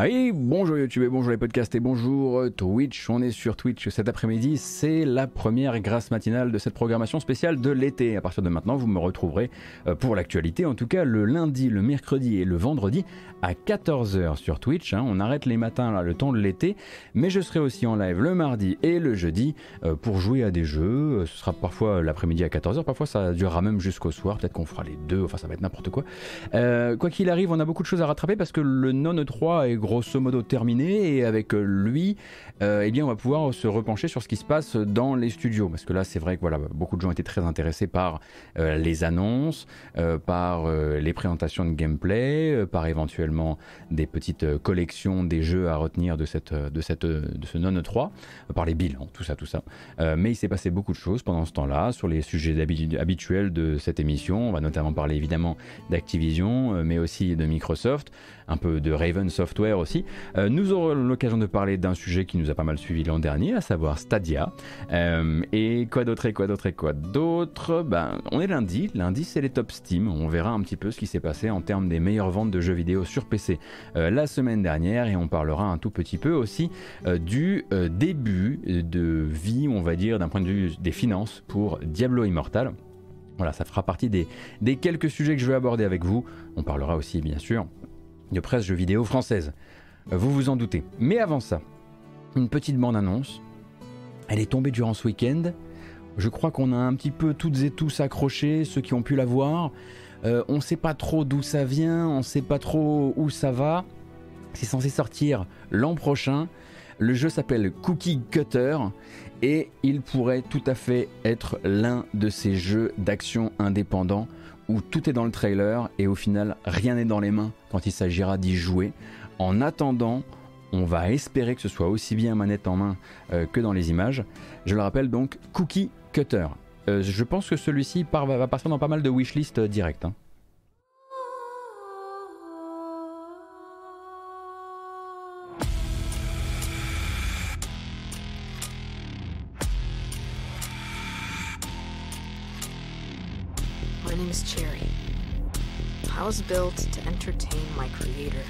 Ah oui, bonjour YouTube et bonjour les podcasts et bonjour Twitch. On est sur Twitch cet après-midi. C'est la première grâce matinale de cette programmation spéciale de l'été. À partir de maintenant, vous me retrouverez euh, pour l'actualité, en tout cas le lundi, le mercredi et le vendredi à 14h sur Twitch. Hein. On arrête les matins le temps de l'été, mais je serai aussi en live le mardi et le jeudi euh, pour jouer à des jeux. Ce sera parfois l'après-midi à 14h, parfois ça durera même jusqu'au soir. Peut-être qu'on fera les deux, enfin ça va être n'importe quoi. Euh, quoi qu'il arrive, on a beaucoup de choses à rattraper parce que le non 3 est grosso modo terminé et avec euh, lui, euh, eh bien, on va pouvoir se repencher sur ce qui se passe dans les studios parce que là, c'est vrai que voilà, beaucoup de gens étaient très intéressés par euh, les annonces, par les présentations de gameplay, par éventuellement des petites collections des jeux à retenir de cette de cette de ce non 3, par les bilans, tout ça, tout ça. mais il s'est passé beaucoup de choses pendant ce temps-là sur les sujets habituels de cette émission. On va notamment parler évidemment d'Activision, mais aussi de Microsoft un peu de Raven Software aussi. Euh, nous aurons l'occasion de parler d'un sujet qui nous a pas mal suivi l'an dernier, à savoir Stadia. Euh, et quoi d'autre et quoi d'autre et quoi d'autre? Ben, on est lundi. Lundi, c'est les top Steam. On verra un petit peu ce qui s'est passé en termes des meilleures ventes de jeux vidéo sur PC euh, la semaine dernière et on parlera un tout petit peu aussi du début de vie, on va dire, d'un point de vue des finances pour Diablo Immortal. Voilà, ça fera partie des, des quelques sujets que je vais aborder avec vous. On parlera aussi, bien sûr, de presse jeux vidéo française. Vous vous en doutez. Mais avant ça, une petite bande-annonce. Elle est tombée durant ce week-end. Je crois qu'on a un petit peu toutes et tous accroché, ceux qui ont pu la voir. Euh, on ne sait pas trop d'où ça vient, on ne sait pas trop où ça va. C'est censé sortir l'an prochain. Le jeu s'appelle Cookie Cutter et il pourrait tout à fait être l'un de ces jeux d'action indépendants où tout est dans le trailer et au final rien n'est dans les mains quand il s'agira d'y jouer. En attendant, on va espérer que ce soit aussi bien manette en main euh, que dans les images. Je le rappelle donc, Cookie Cutter. Euh, je pense que celui-ci va, passer dans pas mal de wishlist euh, direct. Hein. was built to entertain my creator.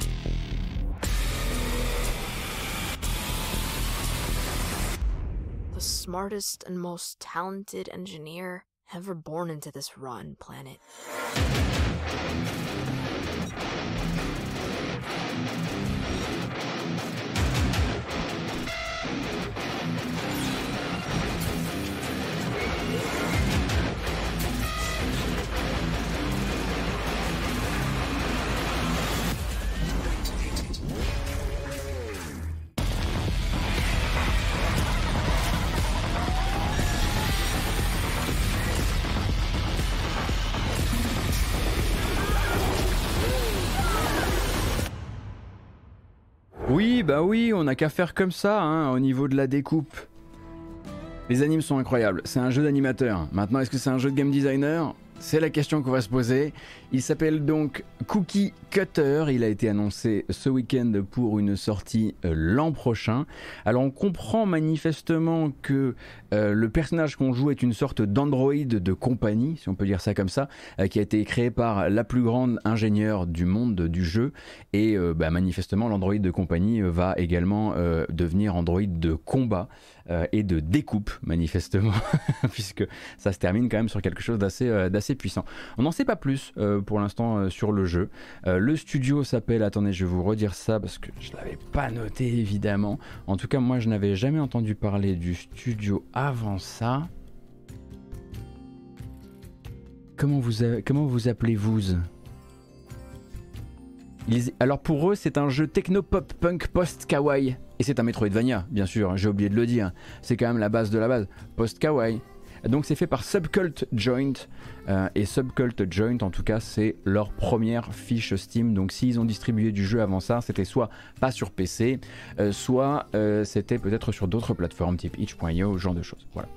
Smartest and most talented engineer ever born into this rotten planet. Oui, bah oui, on n'a qu'à faire comme ça, hein, au niveau de la découpe. Les animes sont incroyables, c'est un jeu d'animateur. Maintenant, est-ce que c'est un jeu de game designer? C'est la question qu'on va se poser. Il s'appelle donc Cookie Cutter. Il a été annoncé ce week-end pour une sortie euh, l'an prochain. Alors on comprend manifestement que euh, le personnage qu'on joue est une sorte d'androïde de compagnie, si on peut dire ça comme ça, euh, qui a été créé par la plus grande ingénieure du monde du jeu. Et bah, manifestement, l'androïde de compagnie va également devenir androïde de combat. Et de découpe, manifestement, puisque ça se termine quand même sur quelque chose d'assez euh, puissant. On n'en sait pas plus euh, pour l'instant sur le jeu. le studio s'appelle, attendez, je vais vous redire ça parce que je ne l'avais pas noté évidemment. En tout cas, moi je n'avais jamais entendu parler du studio avant ça. Comment vous, comment vous appelez-vous alors pour eux, c'est un jeu techno pop punk post kawaii et c'est un Metroidvania, bien sûr, j'ai oublié de le dire. C'est quand même la base de la base. Post-kawaii. Donc c'est fait par Subcult Joint. Euh, et Subcult Joint, en tout cas, c'est leur première fiche Steam. Donc s'ils ont distribué du jeu avant ça, c'était soit pas sur PC, euh, soit euh, c'était peut-être sur d'autres plateformes type itch.io, genre de choses. Voilà.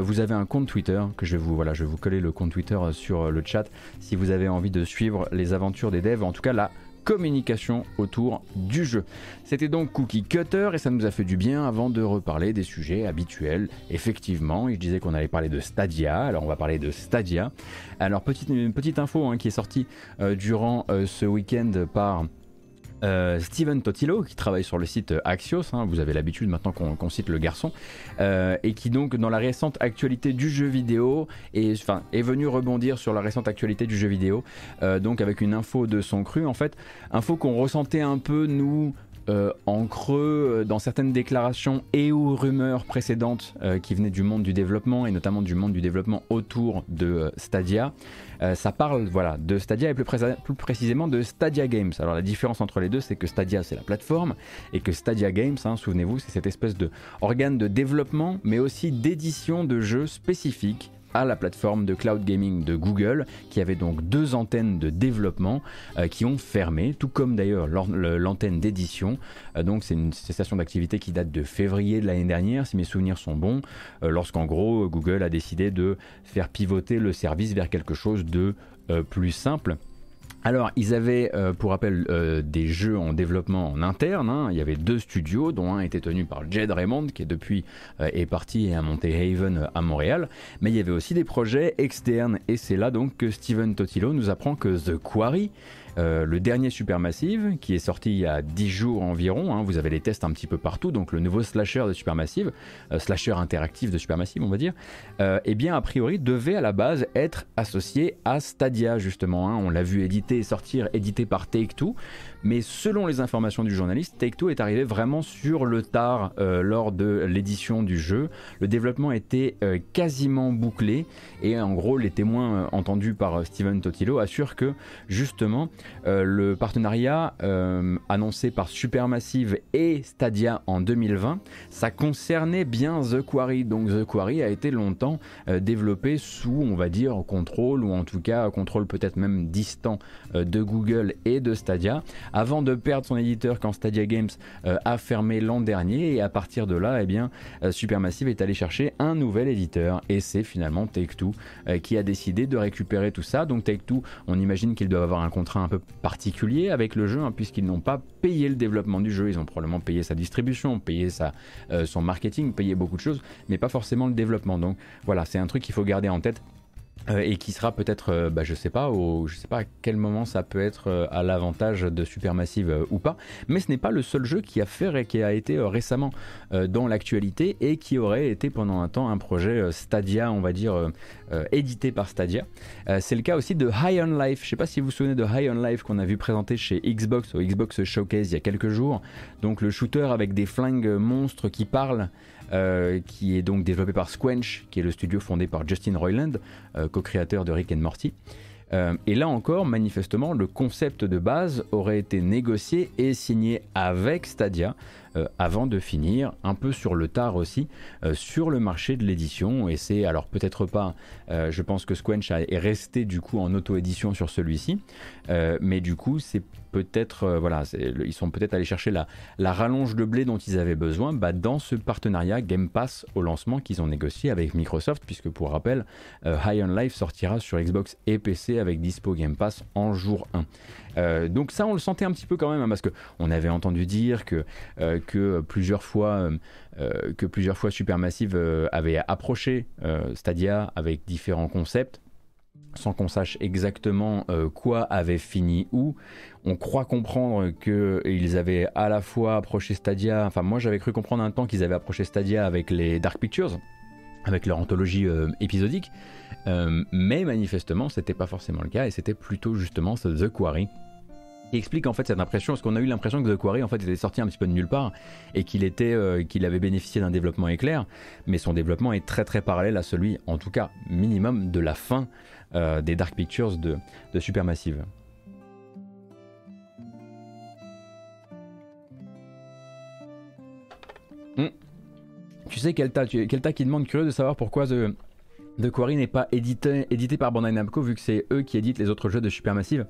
vous avez un compte Twitter que je vais vous, voilà, je vais vous coller le compte Twitter sur le chat si vous avez envie de suivre les aventures des devs. En tout cas, là communication autour du jeu. C'était donc Cookie Cutter et ça nous a fait du bien avant de reparler des sujets habituels. Effectivement, je disais qu'on allait parler de Stadia, alors on va parler de Stadia. Alors petite, petite info hein, qui est sortie euh, durant euh, ce week-end par Euh, Steven Totilo, qui travaille sur le site Axios, hein, vous avez l'habitude maintenant qu'on cite le garçon, euh, et qui donc dans la récente actualité du jeu vidéo est, venu rebondir sur la récente actualité du jeu vidéo, euh, donc avec une info de son cru. En fait, info qu'on ressentait un peu nous en creux dans certaines déclarations et ou rumeurs précédentes qui venaient du monde du développement et notamment du monde du développement autour de Stadia. Euh, ça parle voilà, de Stadia et plus, précisément de Stadia Games. Alors la différence entre les deux, c'est que Stadia c'est la plateforme et que Stadia Games, hein, souvenez-vous, c'est cette espèce de de développement mais aussi d'édition de jeux spécifiques à la plateforme de cloud gaming de Google, qui avait donc deux antennes de développement euh, qui ont fermé, tout comme d'ailleurs l'antenne d'édition. Euh, donc c'est une cessation d'activité qui date de février de l'année dernière, si mes souvenirs sont bons, euh, lorsqu'en gros Google a décidé de faire pivoter le service vers quelque chose de plus simple. Alors, ils avaient, euh, pour rappel, euh, des jeux en développement en interne. Hein. Il y avait deux studios, dont un était tenu par Jed Raymond, qui est depuis euh, est parti et a monté Haven à Montréal. Mais il y avait aussi des projets externes, et c'est là donc que Steven Totilo nous apprend que The Quarry, euh, le dernier Supermassive, qui est sorti il y a 10 jours environ, hein, vous avez les tests un petit peu partout, donc le nouveau slasher de Supermassive, euh, slasher interactif de Supermassive, on va dire, euh, eh bien, a priori, devait à la base être associé à Stadia, justement. Hein. on l'a vu éditer et sortir, édité par Take-Two, mais selon les informations du journaliste, Take-Two est arrivé vraiment sur le tard lors de l'édition du jeu. Le développement était quasiment bouclé, et en gros, les témoins entendus par Steven Totilo assurent que, justement, euh, le partenariat euh, annoncé par Supermassive et Stadia en 2020, ça concernait bien The Quarry. Donc The Quarry a été longtemps euh, développé sous, on va dire, contrôle ou en tout cas contrôle peut-être même distant de Google et de Stadia, avant de perdre son éditeur quand Stadia Games a fermé l'an dernier. Et à partir de là, eh bien, Supermassive est allé chercher un nouvel éditeur et c'est finalement Take-Two qui a décidé de récupérer tout ça. Donc Take-Two, on imagine qu'il doit avoir un contrat un peu particulier avec le jeu, hein, puisqu'ils n'ont pas payé le développement du jeu, ils ont probablement payé sa distribution, payé sa, euh, son marketing, payé beaucoup de choses, mais pas forcément le développement. Donc voilà, c'est un truc qu'il faut garder en tête euh, et qui sera peut-être, euh, bah, je sais pas, je sais pas à quel moment ça peut être euh, à l'avantage de Supermassive ou pas, mais ce n'est pas le seul jeu qui a fait qui a été récemment dans l'actualité et qui aurait été pendant un temps un projet Stadia, on va dire édité par Stadia. c'est le cas aussi de High on Life. Je sais pas si vous vous souvenez de High on Life qu'on a vu présenter chez Xbox au Xbox Showcase il y a quelques jours. Donc le shooter avec des flingues monstres qui parlent. Euh, qui est donc développé par Squench, qui est le studio fondé par Justin Roiland, euh, co-créateur de Rick and Morty. Euh, et là encore, manifestement, le concept de base aurait été négocié et signé avec Stadia avant de finir un peu sur le tard aussi sur le marché de l'édition. Et c'est alors peut-être pas, je pense que Squench est resté du coup en auto-édition sur celui-ci, mais du coup c'est peut-être, euh, voilà, ils sont peut-être allés chercher la, la, rallonge de blé dont ils avaient besoin bah, dans ce partenariat Game Pass au lancement qu'ils ont négocié avec Microsoft, puisque pour rappel, euh, High on Life sortira sur Xbox et PC avec Dispo Game Pass en jour 1. Euh, donc ça, on le sentait un petit peu quand même, hein, parce que on avait entendu dire que, que plusieurs fois, que plusieurs fois Supermassive avait approché Stadia avec différents concepts sans qu'on sache exactement euh, quoi avait fini où. On croit comprendre qu'ils avaient à la fois approché Stadia, enfin moi j'avais cru comprendre un temps qu'ils avaient approché Stadia avec les Dark Pictures, avec leur anthologie euh, épisodique, euh, mais manifestement c'était pas forcément le cas et c'était plutôt justement The Quarry qui explique en fait cette impression, parce qu'on a eu l'impression que The Quarry en fait était sorti un petit peu de nulle part et qu'il était, qu'il avait bénéficié d'un développement éclair, mais son développement est très très parallèle à celui, en tout cas minimum, de la fin euh, des Dark Pictures de, de Supermassive. Hmm. Tu sais, Kelta, tu, qui demande curieux de savoir pourquoi The, The Quarry n'est pas édité, édité par Bandai Namco vu que c'est eux qui éditent les autres jeux de Supermassive.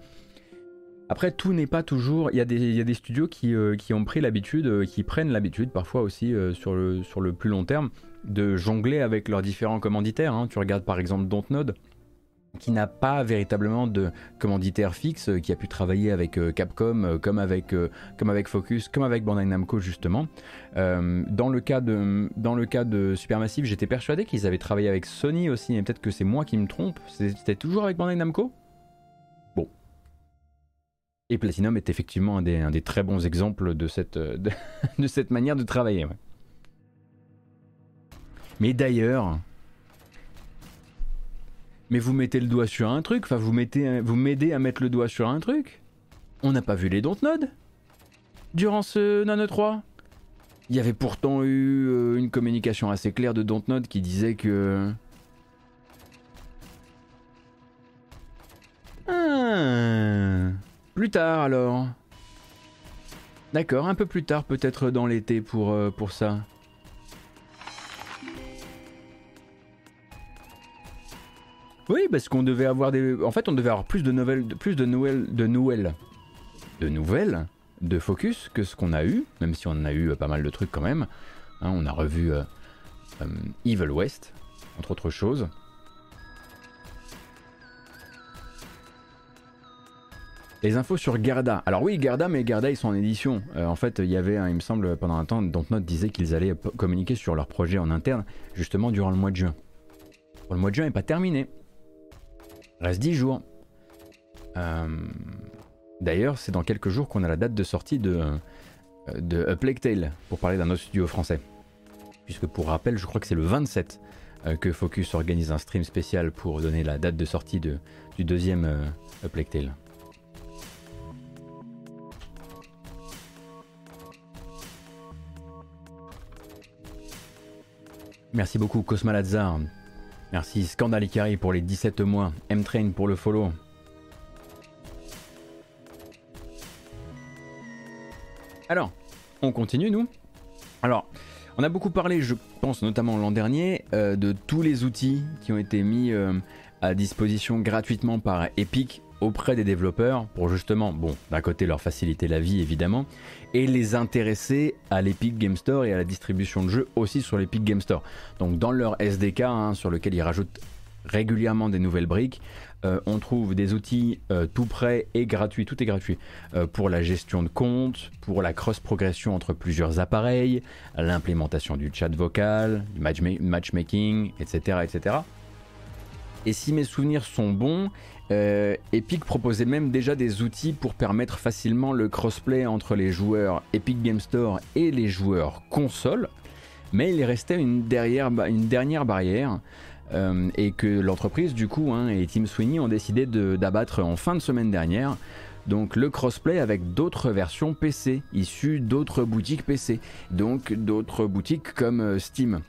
Après, tout n'est pas toujours. Il y, a des, studios qui, euh, qui, ont pris l'habitude, euh, qui prennent l'habitude, parfois aussi sur, le, sur le plus long terme, de jongler avec leurs différents commanditaires. Hein. Tu regardes par exemple Dontnod, qui n'a pas véritablement de commanditaire fixe, qui a pu travailler avec euh, Capcom, euh, comme avec, euh, Focus, comme avec Bandai Namco justement. dans, le cas de, dans le cas de Supermassive, j'étais persuadé qu'ils avaient travaillé avec Sony aussi, mais peut-être que c'est moi qui me trompe. C'était toujours avec Bandai Namco? Et Platinum est effectivement un des, très bons exemples de cette, cette manière de travailler. Mais d'ailleurs, mais vous mettez le doigt sur un truc, enfin vous mettez, vous m'aidez à mettre le doigt sur un truc. On n'a pas vu les Dontnod durant ce Nano 3. Il y avait pourtant eu euh, une communication assez claire de Dontnod qui disait que plus tard alors. D'accord, un peu plus tard peut-être dans l'été pour, euh, pour ça. Oui, parce qu'on devait avoir des. En fait, on devait avoir plus de nouvelles, plus de nouvelles, de nouvelles, de nouvelles, de focus que ce qu'on a eu, même si on a eu euh, pas mal de trucs quand même. Hein, on a revu euh, Evil West, entre autres choses. Les infos sur Garda. Alors oui, Garda, mais Garda, ils sont en édition. Euh, en fait, il y avait, il me semble, pendant un temps, Dontnod disait qu'ils allaient communiquer sur leur projet en interne, justement durant le mois de juin. le mois de juin n'est pas terminé. Reste 10 jours. Euh, d'ailleurs, c'est dans quelques jours qu'on a la date de sortie de, euh, de Plague Tale, pour parler d'un autre studio français. Puisque pour rappel, je crois que c'est le 27 que Focus organise un stream spécial pour donner la date de sortie du deuxième Plague Tale. Merci beaucoup Cosmalazar. Merci Scandalicari pour les 17 mois. M-Train pour le follow. Alors, on continue nous? Alors, on a beaucoup parlé, je pense notamment l'an dernier, euh, de tous les outils qui ont été mis euh, à disposition gratuitement par Epic auprès des développeurs pour justement, bon, d'un côté leur faciliter la vie évidemment, et les intéresser à l'Epic Game Store et à la distribution de jeux aussi sur l'Epic Game Store. Donc dans leur SDK, hein, sur lequel ils rajoutent régulièrement des nouvelles briques, euh, on trouve des outils euh, tout prêts et gratuits, tout est gratuit, euh, pour la gestion de comptes, pour la cross-progression entre plusieurs appareils, l'implémentation du chat vocal, du matchmaking, etc., etc. Et si mes souvenirs sont bons, euh, Epic proposait même déjà des outils pour permettre facilement le crossplay entre les joueurs Epic Game Store et les joueurs console, mais il restait une, dernière barrière. Euh, et que l'entreprise du coup hein, et Team Sweeney ont décidé d'abattre en fin de semaine dernière donc le crossplay avec d'autres versions PC issues d'autres boutiques PC donc d'autres boutiques comme euh, Steam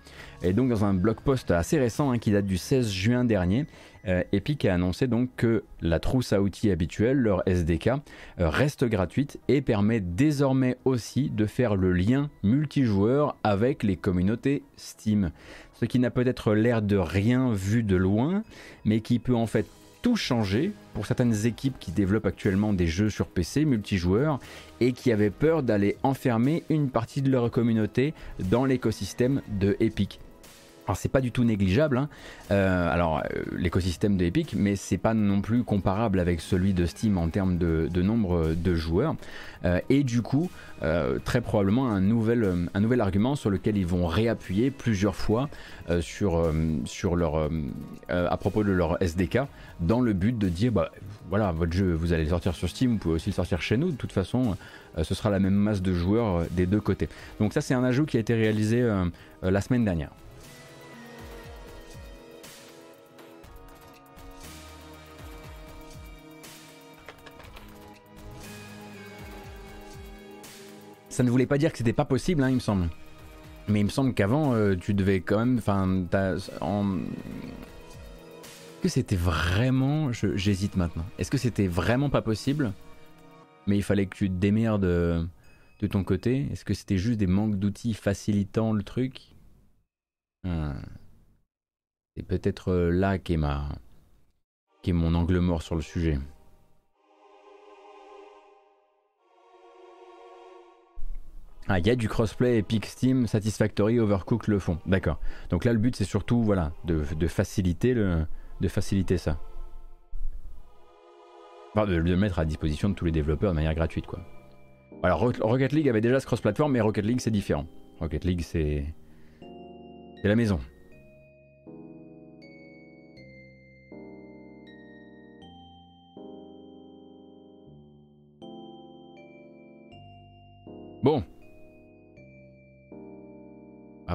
et donc dans un blog post assez récent hein, qui date du 16 juin dernier euh, Epic a annoncé donc que la trousse à outils habituelle, leur SDK, euh, reste gratuite et permet désormais aussi de faire le lien multijoueur avec les communautés Steam. Ce qui n'a peut-être l'air de rien vu de loin, mais qui peut en fait tout changer pour certaines équipes qui développent actuellement des jeux sur PC multijoueurs et qui avaient peur d'aller enfermer une partie de leur communauté dans l'écosystème de Epic. Alors c'est pas du tout négligeable, hein. euh, alors euh, l'écosystème de Epic, mais c'est pas non plus comparable avec celui de Steam en termes de, nombre de joueurs. Euh, et du coup, très probablement un nouvel, un nouvel argument sur lequel ils vont réappuyer plusieurs fois sur, sur leur, à propos de leur SDK, dans le but de dire bah voilà votre jeu vous allez le sortir sur Steam, vous pouvez aussi le sortir chez nous. De toute façon, ce sera la même masse de joueurs des deux côtés. Donc ça c'est un ajout qui a été réalisé la semaine dernière. Ça ne voulait pas dire que c'était pas possible, hein, il me semble. Mais il me semble qu'avant, euh, tu devais quand même. Enfin, en... que c'était vraiment. J'hésite maintenant. Est-ce que c'était vraiment pas possible Mais il fallait que tu te démerdes de ton côté? Est-ce que c'était juste des manques d'outils facilitant le truc? Hmm. C'est peut-être euh, là qu'est ma. qu'est mon angle mort sur le sujet. Ah, il y a du crossplay Epic Steam, Satisfactory, Overcooked le font. D'accord. Donc là, le but, c'est surtout voilà, de, faciliter le, de faciliter ça. de le mettre à disposition de tous les développeurs de manière gratuite, quoi. Alors, Rocket League avait déjà ce cross-platform, mais Rocket League, c'est différent. Rocket League, c'est. C'est la maison. Bon.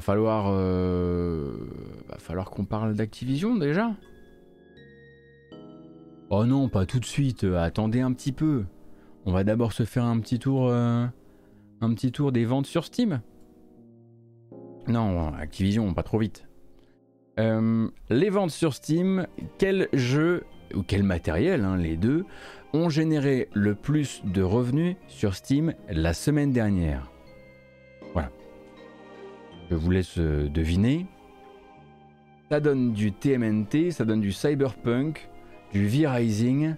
Falloir, euh, va falloir qu'on parle d'Activision déjà. Oh non, pas tout de suite. Attendez un petit peu. On va d'abord se faire un petit tour, euh, un petit tour des ventes sur Steam. Non, Activision, pas trop vite. Euh, les ventes sur Steam, quel jeu ou quel matériel, hein, les deux, ont généré le plus de revenus sur Steam la semaine dernière? Je vous laisse euh, deviner. Ça donne du TMNT, ça donne du Cyberpunk, du V-Rising.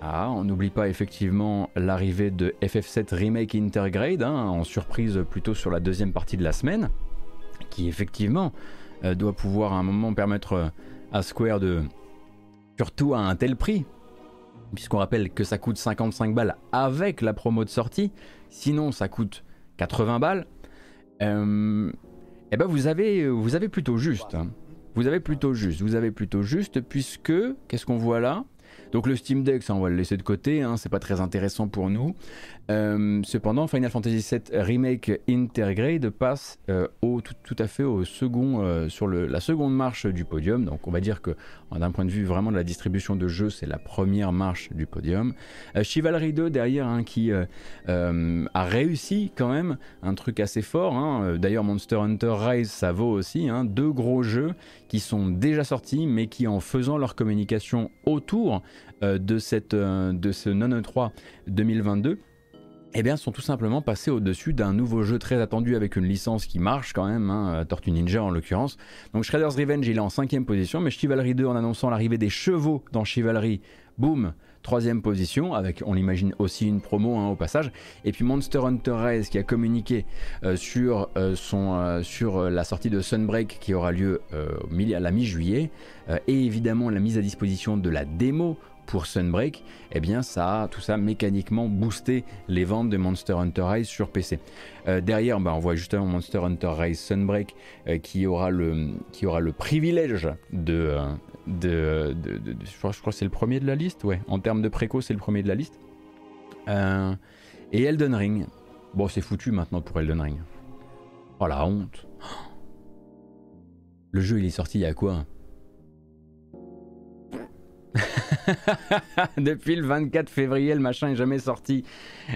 Ah, on n'oublie pas effectivement l'arrivée de FF7 Remake Intergrade, hein, en surprise plutôt sur la deuxième partie de la semaine, qui effectivement euh, doit pouvoir à un moment permettre euh, à Square de, surtout à un tel prix, puisqu'on rappelle que ça coûte 55 balles avec la promo de sortie, sinon ça coûte 80 balles, eh ben vous avez, vous avez plutôt juste. Hein. Vous avez plutôt juste, vous avez plutôt juste, puisque, qu'est-ce qu'on voit là? Donc le Steam Deck, ça on va le laisser de côté, hein, c'est pas très intéressant pour nous. Euh, cependant, Final Fantasy VII Remake Intergrade passe euh, au, tout, à fait au second, euh, sur la seconde marche du podium. Donc on va dire que d'un point de vue vraiment de la distribution de jeux, c'est la première marche du podium. Chivalry 2 derrière hein, qui a réussi quand même un truc assez fort. Hein. D'ailleurs Monster Hunter Rise ça vaut aussi. Deux gros jeux qui sont déjà sortis mais qui en faisant leur communication autour de, de ce non 3 2022 eh bien, sont tout simplement passés au-dessus d'un nouveau jeu très attendu avec une licence qui marche quand même, hein, euh, Tortue Ninja en l'occurrence. Donc Shredder's Revenge, il est en cinquième position, mais Chivalry 2 en annonçant l'arrivée des chevaux dans Chivalry, boum, troisième position, avec on l'imagine aussi une promo hein, au passage. Et puis Monster Hunter Rise qui a communiqué euh, sur, euh, sur la sortie de Sunbreak qui aura lieu à la mi-juillet, et évidemment la mise à disposition de la démo pour Sunbreak, eh bien ça a tout ça mécaniquement boosté les ventes de Monster Hunter Rise sur PC. Euh, derrière, bah, on voit justement Monster Hunter Rise Sunbreak euh, qui, aura le, qui aura le privilège de... Euh, de, je crois, que c'est le premier de la liste, ouais. En termes de préco, c'est le premier de la liste. et Elden Ring. Bon, c'est foutu maintenant pour Elden Ring. Oh la honte. Le jeu, il est sorti il y a quoi? Depuis le 24 février, le machin est jamais sorti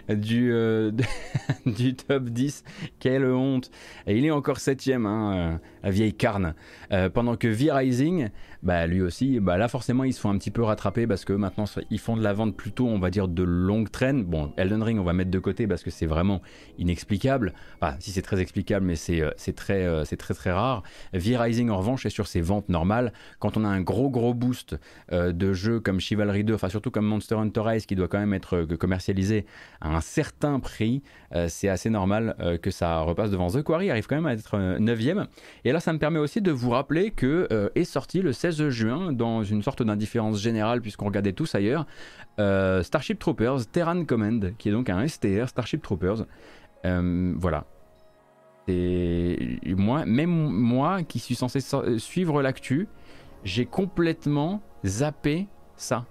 du, euh, du top 10. Quelle honte. Et il est encore septième, hein, euh, la vieille carne. Euh, pendant que V-Rising, bah, lui aussi, bah, là forcément ils se font un petit peu rattraper parce que maintenant ils font de la vente plutôt, on va dire, de longue traîne. Bon, Elden Ring, on va mettre de côté parce que c'est vraiment inexplicable. Enfin, si c'est très explicable, mais c'est très, c'est très très rare. V-Rising en revanche est sur ses ventes normales. Quand on a un gros gros boost de jeux comme Chivalry 2, enfin surtout comme Monster Hunter Rise qui doit quand même être commercialisé à un certain prix, c'est assez normal que ça repasse devant The Quarry, arrive quand même à être 9ème. Et là, ça me permet aussi de vous rappeler que est sorti le 16 juin, dans une sorte d'indifférence générale, puisqu'on regardait tous ailleurs, euh, Starship Troopers Terran Command, qui est donc un STR Starship Troopers. Euh, voilà. Et moi, même moi qui suis censé suivre l'actu, j'ai complètement zappé ça.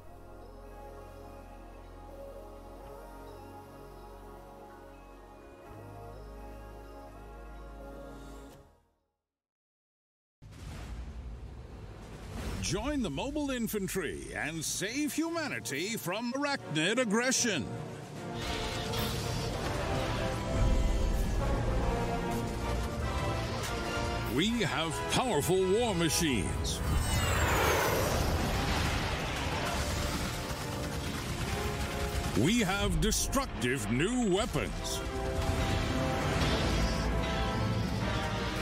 Join the mobile infantry and save humanity from arachnid aggression. We have powerful war machines. We have destructive new weapons.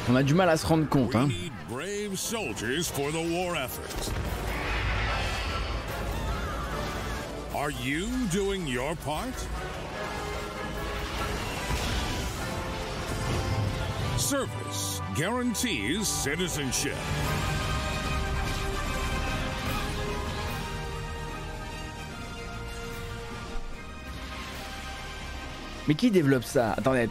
On a du mal à se rendre compte, hein. brave soldiers for the war effort. Are you doing your part? Service guarantees citizenship. Mais qui développe ça Attendez,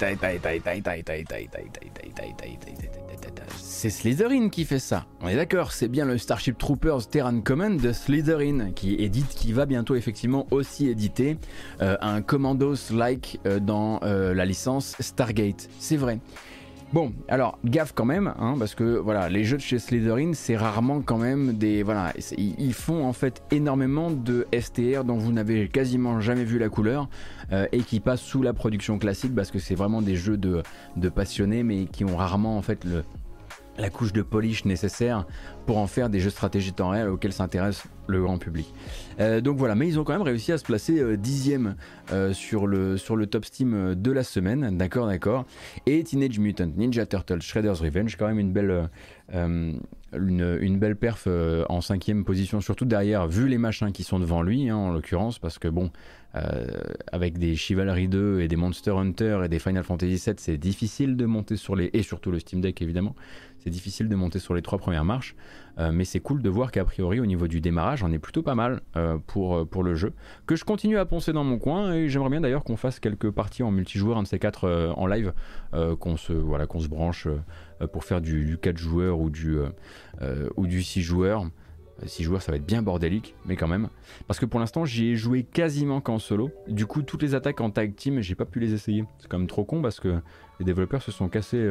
c'est Slytherin qui fait ça. On est d'accord, c'est bien le Starship Troopers Terran Command de Slytherin qui édite, qui va bientôt effectivement aussi éditer un Commandos-like dans la licence Stargate. C'est vrai. Bon, alors gaffe quand même, hein, parce que voilà, les jeux de chez Slytherin, c'est rarement quand même des voilà, ils font en fait énormément de STR dont vous n'avez quasiment jamais vu la couleur euh, et qui passent sous la production classique parce que c'est vraiment des jeux de, de passionnés mais qui ont rarement en fait le, la couche de polish nécessaire pour en faire des jeux stratégie temps réel auxquels s'intéresse le grand public. Euh, donc voilà, mais ils ont quand même réussi à se placer euh, dixième euh, sur, le, sur le top Steam de la semaine, d'accord, d'accord. Et Teenage Mutant Ninja Turtle Shredder's Revenge, quand même une belle, une, belle perf en cinquième position, surtout derrière, vu les machins qui sont devant lui, hein, en l'occurrence, parce que bon, avec des Chivalry 2 et des Monster Hunter et des Final Fantasy 7, c'est difficile de monter sur les... et surtout le Steam Deck évidemment, c'est difficile de monter sur les trois premières marches, euh, mais c'est cool de voir qu'a priori au niveau du démarrage, on est plutôt pas mal euh, pour, euh, pour le jeu. Que je continue à poncer dans mon coin et j'aimerais bien d'ailleurs qu'on fasse quelques parties en multijoueur, un de ces quatre en live, qu'on se, voilà, qu'on se branche pour faire du, 4 joueurs ou du, ou du 6 joueurs. 6 joueurs, ça va être bien bordélique, mais quand même. Parce que pour l'instant, j'y ai joué quasiment qu'en solo. Du coup, toutes les attaques en tag team, j'ai pas pu les essayer. C'est quand même trop con parce que les développeurs se sont cassés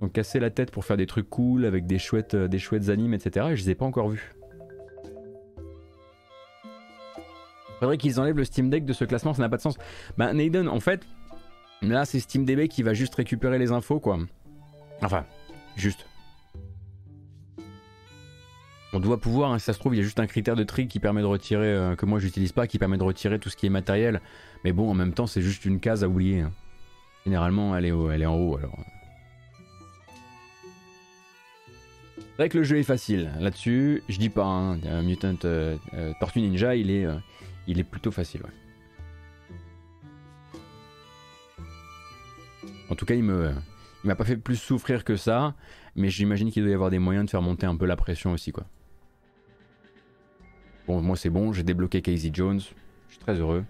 ont cassé la tête pour faire des trucs cool avec des chouettes, euh, des chouettes animes, etc. Et je les ai pas encore vus. Faudrait qu'ils enlèvent le Steam Deck de ce classement, ça n'a pas de sens. Bah Naden, en fait, là c'est SteamDB qui va juste récupérer les infos, quoi. Enfin, juste. On doit pouvoir, hein, si ça se trouve, il y a juste un critère de tri qui permet de retirer, euh, que moi j'utilise pas, qui permet de retirer tout ce qui est matériel. Mais bon, en même temps, c'est juste une case à oublier. Hein. Généralement, elle est, elle est en haut, alors. C'est vrai que le jeu est facile. Là-dessus, je dis pas, hein, Mutant euh, euh, Tortue Ninja, il est, euh, il est plutôt facile. En tout cas, il me, il m'a pas fait plus souffrir que ça, mais j'imagine qu'il doit y avoir des moyens de faire monter un peu la pression aussi, quoi. Bon, moi c'est bon, j'ai débloqué Casey Jones, je suis très heureux.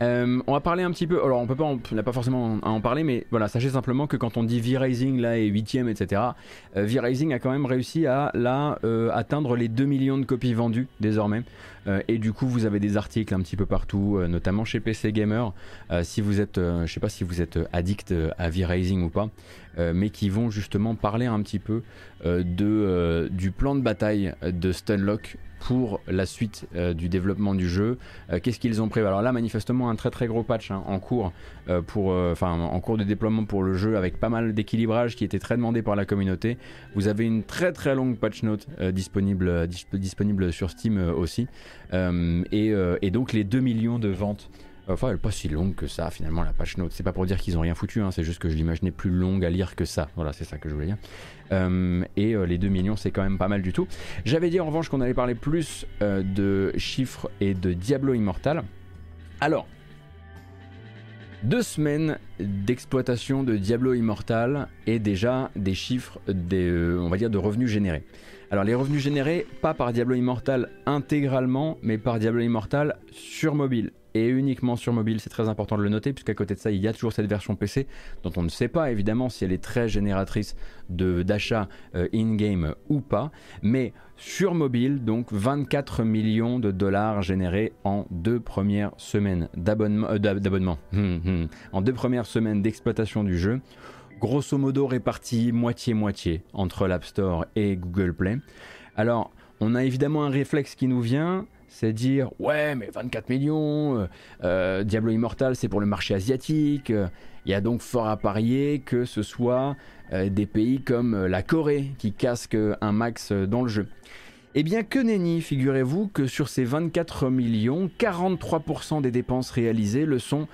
Euh, on va parler un petit peu. Alors, on peut pas, n'a pas forcément à en parler, mais voilà, sachez simplement que quand on dit V-Rising là est 8 etc. Euh, V-Rising a quand même réussi à euh, atteindre les 2 millions de copies vendues désormais. et du coup, vous avez des articles un petit peu partout, notamment chez PC Gamer. si vous êtes, je sais pas si vous êtes addict à V-Rising ou pas, mais qui vont justement parler un petit peu de, du plan de bataille de Stunlock pour la suite euh, du développement du jeu. Euh, qu'est-ce qu'ils ont prévu? Alors là, manifestement, un très très gros patch hein, en cours euh, pour, enfin, en cours de déploiement pour le jeu, avec pas mal d'équilibrage qui était très demandé par la communauté. Vous avez une très très longue patch note disponible, disponible sur Steam aussi, et, et, donc les 2 millions de ventes Enfin, elle n'est pas si longue que ça, finalement, la page note. C'est pas pour dire qu'ils ont rien foutu, hein, c'est juste que je l'imaginais plus longue à lire que ça. Voilà, c'est ça que je voulais dire. Euh, et euh, les 2 millions, c'est quand même pas mal du tout. J'avais dit en revanche qu'on allait parler plus euh, de chiffres et de Diablo Immortal. Alors, deux semaines d'exploitation de Diablo Immortal et déjà des chiffres, on va dire, de revenus générés. Alors les revenus générés, pas par Diablo Immortal intégralement, mais par Diablo Immortal sur mobile et uniquement sur mobile, c'est très important de le noter, puisqu'à côté de ça, il y a toujours cette version PC, dont on ne sait pas évidemment si elle est très génératrice d'achat euh, in-game ou pas, mais sur mobile, donc 24 millions de dollars générés en deux premières semaines d'abonnement, euh, hum, hum. en deux premières semaines d'exploitation du jeu, grosso modo répartis moitié-moitié entre l'App Store et Google Play. Alors, on a évidemment un réflexe qui nous vient, c'est dire ouais mais 24 millions, euh, euh, Diablo Immortal c'est pour le marché asiatique, il y a donc fort à parier que ce soit euh, des pays comme la Corée qui casquent un max dans le jeu. Eh bien que nenni, figurez-vous que sur ces 24 millions, 43% des dépenses réalisées le sont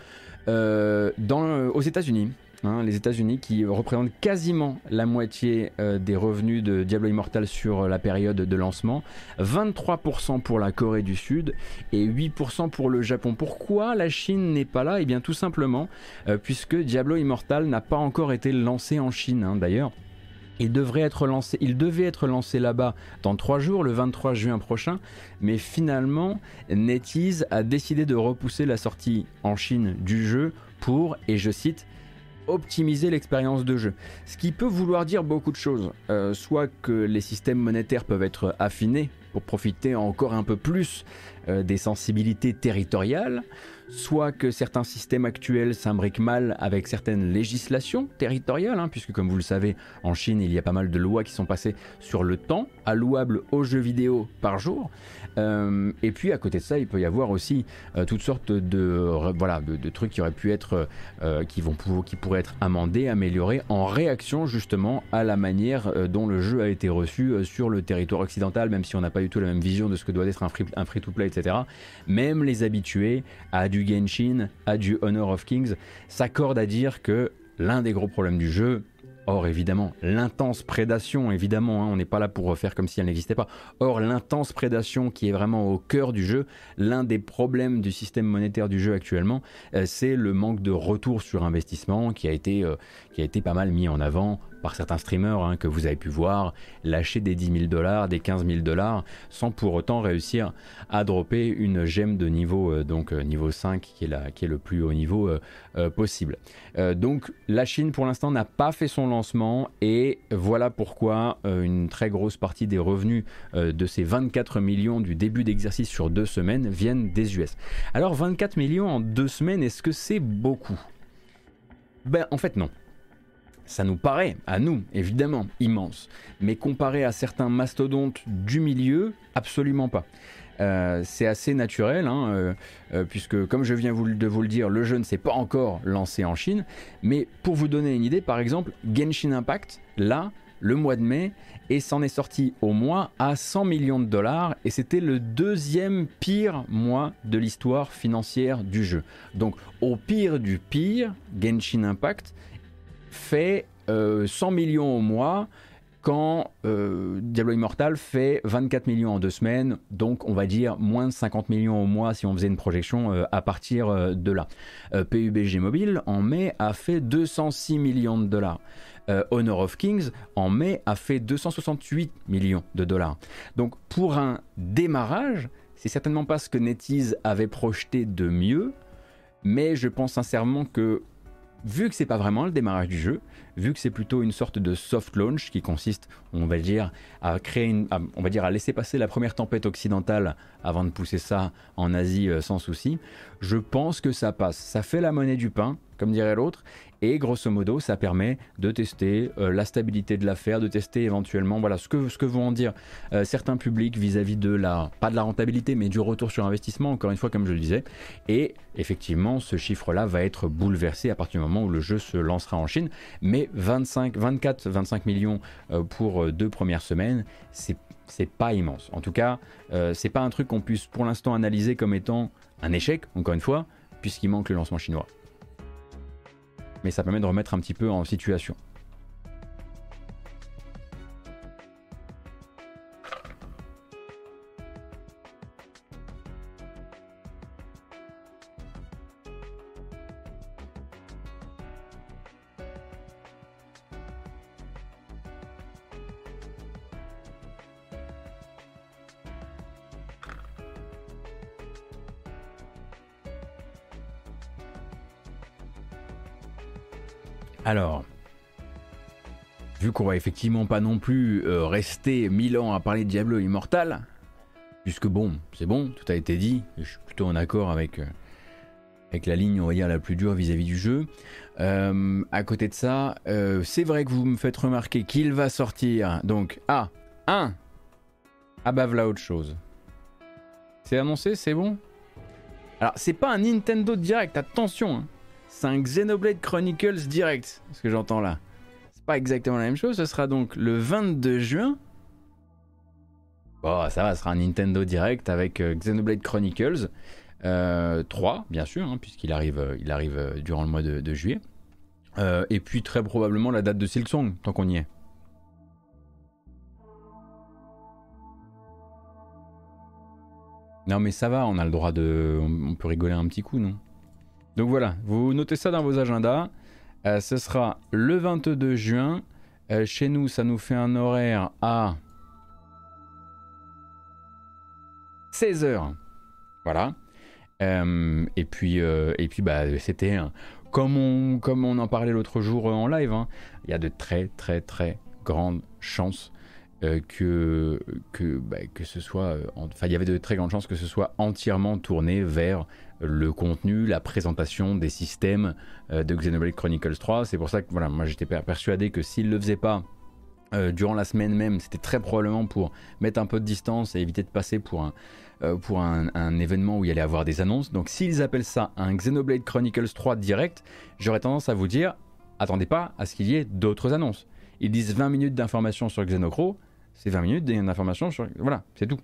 aux États-Unis. Hein, les États-Unis qui représentent quasiment la moitié euh, des revenus de Diablo Immortal sur la période de lancement, 23% pour la Corée du Sud et 8% pour le Japon. Pourquoi la Chine n'est pas là? Eh bien tout simplement euh, puisque Diablo Immortal n'a pas encore été lancé en Chine hein, d'ailleurs. Il, devrait être lancé, il devait être lancé là-bas dans trois jours, le 23 juin prochain, mais finalement, NetEase a décidé de repousser la sortie en Chine du jeu pour, et je cite, optimiser l'expérience de jeu. Ce qui peut vouloir dire beaucoup de choses. Euh, soit que les systèmes monétaires peuvent être affinés pour profiter encore un peu plus euh, des sensibilités territoriales, soit que certains systèmes actuels s'imbriquent mal avec certaines législations territoriales, hein, puisque comme vous le savez, en Chine, il y a pas mal de lois qui sont passées sur le temps allouable aux jeux vidéo par jour. Euh, et puis à côté de ça, il peut y avoir aussi euh, toutes sortes de, voilà, de, trucs qui auraient pu être, euh, qui, pourraient être amendés, améliorés en réaction justement à la manière dont le jeu a été reçu sur le territoire occidental, même si on n'a pas du tout la même vision de ce que doit être un free-to-play, etc. Même les habitués à du Genshin, à du Honor of Kings s'accordent à dire que l'un des gros problèmes du jeu, Or, évidemment, l'intense prédation, évidemment, hein, on n'est pas là pour faire comme si elle n'existait pas. Or, l'intense prédation qui est vraiment au cœur du jeu, l'un des problèmes du système monétaire du jeu actuellement, euh, c'est le manque de retour sur investissement qui a été, euh, qui a été pas mal mis en avant par certains streamers hein, que vous avez pu voir lâcher des 10 000 dollars, des 15 000 dollars, sans pour autant réussir à dropper une gemme de niveau, euh, donc euh, niveau 5, qui est, le plus haut niveau euh, possible. donc la Chine pour l'instant n'a pas fait son lancement et voilà pourquoi une très grosse partie des revenus de ces 24 millions du début d'exercice sur deux semaines viennent des US. Alors 24 millions en deux semaines, est-ce que c'est beaucoup? Ben en fait non. Ça nous paraît, à nous, évidemment, immense. Mais comparé à certains mastodontes du milieu, absolument pas. Euh, c'est assez naturel, hein, euh, euh, puisque comme je viens de vous le dire, le jeu ne s'est pas encore lancé en Chine. Mais pour vous donner une idée, par exemple, Genshin Impact, là, le mois de mai, et s'en est sorti au mois à 100 millions de dollars, et c'était le deuxième pire mois de l'histoire financière du jeu. Donc au pire du pire, Genshin Impact fait 100 euh, millions au mois quand euh, Diablo Immortal fait 24 millions en deux semaines, donc on va dire moins de 50 millions au mois si on faisait une projection euh, à partir de là. PUBG Mobile en mai a fait 206 millions de dollars. Honor of Kings en mai a fait 268 millions de dollars. Donc pour un démarrage, c'est certainement pas ce que NetEase avait projeté de mieux, mais je pense sincèrement que vu que c'est pas vraiment le démarrage du jeu, vu que c'est plutôt une sorte de soft launch qui consiste, on va dire, à créer on va dire, à laisser passer la première tempête occidentale avant de pousser ça en Asie euh, sans souci, je pense que ça passe. Ça fait la monnaie du pain, comme dirait l'autre, et grosso modo, ça permet de tester euh, la stabilité de l'affaire, de tester éventuellement voilà, ce, que, vont en dire euh, certains publics vis-à-vis de la, pas de la rentabilité, mais du retour sur investissement, encore une fois, comme je le disais. Et effectivement, ce chiffre-là va être bouleversé à partir du moment où le jeu se lancera en Chine. Mais 25, 24, 25 millions euh, pour deux premières semaines, c'est c'est pas immense. En tout cas, c'est pas un truc qu'on puisse pour l'instant analyser comme étant un échec, encore une fois, puisqu'il manque le lancement chinois mais ça permet de remettre un petit peu en situation. Effectivement pas non plus euh, rester mille ans à parler de Diablo Immortal, puisque bon, c'est bon, tout a été dit, je suis plutôt en accord avec, euh, la ligne, on va dire, la plus dure vis-à-vis du jeu. Euh, à côté de ça, c'est vrai que vous me faites remarquer qu'il va sortir, donc, ah, un, ah bah voilà autre chose. C'est annoncé, c'est bon? Alors, c'est pas un Nintendo Direct, attention hein c'est un Xenoblade Chronicles Direct, ce que j'entends là. Pas exactement la même chose, ce sera donc le 22 juin. Bon, ça va, ce sera un Nintendo Direct avec euh, Xenoblade Chronicles 3, euh, bien sûr, hein, puisqu'il arrive, euh, il arrive durant le mois de, juillet. et puis très probablement la date de Silksong, tant qu'on y est. Non mais ça va, on a le droit de... On peut rigoler un petit coup, non? Donc voilà, vous notez ça dans vos agendas. Euh, ce sera le 22 juin, Euh, chez nous, ça nous fait un horaire à 16h. Voilà. Euh, et puis, et puis bah, c'était comme on, comme on en parlait l'autre jour en live, hein, il y a de très très très grandes chances que, que, bah, que ce soit. Enfin, il y avait de très grandes chances que ce soit entièrement tourné vers le contenu, la présentation des systèmes de Xenoblade Chronicles 3. C'est pour ça que voilà, moi j'étais persuadé que s'il le faisait pas euh, durant la semaine même, c'était très probablement pour mettre un peu de distance et éviter de passer pour un, euh, pour un, événement où il y allait avoir des annonces. Donc s'ils appellent ça un Xenoblade Chronicles 3 direct, j'aurais tendance à vous dire, attendez pas à ce qu'il y ait d'autres annonces. Ils disent 20 minutes d'information sur Xenocro, c'est 20 minutes d'information sur... Voilà, c'est tout.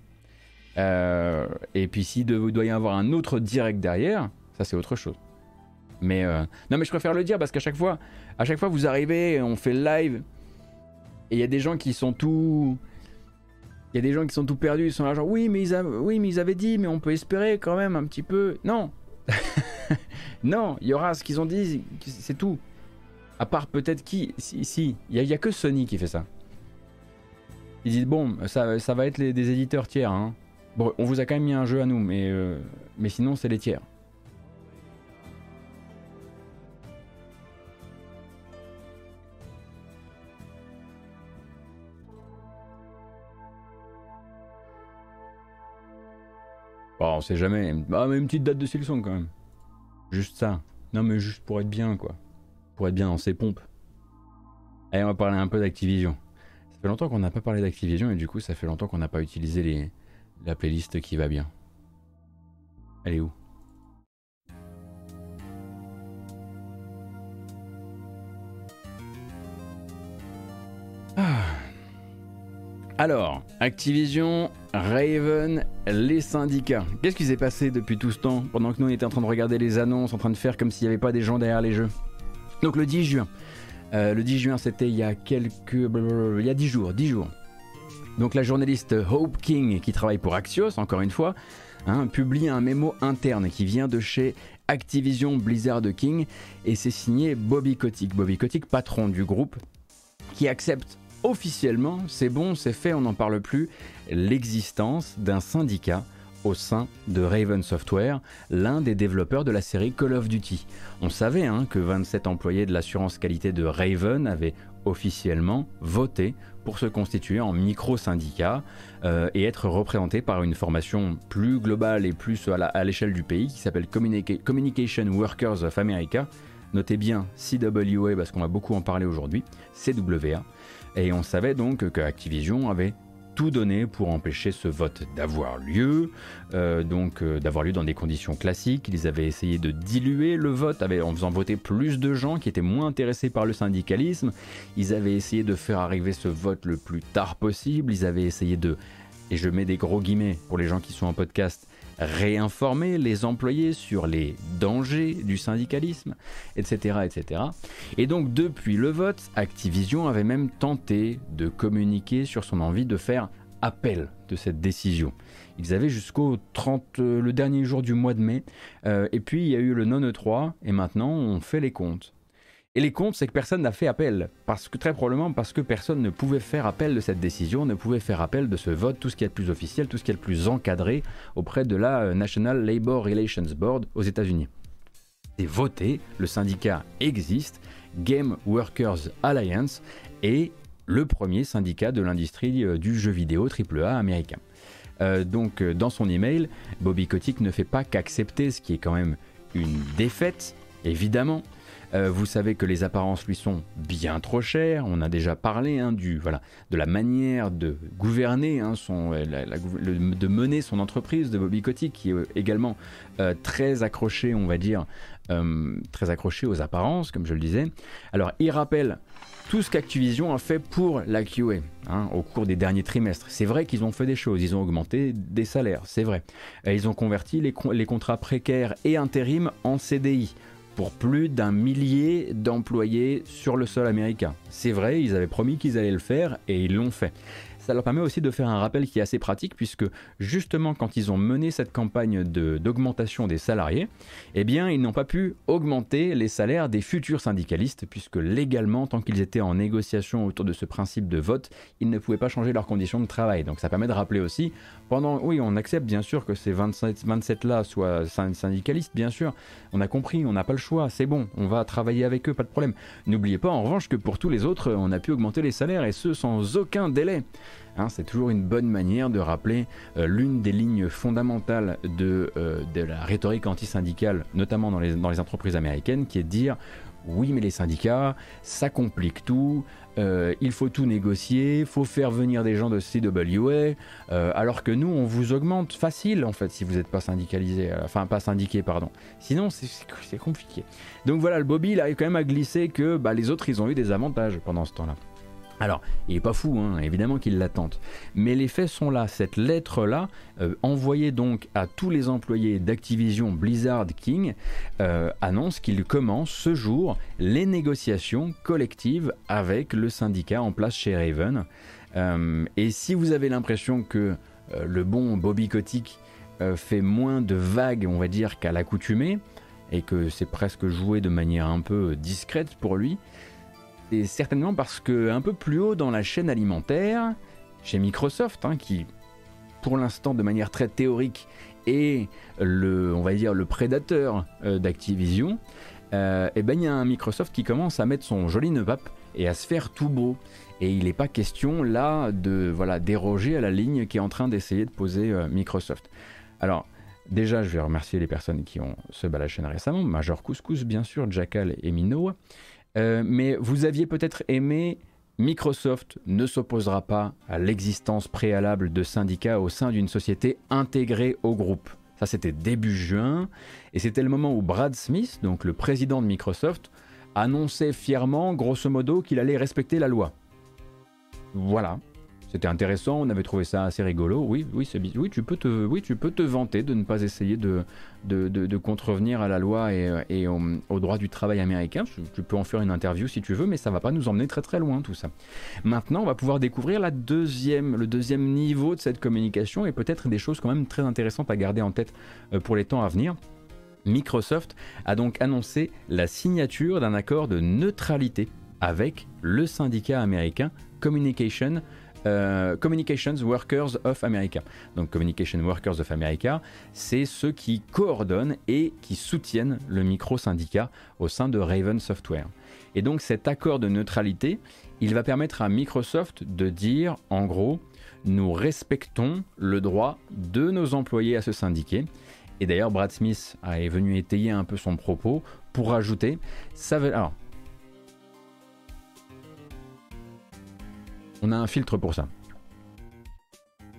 Euh, et puis s'il doit y avoir un autre direct derrière, ça c'est autre chose. Mais non mais je préfère le dire parce qu'à chaque fois, à chaque fois vous arrivez, on fait le live, et il y a des gens qui sont tout. Il y a des gens qui sont tout perdus, ils sont là genre oui mais ils, oui, mais ils avaient dit, mais on peut espérer quand même un petit peu. Non Non, il y aura ce qu'ils ont dit, c'est tout. À part peut-être qui Si, il n'y a, que Sony qui fait ça. Ils disent bon, ça va être des éditeurs tiers. Hein. Bon, on vous a quand même mis un jeu à nous, mais, euh, mais sinon c'est les tiers. on sait jamais. Ah, mais une petite date de Silson quand même. Juste ça. Non, mais juste pour être bien, quoi. Pour être bien dans ses pompes. Allez, on va parler un peu d'Activision. Ça fait longtemps qu'on n'a pas parlé d'Activision et du coup, ça fait longtemps qu'on n'a pas utilisé les... la playlist qui va bien. Elle est où? Ah. Alors, Activision, Raven, les syndicats. Qu'est-ce qui s'est passé depuis tout ce temps pendant que nous on était en train de regarder les annonces, en train de faire comme s'il n'y avait pas des gens derrière les jeux? Donc le 10 juin. Euh, le 10 juin, c'était il y a quelques. Il y a 10 jours, 10 jours. Donc la journaliste Hope King, qui travaille pour Axios, encore une fois, hein, publie un mémo interne qui vient de chez Activision Blizzard King et c'est signé Bobby Kotick. Bobby Kotick, patron du groupe, qui accepte officiellement, c'est bon, c'est fait, on n'en parle plus, l'existence d'un syndicat au sein de Raven Software, l'un des développeurs de la série Call of Duty. On savait hein, que 27 employés de l'assurance qualité de Raven avaient officiellement voté pour se constituer en micro-syndicat euh, et être représentés par une formation plus globale et plus à l'échelle du pays qui s'appelle Communication Workers of America. Notez bien CWA parce qu'on va beaucoup en parler aujourd'hui, CWA. Et on savait donc que Activision avait tout donné pour empêcher ce vote d'avoir lieu, euh, donc euh, d'avoir lieu dans des conditions classiques. Ils avaient essayé de diluer le vote en faisant voter plus de gens qui étaient moins intéressés par le syndicalisme. Ils avaient essayé de faire arriver ce vote le plus tard possible. Ils avaient essayé de, et je mets des gros guillemets pour les gens qui sont en podcast, réinformer les employés sur les dangers du syndicalisme, etc., etc. Et donc depuis le vote, Activision avait même tenté de communiquer sur son envie de faire appel de cette décision. Ils avaient jusqu'au 30, euh, le dernier jour du mois de mai, euh, et puis il y a eu le non-E3, et maintenant on fait les comptes. Et les comptes, c'est que personne n'a fait appel. Parce que, très probablement parce que personne ne pouvait faire appel de cette décision, ne pouvait faire appel de ce vote, tout ce qui est le plus officiel, tout ce qui est le plus encadré auprès de la euh, National Labor Relations Board aux États-Unis. C'est voté, le syndicat existe, Game Workers Alliance est le premier syndicat de l'industrie euh, du jeu vidéo AAA américain. Euh, donc dans son email, Bobby Kotick ne fait pas qu'accepter ce qui est quand même une défaite, évidemment, euh, vous savez que les apparences lui sont bien trop chères. On a déjà parlé hein, du, voilà, de la manière de gouverner, hein, son, euh, de mener son entreprise de Bobby Kotick, qui est également euh, très accroché, on va dire, très accroché aux apparences, comme je le disais. Alors, il rappelle tout ce qu'Activision a fait pour la QA hein, au cours des derniers trimestres. C'est vrai qu'ils ont fait des choses, ils ont augmenté des salaires, c'est vrai. Ils ont converti les, les contrats précaires et intérim en CDI pour plus d'un millier d'employés sur le sol américain. C'est vrai, ils avaient promis qu'ils allaient le faire et ils l'ont fait. Ça leur permet aussi de faire un rappel qui est assez pratique puisque justement quand ils ont mené cette campagne d'augmentation des salariés, eh bien ils n'ont pas pu augmenter les salaires des futurs syndicalistes puisque légalement tant qu'ils étaient en négociation autour de ce principe de vote, ils ne pouvaient pas changer leurs conditions de travail. Donc ça permet de rappeler aussi pendant oui, on accepte bien sûr que ces 27 27 là soient syndicalistes bien sûr. On a compris, on n'a pas le choix, c'est bon, on va travailler avec eux, pas de problème. N'oubliez pas en revanche que pour tous les autres, on a pu augmenter les salaires et ce sans aucun délai. Hein, c'est toujours une bonne manière de rappeler euh, l'une des lignes fondamentales de, euh, la rhétorique antisyndicale, notamment dans les, entreprises américaines, qui est de dire oui mais les syndicats, ça complique tout, euh, il faut tout négocier, faut faire venir des gens de CWA, alors que nous on vous augmente facile en fait si vous n'êtes pas syndicalisé, enfin pas syndiqué pardon. Sinon c'est compliqué. Donc voilà, le Bobby il arrive quand même à glisser que bah, les autres ils ont eu des avantages pendant ce temps-là. Alors, il n'est pas fou, hein, évidemment qu'il l'attente. Mais les faits sont là. Cette lettre-là, euh, envoyée donc à tous les employés d'Activision Blizzard King, euh, annonce qu'il commence ce jour les négociations collectives avec le syndicat en place chez Raven. Euh, et si vous avez l'impression que le bon Bobby Kotick fait moins de vagues, on va dire, qu'à l'accoutumée, et que c'est presque joué de manière un peu discrète pour lui, et certainement parce que un peu plus haut dans la chaîne alimentaire, chez Microsoft, hein, qui pour l'instant de manière très théorique est le, on va dire, le prédateur euh, d'Activision, et euh, eh ben il y a un Microsoft qui commence à mettre son joli nœud et à se faire tout beau. Et il n'est pas question là de voilà déroger à la ligne qui est en train d'essayer de poser euh, Microsoft. Alors déjà, je vais remercier les personnes qui ont se la chaîne récemment, Major Couscous bien sûr, Jackal et Minoa. Euh, mais vous aviez peut-être aimé Microsoft ne s'opposera pas à l'existence préalable de syndicats au sein d'une société intégrée au groupe. Ça, c'était début juin, et c'était le moment où Brad Smith, donc le président de Microsoft, annonçait fièrement, grosso modo, qu'il allait respecter la loi. Voilà, c'était intéressant, on avait trouvé ça assez rigolo. Oui, oui, oui, tu peux te, oui, tu peux te vanter de ne pas essayer de, de, contrevenir à la loi et, au, droit du travail américain. Tu, peux en faire une interview si tu veux, mais ça va pas nous emmener très très loin tout ça. Maintenant, on va pouvoir découvrir la deuxième, le deuxième niveau de cette communication et peut-être des choses quand même très intéressantes à garder en tête euh, pour les temps à venir. Microsoft a donc annoncé la signature d'un accord de neutralité avec le syndicat américain Communication euh, Communications Workers of America. Donc Communication Workers of America, c'est ceux qui coordonnent et qui soutiennent le micro-syndicat au sein de Raven Software. Et donc cet accord de neutralité, il va permettre à Microsoft de dire en gros, nous respectons le droit de nos employés à se syndiquer. Et d'ailleurs, Brad Smith est venu étayer un peu son propos pour ajouter, ça veut, alors, On a un filtre pour ça.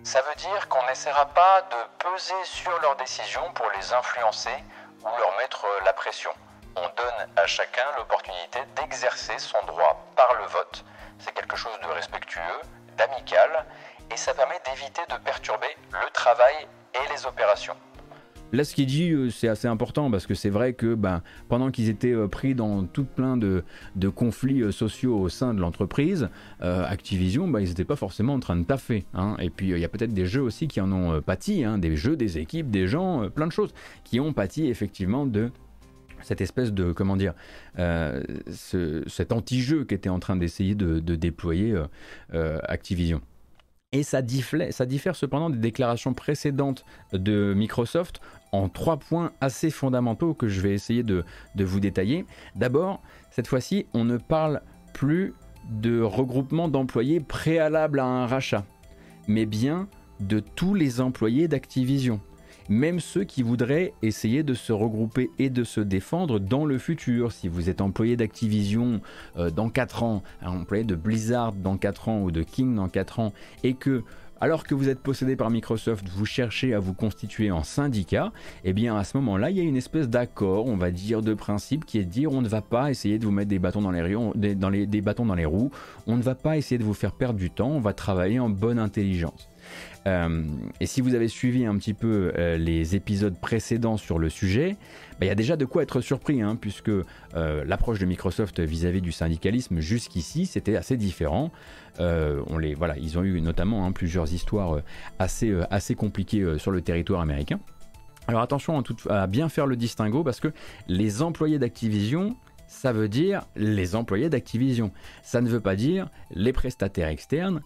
Ça veut dire qu'on n'essaiera pas de peser sur leurs décisions pour les influencer ou leur mettre la pression. On donne à chacun l'opportunité d'exercer son droit par le vote. C'est quelque chose de respectueux, d'amical, et ça permet d'éviter de perturber le travail et les opérations. Là, ce qu'il dit, euh, c'est assez important parce que c'est vrai que ben, pendant qu'ils étaient euh, pris dans tout plein de, conflits euh, sociaux au sein de l'entreprise, Activision, ben, ils n'étaient pas forcément en train de taffer. Hein. Et puis, il y a peut-être des jeux aussi qui en ont pâti, hein, des jeux, des équipes, des gens, plein de choses qui ont pâti effectivement de cette espèce de comment dire cet anti-jeu qui était en train d'essayer de, déployer Activision. Et ça diffère, cependant des déclarations précédentes de Microsoft en trois points assez fondamentaux que je vais essayer de, vous détailler. D'abord, cette fois-ci, on ne parle plus de regroupement d'employés préalable à un rachat, mais bien de tous les employés d'Activision même ceux qui voudraient essayer de se regrouper et de se défendre dans le futur. Si vous êtes employé d'Activision euh, dans 4 ans, employé de Blizzard dans 4 ans ou de King dans 4 ans, et que alors que vous êtes possédé par Microsoft, vous cherchez à vous constituer en syndicat, eh bien à ce moment-là, il y a une espèce d'accord, on va dire, de principe qui est de dire on ne va pas essayer de vous mettre des bâtons dans les roues, on ne va pas essayer de vous faire perdre du temps, on va travailler en bonne intelligence. Et si vous avez suivi un petit peu les épisodes précédents sur le sujet, bah, il y a déjà de quoi être surpris, hein, puisque l'approche de Microsoft vis-à-vis du syndicalisme jusqu'ici, c'était assez différent. on les, voilà, ils ont eu notamment hein, plusieurs histoires assez, assez compliquées sur le territoire américain. Alors attention à, bien faire le distinguo parce que les employés d'Activision, ça veut dire les employés d'Activision. Ça ne veut pas dire les prestataires externes, euh,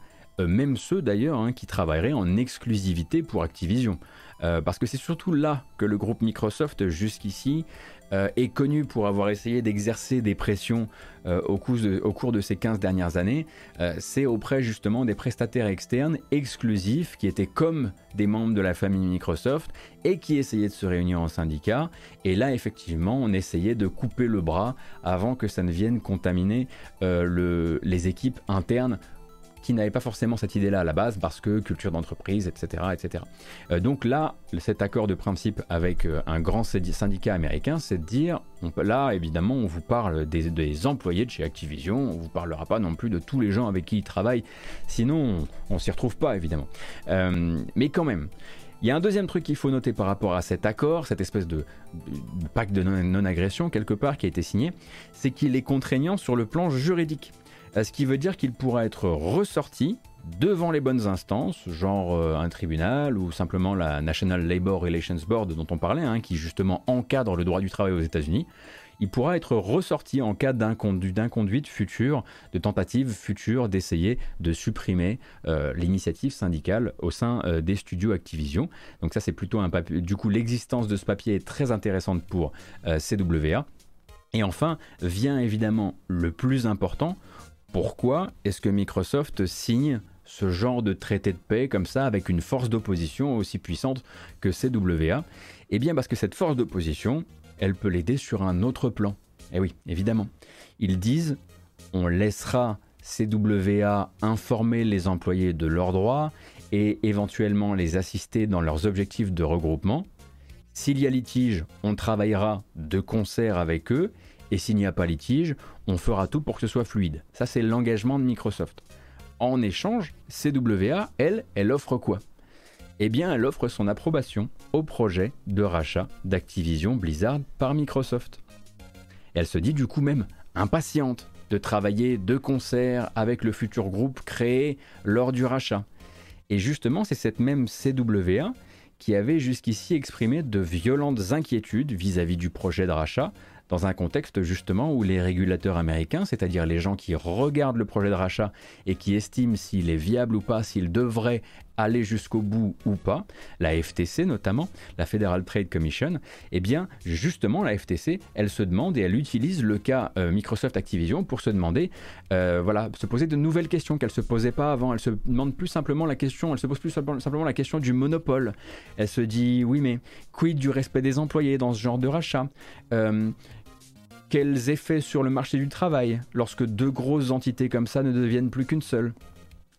même ceux d'ailleurs hein, qui travailleraient en exclusivité pour Activision. Euh, parce que c'est surtout là que le groupe Microsoft jusqu'ici euh, est connu pour avoir essayé d'exercer des pressions euh, au, cours de, ces 15 dernières années, euh, c'est auprès justement des prestataires externes exclusifs qui étaient comme des membres de la famille Microsoft et qui essayaient de se réunir en syndicat. Et là, effectivement, on essayait de couper le bras avant que ça ne vienne contaminer les équipes internes qui n'avaient pas forcément cette idée-là à la base parce que culture d'entreprise, etc. etc. Euh, donc là, cet accord de principe avec euh, un grand syndicat américain, c'est de dire, là évidemment, on vous parle des, employés de chez Activision, on vous parlera pas non plus de tous les gens avec qui ils travaillent, sinon on, ne s'y retrouve pas évidemment. Euh, mais quand même. Il y a un deuxième truc qu'il faut noter par rapport à cet accord, cette espèce de, pacte de non-agression quelque part qui a été signé, c'est qu'il est contraignant sur le plan juridique. Euh, ce qui veut dire qu'il pourra être ressorti devant les bonnes instances, genre euh, un tribunal ou simplement la National Labor Relations Board dont on parlait, hein, qui justement encadre le droit du travail aux États-Unis. Il pourra être ressorti en cas d'inconduite future, de tentative future d'essayer de supprimer euh, l'initiative syndicale au sein des studios Activision. Donc ça c'est plutôt un papier. Du coup l'existence de ce papier est très intéressante pour CWA. Et enfin vient évidemment le plus important, pourquoi est-ce que Microsoft signe ce genre de traité de paix comme ça avec une force d'opposition aussi puissante que CWA Eh bien parce que cette force d'opposition, elle peut l'aider sur un autre plan. Eh oui, évidemment. Ils disent on laissera CWA informer les employés de leurs droits et éventuellement les assister dans leurs objectifs de regroupement. S'il y a litige, on travaillera de concert avec eux et s'il n'y a pas litige, on fera tout pour que ce soit fluide. Ça, c'est l'engagement de Microsoft. En échange, CWA, elle, elle offre quoi? Eh bien, elle offre son approbation au projet de rachat d'Activision Blizzard par Microsoft. Elle se dit du coup même impatiente de travailler de concert avec le futur groupe créé lors du rachat. Et justement, c'est cette même CWA qui avait jusqu'ici exprimé de violentes inquiétudes vis-à-vis -vis du projet de rachat, dans un contexte justement où les régulateurs américains, c'est-à-dire les gens qui regardent le projet de rachat et qui estiment s'il est viable ou pas, s'il devrait aller jusqu'au bout ou pas, la FTC notamment, la Federal Trade Commission, eh bien justement la FTC, elle se demande et elle utilise le cas euh, Microsoft Activision pour se demander, euh, voilà, se poser de nouvelles questions qu'elle se posait pas avant. Elle se demande plus simplement la question, elle se pose plus simplement la question du monopole. Elle se dit, oui mais quid du respect des employés dans ce genre de rachat? Euh, quels effets sur le marché du travail lorsque deux grosses entités comme ça ne deviennent plus qu'une seule?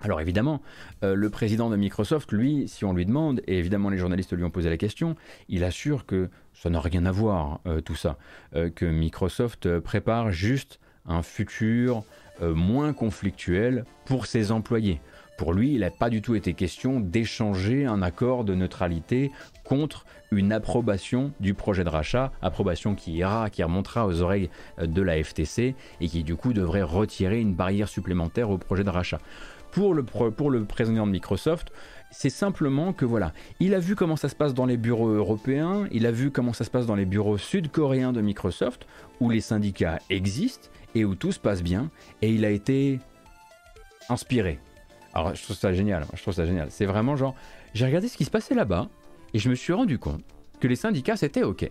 Alors évidemment, euh, le président de Microsoft, lui, si on lui demande, et évidemment les journalistes lui ont posé la question, il assure que ça n'a rien à voir euh, tout ça, euh, que Microsoft prépare juste un futur moins conflictuel pour ses employés. Pour lui, il n'a pas du tout été question d'échanger un accord de neutralité contre une approbation du projet de rachat, approbation qui ira, qui remontera aux oreilles de la FTC et qui du coup devrait retirer une barrière supplémentaire au projet de rachat. Pour le, pour le président de Microsoft, c'est simplement que voilà, il a vu comment ça se passe dans les bureaux européens, il a vu comment ça se passe dans les bureaux sud-coréens de Microsoft, où les syndicats existent et où tout se passe bien, et il a été inspiré, alors je trouve ça génial, je trouve ça génial. C'est vraiment genre, j'ai regardé ce qui se passait là-bas et je me suis rendu compte que les syndicats c'était ok.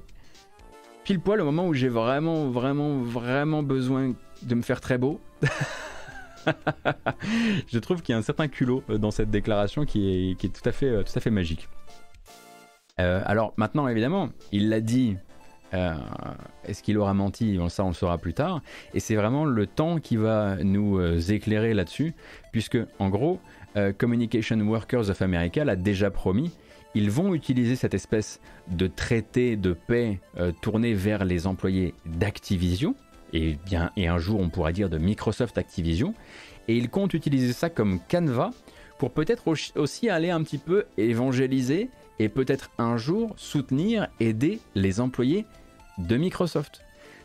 Pile poil au moment où j'ai vraiment, vraiment, vraiment besoin de me faire très beau. je trouve qu'il y a un certain culot euh, dans cette déclaration qui est, tout, à fait, euh, tout à fait magique. Euh, alors maintenant, évidemment, il l'a dit est-ce qu'il aura menti? Ça, on le saura plus tard. Et c'est vraiment le temps qui va nous éclairer là-dessus, puisque en gros, Communication Workers of America l'a déjà promis. Ils vont utiliser cette espèce de traité de paix tourné vers les employés d'Activision, et bien et un jour on pourra dire de Microsoft Activision, et ils comptent utiliser ça comme canevas pour peut-être aussi aller un petit peu évangéliser et peut-être un jour soutenir, aider les employés de Microsoft.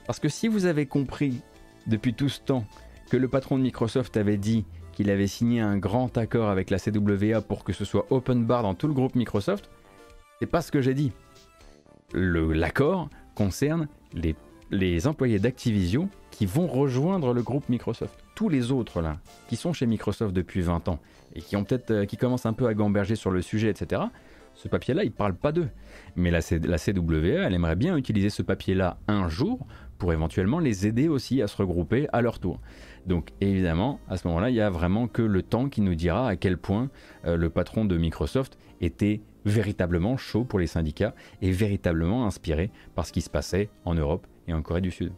Parce que si vous avez compris depuis tout ce temps que le patron de Microsoft avait dit qu'il avait signé un grand accord avec la CWA pour que ce soit open bar dans tout le groupe Microsoft, c'est pas ce que j'ai dit. L'accord concerne les, les employés d'Activision qui vont rejoindre le groupe Microsoft. Tous les autres là, qui sont chez Microsoft depuis 20 ans et qui ont peut-être, euh, qui commencent un peu à gamberger sur le sujet, etc. Ce papier-là, il parle pas d'eux. Mais la, la CWA, elle aimerait bien utiliser ce papier-là un jour pour éventuellement les aider aussi à se regrouper à leur tour. Donc évidemment, à ce moment-là, il n'y a vraiment que le temps qui nous dira à quel point euh, le patron de Microsoft était véritablement chaud pour les syndicats et véritablement inspiré par ce qui se passait en Europe et en Corée du Sud.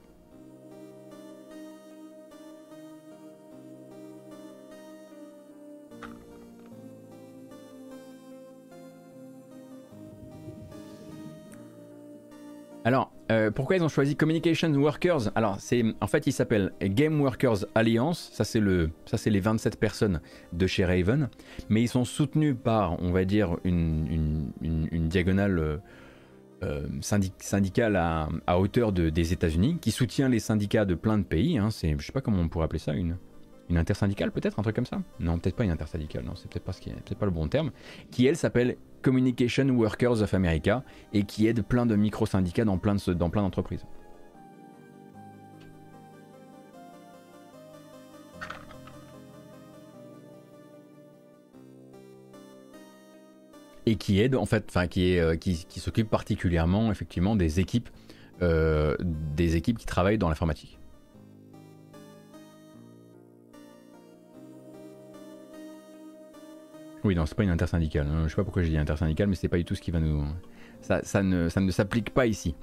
Alors, euh, pourquoi ils ont choisi Communication Workers? Alors, c'est en fait, ils s'appellent Game Workers Alliance. Ça, c'est le, ça, c'est les 27 personnes de chez Raven, mais ils sont soutenus par, on va dire, une, diagonale euh, euh, syndicale à, hauteur des États-Unis, qui soutient les syndicats de plein de pays. Hein. C'est, je sais pas comment on pourrait appeler ça, une, intersyndicale peut-être, un truc comme ça? Non, peut-être pas une intersyndicale, non, c'est peut-être pas, ce qui pas le bon terme, qui elle s'appelle Communication Workers of America et qui aide plein de micro-syndicats dans plein, de, dans plein d'entreprises. Et qui aide, en fait, enfin, qui, euh, qui, qui s'occupe particulièrement, effectivement, des équipes, euh, des équipes qui travaillent dans l'informatique. Oui, non, c'est pas une intersyndicale. Je sais pas pourquoi j'ai dit intersyndicale, mais c'est pas du tout ce qui va nous. Ça, ne, ça ne s'applique pas ici.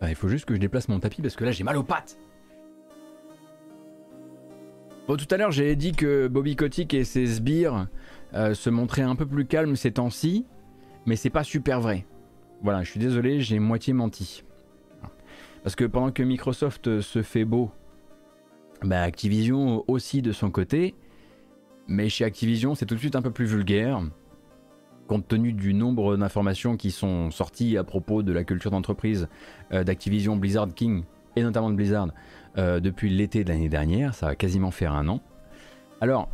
Ah, il faut juste que je déplace mon tapis parce que là j'ai mal aux pattes. Bon, tout à l'heure j'ai dit que Bobby Kotick et ses sbires euh, se montraient un peu plus calmes ces temps-ci, mais c'est pas super vrai. Voilà, je suis désolé, j'ai moitié menti. Parce que pendant que Microsoft se fait beau bah, Activision aussi de son côté, mais chez Activision c'est tout de suite un peu plus vulgaire, compte tenu du nombre d'informations qui sont sorties à propos de la culture d'entreprise euh, d'Activision Blizzard King, et notamment de Blizzard, euh, depuis l'été de l'année dernière, ça va quasiment faire un an. Alors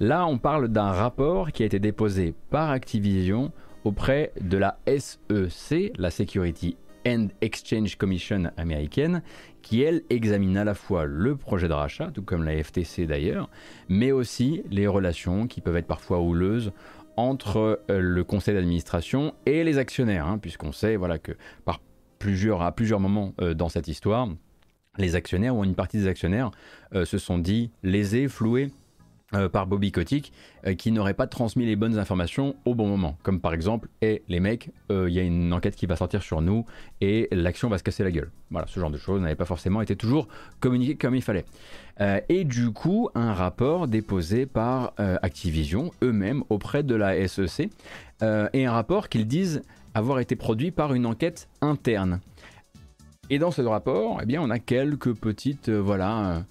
là on parle d'un rapport qui a été déposé par Activision auprès de la SEC, la Security and Exchange Commission américaine, qui elle examine à la fois le projet de rachat, tout comme la FTC d'ailleurs, mais aussi les relations qui peuvent être parfois houleuses entre euh, le conseil d'administration et les actionnaires, hein, puisqu'on sait voilà, que par plusieurs, à plusieurs moments euh, dans cette histoire, les actionnaires ou une partie des actionnaires euh, se sont dit lésés, floués euh, par Bobby Kotick euh, qui n'aurait pas transmis les bonnes informations au bon moment. Comme par exemple, et les mecs, euh, il y a une enquête qui va sortir sur nous et l'action va se casser la gueule. Voilà, ce genre de choses n'avait pas forcément été toujours communiqué comme il fallait. et du coup, un rapport déposé par Activision eux-mêmes auprès de la SEC et un rapport qu'ils disent avoir été produit par une enquête interne. Et dans ce rapport, eh bien, on a quelques petites, voilà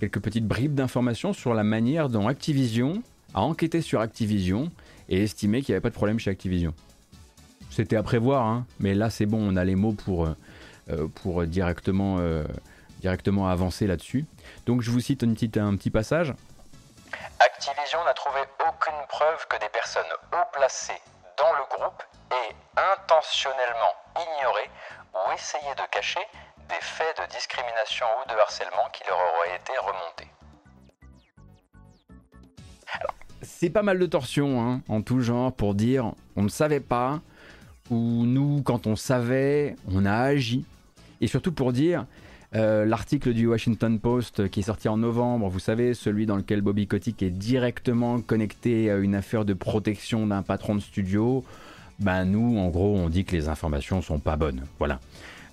quelques petites bribes d'informations sur la manière dont Activision a enquêté sur Activision et estimé qu'il n'y avait pas de problème chez Activision. C'était à prévoir, hein, mais là c'est bon, on a les mots pour, euh, directement, euh, directement avancer là-dessus. Donc je vous cite un petit passage. Activision n'a trouvé aucune preuve que des personnes haut placées dans le groupe aient intentionnellement ignoré ou essayé de cacher des faits de discrimination ou de harcèlement qui leur auraient été remontés. C'est pas mal de torsions hein, en tout genre pour dire on ne savait pas, ou nous, quand on savait, on a agi. Et surtout pour dire euh, l'article du Washington Post qui est sorti en novembre, vous savez, celui dans lequel Bobby Kotick est directement connecté à une affaire de protection d'un patron de studio. Ben nous, en gros, on dit que les informations sont pas bonnes. Voilà.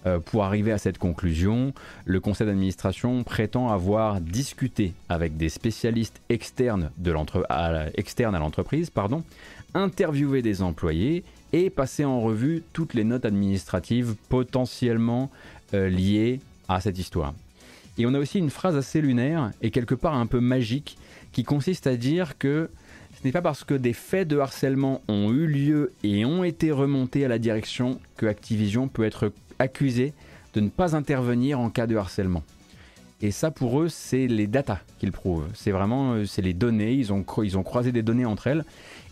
Euh, pour arriver à cette conclusion, le conseil d'administration prétend avoir discuté avec des spécialistes externes, à, l'entreprise, interviewé des employés et passé en revue toutes les notes administratives potentiellement euh, liées à cette histoire. Et on a aussi une phrase assez lunaire et quelque part un peu magique qui consiste à dire que ce n'est pas parce que des faits de harcèlement ont eu lieu et ont été remontés à la direction que Activision peut être accusé de ne pas intervenir en cas de harcèlement. Et ça, pour eux, c'est les datas qu'ils prouvent. C'est vraiment, euh, c'est les données. Ils ont, ils ont croisé des données entre elles.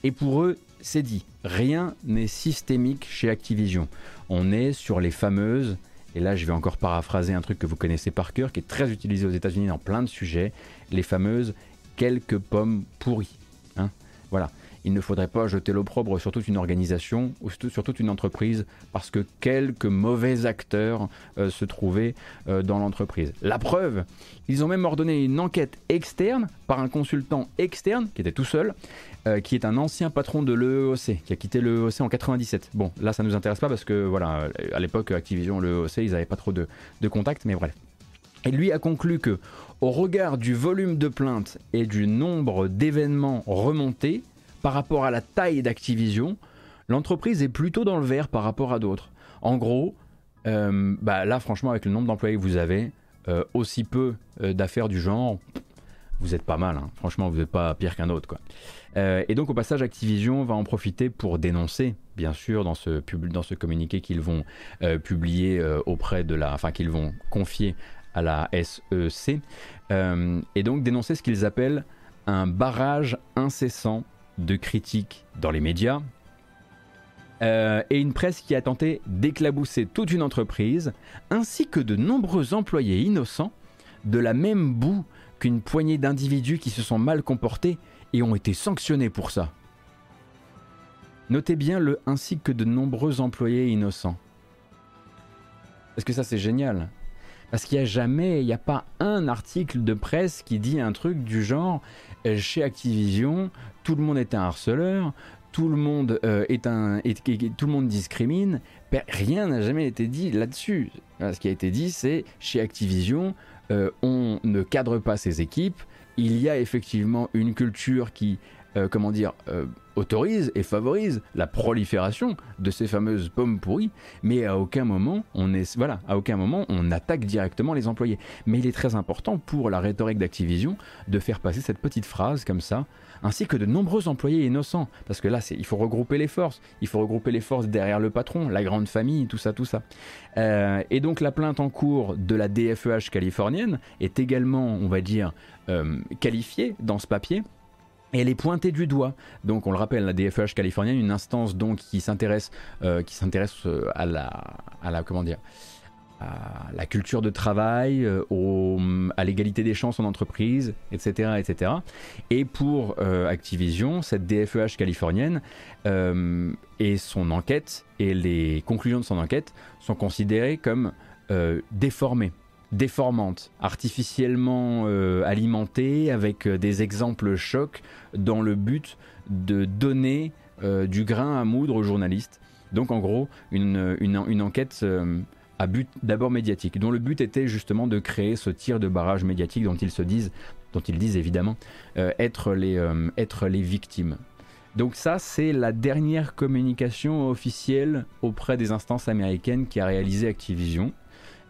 Et pour eux, c'est dit. Rien n'est systémique chez Activision. On est sur les fameuses, et là je vais encore paraphraser un truc que vous connaissez par cœur, qui est très utilisé aux États-Unis dans plein de sujets, les fameuses quelques pommes pourries. Hein voilà il ne faudrait pas jeter l'opprobre sur toute une organisation ou sur toute une entreprise parce que quelques mauvais acteurs euh, se trouvaient euh, dans l'entreprise. La preuve, ils ont même ordonné une enquête externe par un consultant externe qui était tout seul, euh, qui est un ancien patron de l'EEOC, qui a quitté l'EEOC en 97. Bon, là ça nous intéresse pas parce que voilà, à l'époque Activision, l'EEOC, ils n'avaient pas trop de, de contact, mais bref. Et lui a conclu que, au regard du volume de plaintes et du nombre d'événements remontés, par rapport à la taille d'Activision, l'entreprise est plutôt dans le vert par rapport à d'autres. En gros, euh, bah là franchement avec le nombre d'employés que vous avez, euh, aussi peu euh, d'affaires du genre, vous êtes pas mal. Hein. Franchement, vous n'êtes pas pire qu'un autre. Quoi. et donc au passage, Activision va en profiter pour dénoncer, bien sûr, dans ce, dans ce communiqué qu'ils vont publier auprès de la, enfin qu'ils vont confier à la SEC, et donc dénoncer ce qu'ils appellent un barrage incessant de critiques dans les médias, euh, et une presse qui a tenté d'éclabousser toute une entreprise, ainsi que de nombreux employés innocents, de la même boue qu'une poignée d'individus qui se sont mal comportés et ont été sanctionnés pour ça. Notez bien le ainsi que de nombreux employés innocents. Parce que ça c'est génial. Parce qu'il n'y a jamais, il n'y a pas un article de presse qui dit un truc du genre euh, chez Activision, tout le monde est un harceleur, tout le monde euh, est un, tout le monde discrimine. Rien n'a jamais été dit là-dessus. Ce qui a été dit, c'est chez Activision, euh, on ne cadre pas ses équipes. Il y a effectivement une culture qui, comment dire, autorise et favorise la prolifération de ces fameuses pommes pourries, mais à aucun moment on est à aucun moment on attaque directement les employés. Mais il est très important pour la rhétorique d'Activision de faire passer cette petite phrase comme ça, ainsi que de nombreux employés innocents, parce que là il faut regrouper les forces, il faut regrouper les forces derrière le patron, la grande famille, tout ça, tout ça. Euh, et donc la plainte en cours de la DFEH californienne est également, on va dire, euh, qualifiée dans ce papier et elle est pointée du doigt. Donc, on le rappelle, la DFH californienne, une instance donc qui s'intéresse, qui s'intéresse euh, à la, à la, comment dire, à la culture de travail, euh, au, à l'égalité des chances en entreprise, etc., etc. Et pour Activision, cette DFEH californienne et son enquête et les conclusions de son enquête sont considérées comme déformées déformante, artificiellement euh, alimentée, avec euh, des exemples chocs, dans le but de donner euh, du grain à moudre aux journalistes. Donc en gros, une, une, enquête but d'abord médiatique, dont le but était justement de créer ce tir de barrage médiatique dont ils se disent, dont ils disent évidemment être, les, être les victimes. Donc ça, c'est la dernière communication officielle auprès des instances américaines qui a réalisé Activision.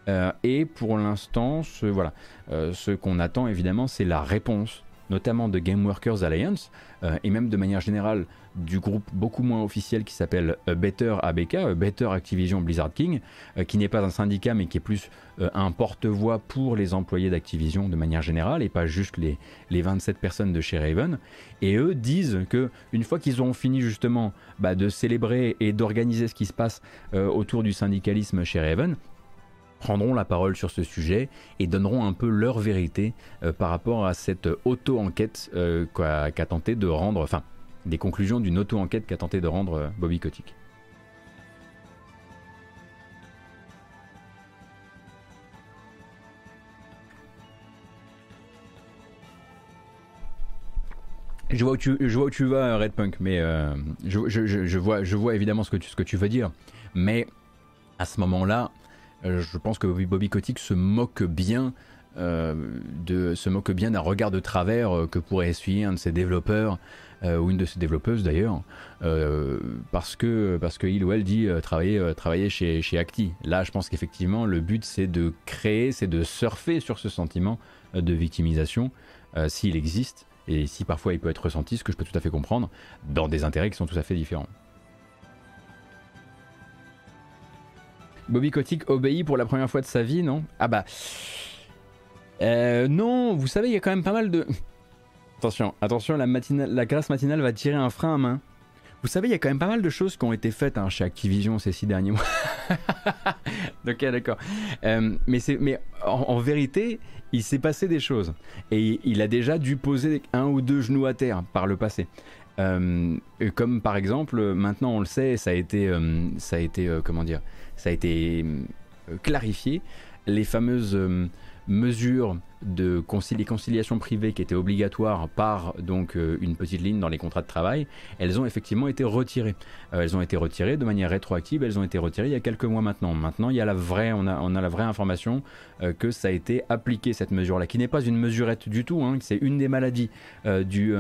Euh, et pour l'instant, ce, voilà, euh, ce qu'on attend évidemment, c'est la réponse, notamment de Game Workers Alliance, euh, et même de manière générale du groupe beaucoup moins officiel qui s'appelle Better ABK, Better Activision Blizzard King, qui n'est pas un syndicat mais qui est plus un porte-voix pour les employés d'Activision de manière générale et pas juste les, les 27 personnes de chez Raven. Et eux disent que une fois qu'ils ont fini justement bah, de célébrer et d'organiser ce qui se passe autour du syndicalisme chez Raven, prendront la parole sur ce sujet et donneront un peu leur vérité euh, par rapport à cette auto-enquête euh, qu'a tenté de rendre, enfin, des conclusions d'une auto-enquête qu'a tenté de rendre euh, Bobby Kotick. Je vois, où tu, vas, Red Punk, mais je, vois, évidemment ce que tu, veux dire. Mais à ce moment-là, je pense que Bobby Kotick se moque bien de, se moque bien d'un regard de travers que pourrait essuyer un de ses développeurs ou une de ses développeuses d'ailleurs, parce que parce ou elle dit travailler chez Acti. Là, je pense qu'effectivement le but c'est de créer, c'est de surfer sur ce sentiment de victimisation s'il existe et si parfois il peut être ressenti, ce que je peux tout à fait comprendre, dans des intérêts qui sont tout à fait différents. Bobby Kotick obéit pour la première fois de sa vie, non? Ah bah... Euh, non, vous savez, il y a quand même pas mal de... Attention, attention, la, la grâce matinale va tirer un frein à main. Vous savez, il y a quand même pas mal de choses qui ont été faites hein, chez Activision ces six derniers mois. ok, d'accord. Euh, mais mais en, vérité, il s'est passé des choses. Et il a déjà dû poser un ou deux genoux à terre par le passé. Euh, comme par exemple, maintenant on le sait, ça a été, ça a été comment dire, ça a été clarifié, les fameuses mesures de conciliation privée qui étaient obligatoires par donc euh, une petite ligne dans les contrats de travail, elles ont effectivement été retirées. Euh, elles ont été retirées de manière rétroactive, elles ont été retirées il y a quelques mois maintenant. Maintenant, il y a la vraie, on a, on a la vraie information euh, que ça a été appliqué cette mesure-là, qui n'est pas une mesurette du tout, hein, c'est une des maladies du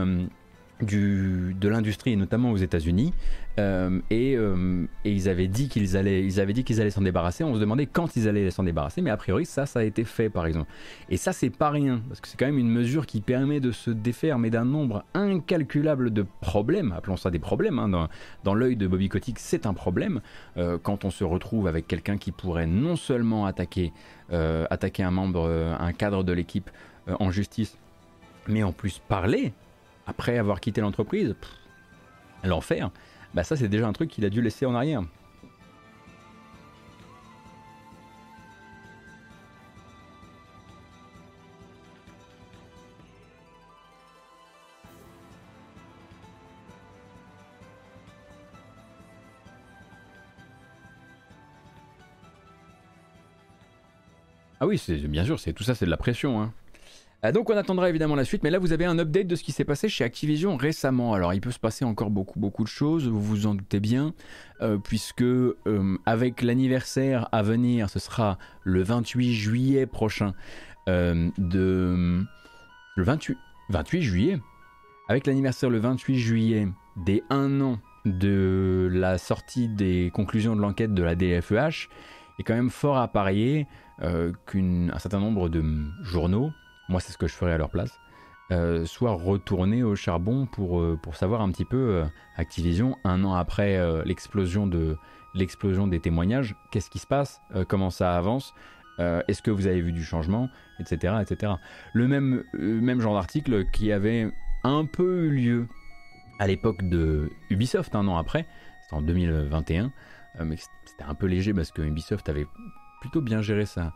de l'industrie, notamment aux États-Unis, euh, et, euh, et, ils avaient dit qu'ils allaient, ils avaient dit qu'ils allaient s'en débarrasser. On se demandait quand ils allaient s'en débarrasser, mais a priori ça, ça a été fait, par exemple. Et ça, c'est pas rien, parce que c'est quand même une mesure qui permet de se défaire, mais d'un nombre incalculable de problèmes. Appelons ça des problèmes. Hein. Dans, dans l'œil de Bobby Kotick, c'est un problème euh, quand on se retrouve avec quelqu'un qui pourrait non seulement attaquer, attaquer un membre, un cadre de l'équipe en justice, mais en plus parler après avoir quitté l'entreprise, l'enfer, bah ça c'est déjà un truc qu'il a dû laisser en arrière. Ah oui, c'est bien sûr, c'est tout ça, c'est de la pression. Hein. Euh, donc on attendra évidemment la suite, mais là vous avez un update de ce qui s'est passé chez Activision récemment. Alors il peut se passer encore beaucoup beaucoup de choses, vous vous en doutez bien, euh, puisque euh, avec l'anniversaire à venir, ce sera le 28 juillet prochain de le 28 28 juillet. Avec l'anniversaire le 28 juillet des 1 an de la sortie des conclusions de l'enquête de la DFEH, est quand même fort à parier qu'un certain nombre de journaux moi c'est ce que je ferais à leur place, euh, soit retourner au charbon pour, euh, pour savoir un petit peu euh, Activision, un an après l'explosion de l'explosion des témoignages, qu'est-ce qui se passe, comment ça avance, est-ce que vous avez vu du changement, etc. etc. Le même, même genre d'article qui avait un peu eu lieu à l'époque de Ubisoft, un an après, c'était en 2021, mais c'était un peu léger parce que Ubisoft avait plutôt bien géré sa,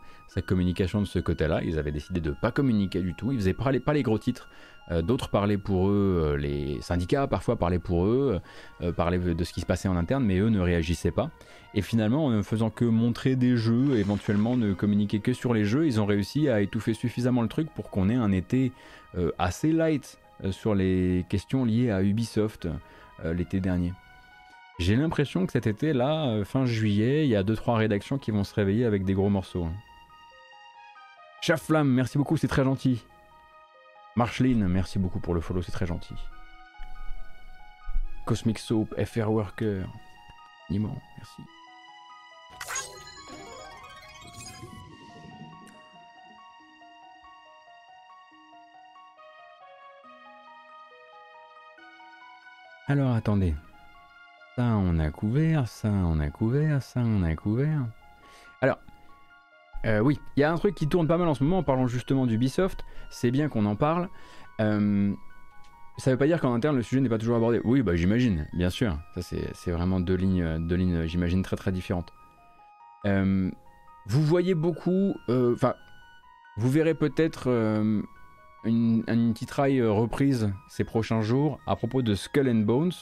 communication de ce côté-là. Ils avaient décidé de ne pas communiquer du tout. Ils faisaient pas les gros titres. Euh, d'autres parlaient pour eux, euh, les syndicats parfois parlaient pour eux, euh, parlaient de ce qui se passait en interne, mais eux ne réagissaient pas. Et finalement, en ne faisant que montrer des jeux, éventuellement ne communiquer que sur les jeux, ils ont réussi à étouffer suffisamment le truc pour qu'on ait un été assez light sur les questions liées à Ubisoft l'été dernier. J'ai l'impression que cet été, là, euh, fin juillet, il y a 2-3 rédactions qui vont se réveiller avec des gros morceaux. Hein. Chef merci beaucoup, c'est très gentil. Marcheline, merci beaucoup pour le follow, c'est très gentil. Cosmic Soap, FR Worker, Nimo, merci. Alors attendez, ça, on a couvert, ça, on a couvert, ça, on a couvert. Alors, euh, oui, il y a un truc qui tourne pas mal en ce moment en parlant justement d'Ubisoft. C'est bien qu'on en parle. Euh, ça veut pas dire qu'en interne le sujet n'est pas toujours abordé. Oui, bah j'imagine, bien sûr. Ça c'est vraiment deux lignes, deux lignes, j'imagine très très différentes. Euh, vous voyez beaucoup, enfin, vous verrez peut-être une, une titraille reprise ces prochains jours à propos de Skull and Bones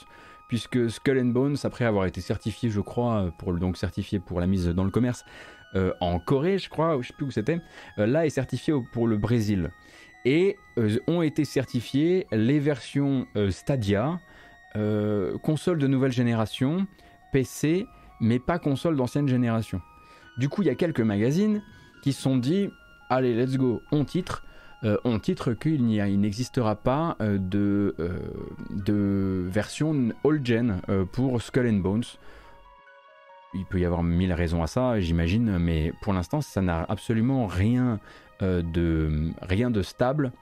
puisque Skull and Bones, après avoir été certifié, je crois, pour donc certifié pour la mise dans le commerce euh, en Corée, je crois, je sais plus où c'était, euh, là est certifié pour le Brésil. Et euh, ont été certifiées les versions Stadia, console de nouvelle génération, PC, mais pas console d'ancienne génération. Du coup, il y a quelques magazines qui se sont dit allez, let's go, on titre. Euh, on titre qu'il n'existera pas euh, de, euh, de version all-gen pour Skull and Bones. Il peut y avoir mille raisons à ça, j'imagine, mais pour l'instant, ça n'a absolument rien, de, rien de stable.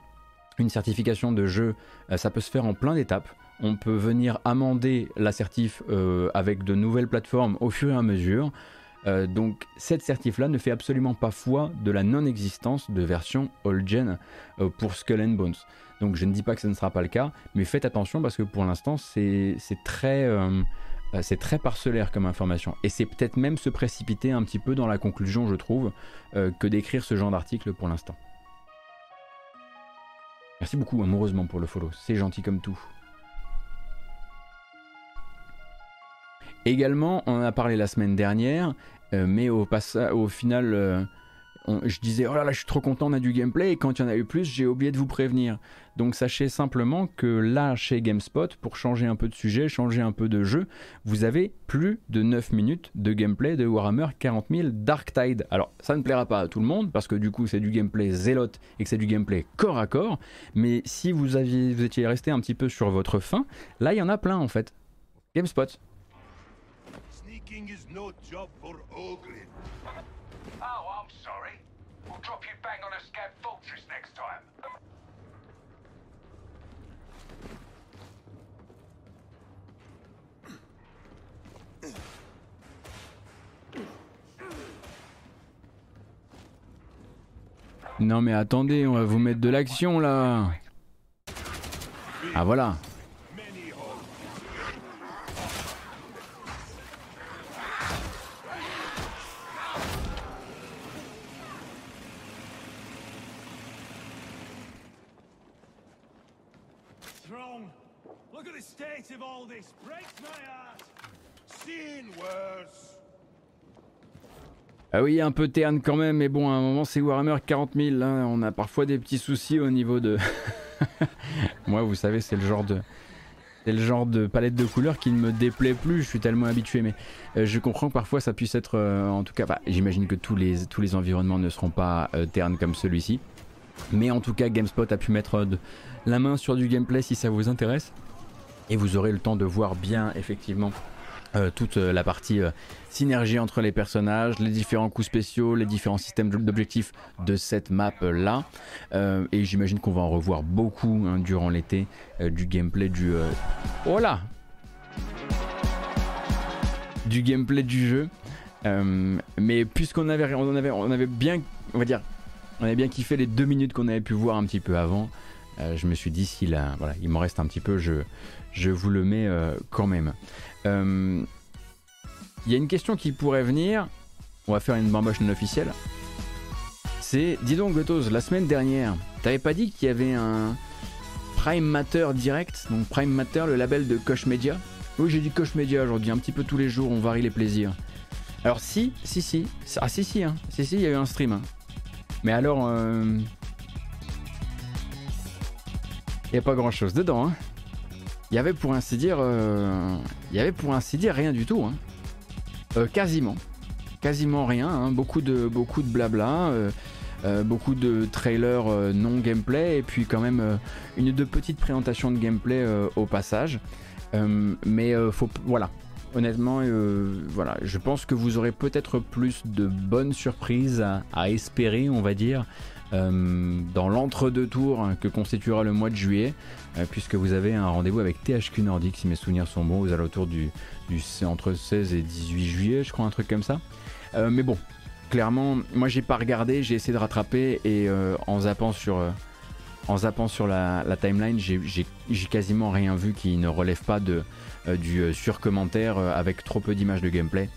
Une certification de jeu, ça peut se faire en plein d'étapes. On peut venir amender l'assertif avec de nouvelles plateformes au fur et à mesure. Euh, donc cette certif-là ne fait absolument pas foi de la non-existence de version all-gen euh, pour Skull and Bones. Donc je ne dis pas que ce ne sera pas le cas, mais faites attention parce que pour l'instant c'est très, euh, très parcellaire comme information. Et c'est peut-être même se précipiter un petit peu dans la conclusion, je trouve, que d'écrire ce genre d'article pour l'instant. Merci beaucoup amoureusement pour le follow, c'est gentil comme tout. Également, on en a parlé la semaine dernière, mais au, final, euh, je disais oh là là, je suis trop content, on a du gameplay, et quand il y en a eu plus, j'ai oublié de vous prévenir. Donc sachez simplement que là, chez GameSpot, pour changer un peu de sujet, changer un peu de jeu, vous avez plus de 9 minutes de gameplay de Warhammer 40 000 Dark Tide. Alors, ça ne plaira pas à tout le monde, parce que du coup, c'est du gameplay zélote et que c'est du gameplay corps à corps, mais si vous, aviez, vous étiez resté un petit peu sur votre fin, là, il y en a plein en fait. GameSpot. Is no job for Ogrin. Oh, I'm sorry. We'll drop you bang on a scab fortress next time. Non mais attendez, on va vous mettre de l'action là. Ah voilà. Ah oui, un peu terne quand même, mais bon, à un moment c'est Warhammer 40 000, hein. on a parfois des petits soucis au niveau de... Moi, vous savez, c'est le genre de... C'est le genre de palette de couleurs qui ne me déplaît plus, je suis tellement habitué, mais euh, je comprends que parfois ça puisse être, euh, en tout cas, bah, j'imagine que tous les, environnements ne seront pas euh, ternes comme celui-ci. Mais en tout cas, GameSpot a pu mettre la main sur du gameplay si ça vous intéresse. Et vous aurez le temps de voir bien, effectivement, euh, toute euh, la partie euh, synergie entre les personnages, les différents coups spéciaux, les différents systèmes d'objectifs de cette map là. et j'imagine qu'on va en revoir beaucoup hein, durant l'été du gameplay du. Du gameplay du jeu. mais puisqu'on avait, bien, va dire, on bien kiffé les deux minutes qu'on avait pu voir un petit peu avant. je me suis dit, s'il voilà, il m'en reste un petit peu, je vous le mets quand même. Il euh, y a une question qui pourrait venir. On va faire une bamboche non officielle. C'est, dis donc Gotos, la semaine dernière, t'avais pas dit qu'il y avait un Prime Matter direct, donc Prime Matter, le label de Koch Media? Oui, j'ai dit Koch Media aujourd'hui, un petit peu tous les jours, on varie les plaisirs. Alors si, si, si, ah si, si, hein. si, si, il y a eu un stream. Hein. Mais alors, il euh... n'y a pas grand chose dedans. Hein il y avait pour ainsi dire, euh, il y avait pour ainsi dire rien du tout, hein. euh, quasiment, quasiment rien, hein. beaucoup de beaucoup de blabla, euh, beaucoup de trailers non gameplay et puis quand même une de petites présentations de gameplay au passage. mais faut, voilà, honnêtement, voilà, je pense que vous aurez peut-être plus de bonnes surprises à espérer, on va dire, dans l'entre-deux tours que constituera le mois de juillet. Euh, puisque vous avez un rendez-vous avec THQ Nordic, si mes souvenirs sont bons, aux alentours du, du entre 16 et 18 juillet, je crois, un truc comme ça. Euh, mais bon, clairement, moi j'ai pas regardé, j'ai essayé de rattraper et euh, en zappant sur, en zappant sur la, timeline, j'ai quasiment rien vu qui ne relève pas de, du surcommentaire avec trop peu d'images de gameplay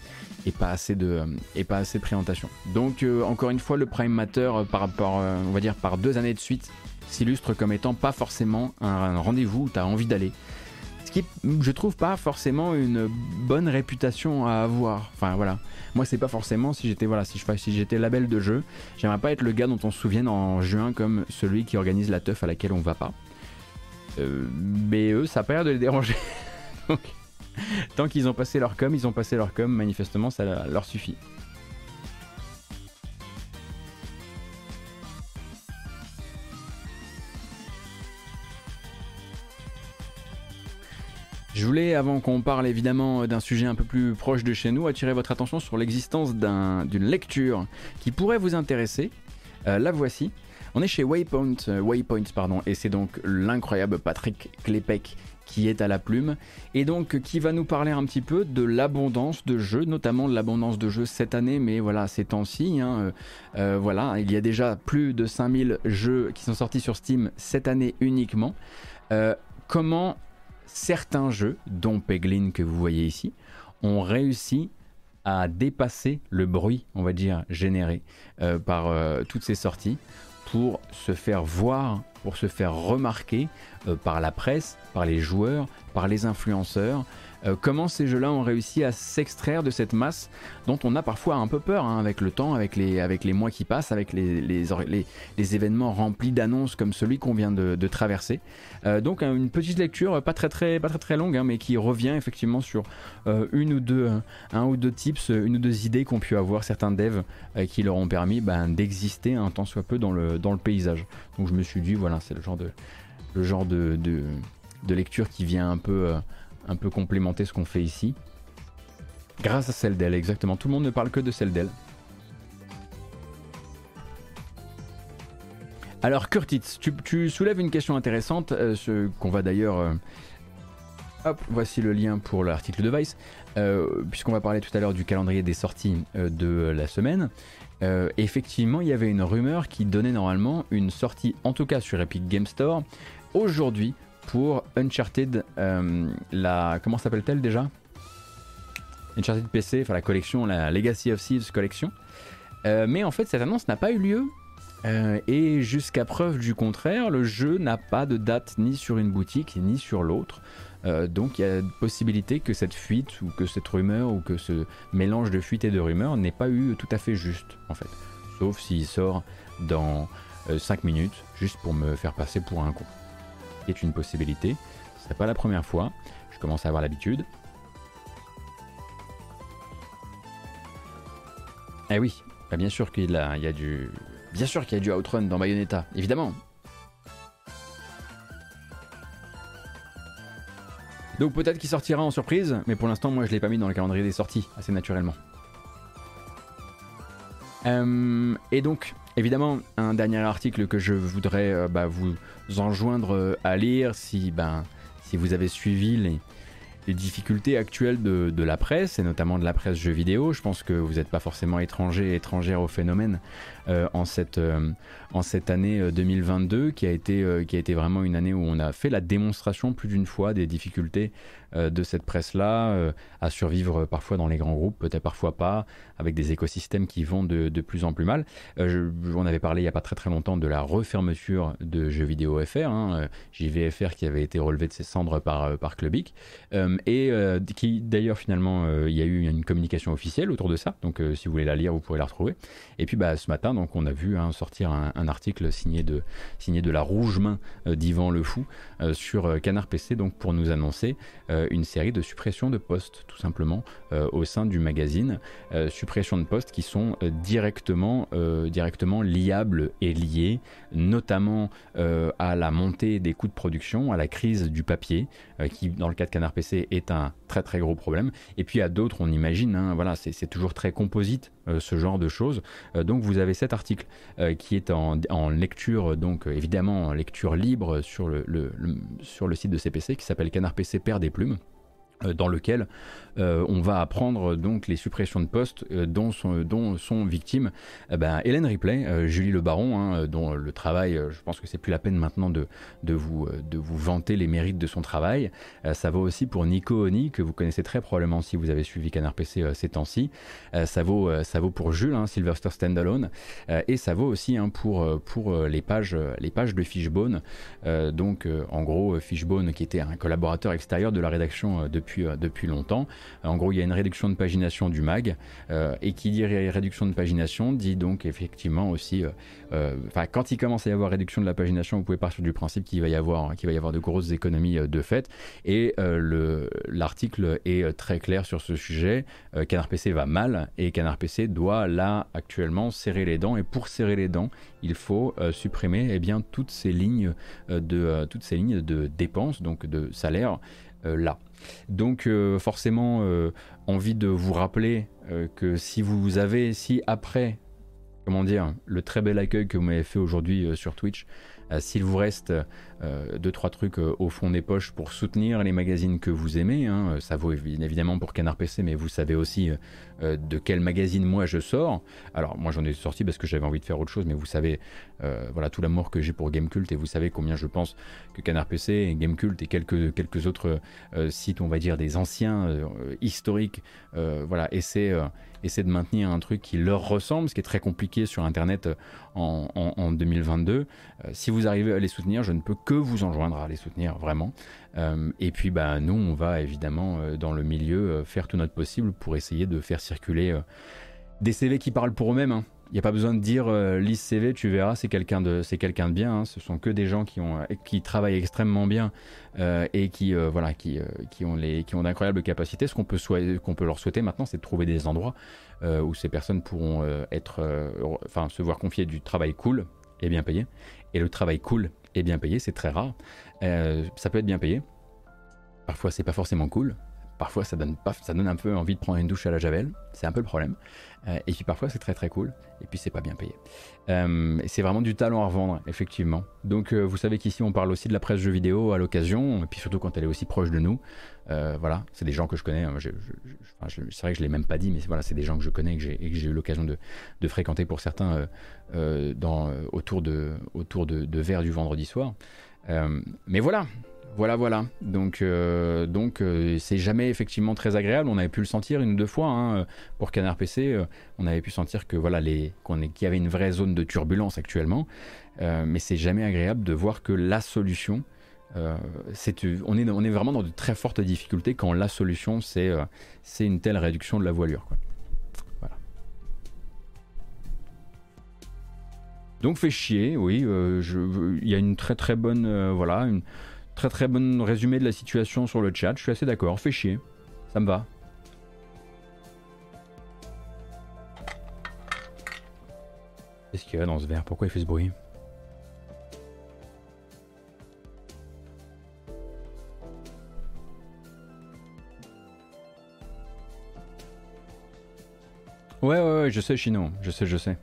et pas assez de, et pas assez de présentation. Donc encore une fois, le Prime Matter par rapport, on va dire par deux années de suite, s'illustre comme étant pas forcément un, rendez-vous où tu as envie d'aller. Ce qui, je trouve, pas forcément une bonne réputation à avoir. Enfin voilà. Moi, c'est pas forcément si j'étais voilà, si je si j'étais label de jeu, j'aimerais pas être le gars dont on se souvienne en juin comme celui qui organise la teuf à laquelle on va pas. Euh, mais eux, ça a pas l'air de les déranger. Tant qu'ils ont passé leur com, ils ont passé leur com, manifestement ça leur suffit. Je voulais, avant qu'on parle évidemment d'un sujet un peu plus proche de chez nous, attirer votre attention sur l'existence d'une lecture qui pourrait vous intéresser. Euh, la voici. On est chez Waypoint, euh, et c'est donc l'incroyable Patrick Klepek qui est à la plume et donc qui va nous parler un petit peu de l'abondance de jeux, notamment de l'abondance de jeux cette année, mais voilà, ces temps-ci. Hein, euh, euh, voilà, il y a déjà plus de 5000 jeux qui sont sortis sur Steam cette année uniquement. Euh, comment certains jeux, dont Peglin que vous voyez ici, ont réussi à dépasser le bruit, on va dire, généré par toutes ces sorties pour se faire voir, pour se faire remarquer euh, par la presse, par les joueurs, par les influenceurs, euh, comment ces jeux-là ont réussi à s'extraire de cette masse dont on a parfois un peu peur hein, avec le temps, avec les, mois qui passent, avec les, événements remplis d'annonces comme celui qu'on vient de, traverser. Euh, donc une petite lecture, pas très longue, hein, mais qui revient effectivement sur euh, un ou deux tips, une ou deux idées qu'ont pu avoir certains devs qui leur ont permis ben, d'exister un tant soit peu dans le, paysage. Donc je me suis dit, voilà, c'est le genre de lecture qui vient un peu un peu complémenter ce qu'on fait ici. Grâce à celle d'elle, exactement. Tout le monde ne parle que de celle d'elle. Alors Curtis, tu, soulèves une question intéressante, euh, ce qu'on va d'ailleurs... Euh, hop, voici le lien pour l'article de Vice, euh, puisqu'on va parler tout à l'heure du calendrier des sorties de la semaine. effectivement, il y avait une rumeur qui donnait normalement une sortie, en tout cas sur Epic Game Store, aujourd'hui pour Uncharted, euh, la comment s'appelle-t-elle déjà? Uncharted PC, enfin la collection, la Legacy of Thieves collection. Euh, mais en fait, cette annonce n'a pas eu lieu. Euh, et jusqu'à preuve du contraire, le jeu n'a pas de date ni sur une boutique ni sur l'autre. donc il y a possibilité que cette fuite ou que cette rumeur ou que ce mélange de fuite et de rumeur n'ait pas eu tout à fait juste en fait. Sauf s'il sort dans 5 minutes juste pour me faire passer pour un con est une possibilité. Ce n'est pas la première fois, je commence à avoir l'habitude. Eh oui, bah, bien sûr qu'il y a du. Bien sûr qu'il y a du Outrun dans Bayonetta, évidemment. Donc peut-être qu'il sortira en surprise, mais pour l'instant moi je l'ai pas mis dans le calendrier des sorties, assez naturellement. Euh, et donc Évidemment, un dernier article que je voudrais euh, bah, vous enjoindre euh, à lire si, ben, si vous avez suivi les, difficultés actuelles de, la presse, et notamment de la presse jeux vidéo. Je pense que vous n'êtes pas forcément étranger, étrangère au phénomène euh, en, cette, année 2022, qui a, été, vraiment une année où on a fait la démonstration plus d'une fois des difficultés de cette presse-là euh, à survivre parfois dans les grands groupes, peut-être parfois pas, avec des écosystèmes qui vont de, plus en plus mal. Euh, on avait parlé il n'y a pas très très longtemps de la refermeture de Jeux Vidéo FR, hein, JVFR qui avait été relevé de ses cendres par, par Clubic, et qui d'ailleurs finalement il y a eu une communication officielle autour de ça, donc si vous voulez la lire, vous pourrez la retrouver. Et puis bah, ce matin, donc, on a vu hein, sortir un, article signé de, signé de la rouge main d'Yvan Le Fou sur Canard PC, donc pour nous annoncer euh, une série de suppressions de postes, tout simplement, euh, au sein du magazine. Euh, suppressions de postes qui sont directement, directement liables et liées, notamment à la montée des coûts de production, à la crise du papier, qui, dans le cas de Canard PC, est un très très gros problème. Et puis à d'autres, on imagine, hein, voilà, c'est toujours très composite ce genre de choses. donc vous avez cet article qui est en, lecture, donc évidemment en lecture libre sur le, sur le site de CPC qui s'appelle Canard PC perd des plumes. Euh, dans lequel euh, on va apprendre donc les suppressions de postes euh, dont, sont, victimes eh ben, Hélène Ripley, Julie Le Baron, hein, dont le travail, je pense que c'est plus la peine maintenant de, de, vous, de vous vanter les mérites de son travail. ça vaut aussi pour Nico Oni, que vous connaissez très probablement si vous avez suivi Canard PC ces temps-ci. ça, vaut, ça vaut pour Jules, hein, Sylvester Standalone, et ça vaut aussi hein, pour, pour les, pages, les pages de Fishbone. donc en gros, Fishbone qui était un collaborateur extérieur de la rédaction de euh, depuis, longtemps. Euh, en gros, il y a une réduction de pagination du mag, euh, et qui dit réduction de pagination dit donc effectivement aussi, enfin quand il commence à y avoir réduction de la pagination, vous pouvez partir du principe qu'il va y avoir, qu'il va y avoir de grosses économies de fait. Et l'article est très clair sur ce sujet. Canard PC va mal et Canard PC doit là actuellement serrer les dents. Et pour serrer les dents, il faut supprimer eh bien toutes ces lignes de toutes ces lignes de dépenses, donc de salaire là. Donc forcément, envie de vous rappeler que si vous avez, si après, comment dire, le très bel accueil que vous m'avez fait aujourd'hui sur Twitch, s'il vous reste euh, deux trois trucs euh, au fond des poches pour soutenir les magazines que vous aimez. Hein. Ça vaut évidemment pour Canard PC, mais vous savez aussi euh, de quel magazine moi je sors. Alors moi j'en ai sorti parce que j'avais envie de faire autre chose, mais vous savez voilà tout l'amour que j'ai pour Gamecult et vous savez combien je pense que Canard PC et Gamecult et quelques quelques autres sites, on va dire des anciens historiques, voilà essaient essaient de maintenir un truc qui leur ressemble, ce qui est très compliqué sur Internet en, en 2022. si vous arrivez à les soutenir, je ne peux que vous enjoindre à les soutenir vraiment. Euh, et puis bah, nous, on va évidemment euh, dans le milieu euh, faire tout notre possible pour essayer de faire circuler des CV qui parlent pour eux-mêmes. Hein. Il n'y a pas besoin de dire lise CV, tu verras, c'est quelqu'un de, c'est de bien. Hein. Ce sont que des gens qui, ont, qui travaillent extrêmement bien et qui, voilà, qui, qui ont, les, qui ont d'incroyables capacités. Ce qu'on peut, qu'on peut leur souhaiter maintenant, c'est de trouver des endroits où ces personnes pourront être, enfin, se voir confier du travail cool et bien payé. Et le travail cool bien payé, c'est très rare. Euh, ça peut être bien payé. Parfois, c'est pas forcément cool. Parfois, ça donne, un peu envie de prendre une douche à la javel. C'est un peu le problème. Euh, et puis parfois, c'est très très cool. Et puis, c'est pas bien payé. Euh, c'est vraiment du talent à revendre, effectivement. Donc, vous savez qu'ici, on parle aussi de la presse jeux vidéo à l'occasion. Et puis surtout quand elle est aussi proche de nous. voilà, c'est des gens que je connais. C'est vrai que je l'ai même pas dit, mais voilà, c'est des gens que je connais et que j'ai eu l'occasion de, fréquenter pour certains autour, de, autour du vendredi soir. mais voilà, voilà, voilà. Donc, euh, donc euh, c'est jamais effectivement très agréable. On avait pu le sentir une ou deux fois hein, pour Canard PC. Euh, on avait pu sentir que voilà, les, qu'il y avait une vraie zone de turbulence actuellement. mais c'est jamais agréable de voir que la solution, on, est, vraiment dans de très fortes difficultés quand la solution c'est, une telle réduction de la voilure. Donc fait chier, oui. Il y a une très très bonne, voilà, Très très bon résumé de la situation sur le chat, je suis assez d'accord, fait chier. Ça me va. Qu'est-ce qu'il y a dans ce verre? Pourquoi il fait ce bruit? Ouais, ouais, ouais, je sais, Chino. Je sais, je sais.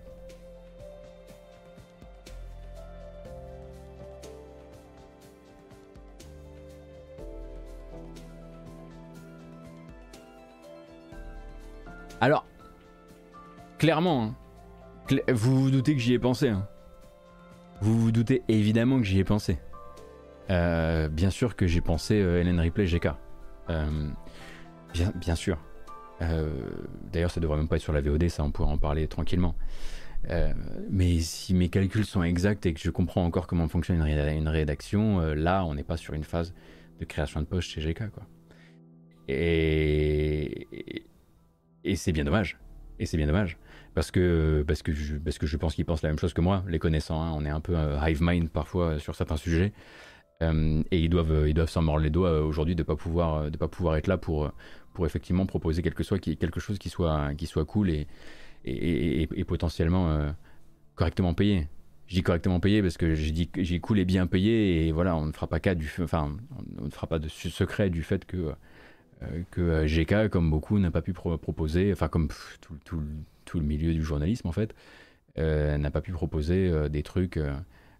Alors, clairement, hein, vous vous doutez que j'y ai pensé. Hein. Vous vous doutez évidemment que j'y ai pensé. Euh, bien sûr que j'ai pensé euh, Hélène Ripley GK. Euh, bien, sûr. D'ailleurs, ça devrait même pas être sur la VOD, ça on pourrait en parler tranquillement. mais si mes calculs sont exacts et que je comprends encore comment fonctionne une, rédaction, là on n'est pas sur une phase de création de poste chez GK. Et, et c'est bien dommage. Et c'est bien dommage. Parce que, parce que, je, parce que je pense qu'ils pensent la même chose que moi, les connaissant. Hein. On est un peu hive mind parfois sur certains sujets. Euh, et ils doivent, ils doivent s'en mordre les doigts aujourd'hui de ne pas, pouvoir, pas pouvoir être là pour, pour effectivement proposer quelque, soit, quelque chose qui soit, qui soit cool et, et, et, potentiellement euh, correctement payé. Je dis correctement payé parce que j'ai dit j'ai cool et bien payé et voilà on ne fera pas cas du enfin on ne fera pas de secret du fait que euh, que euh, GK, comme beaucoup, n'a pas pu proposer, enfin comme tout, le milieu du journalisme en fait, euh, n'a pas pu proposer des trucs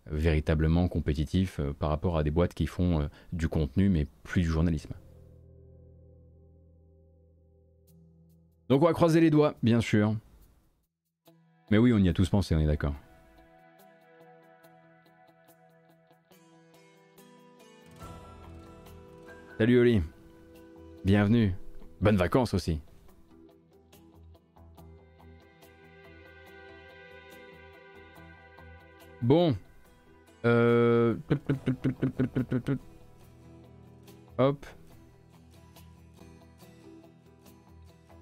véritablement compétitifs par rapport à des boîtes qui font du contenu mais plus du journalisme. Donc on va croiser les doigts, bien sûr. Mais oui, on y a tous pensé, on est d'accord. Salut Oli. Bienvenue. Bonnes vacances aussi. Bon. Euh... Hop.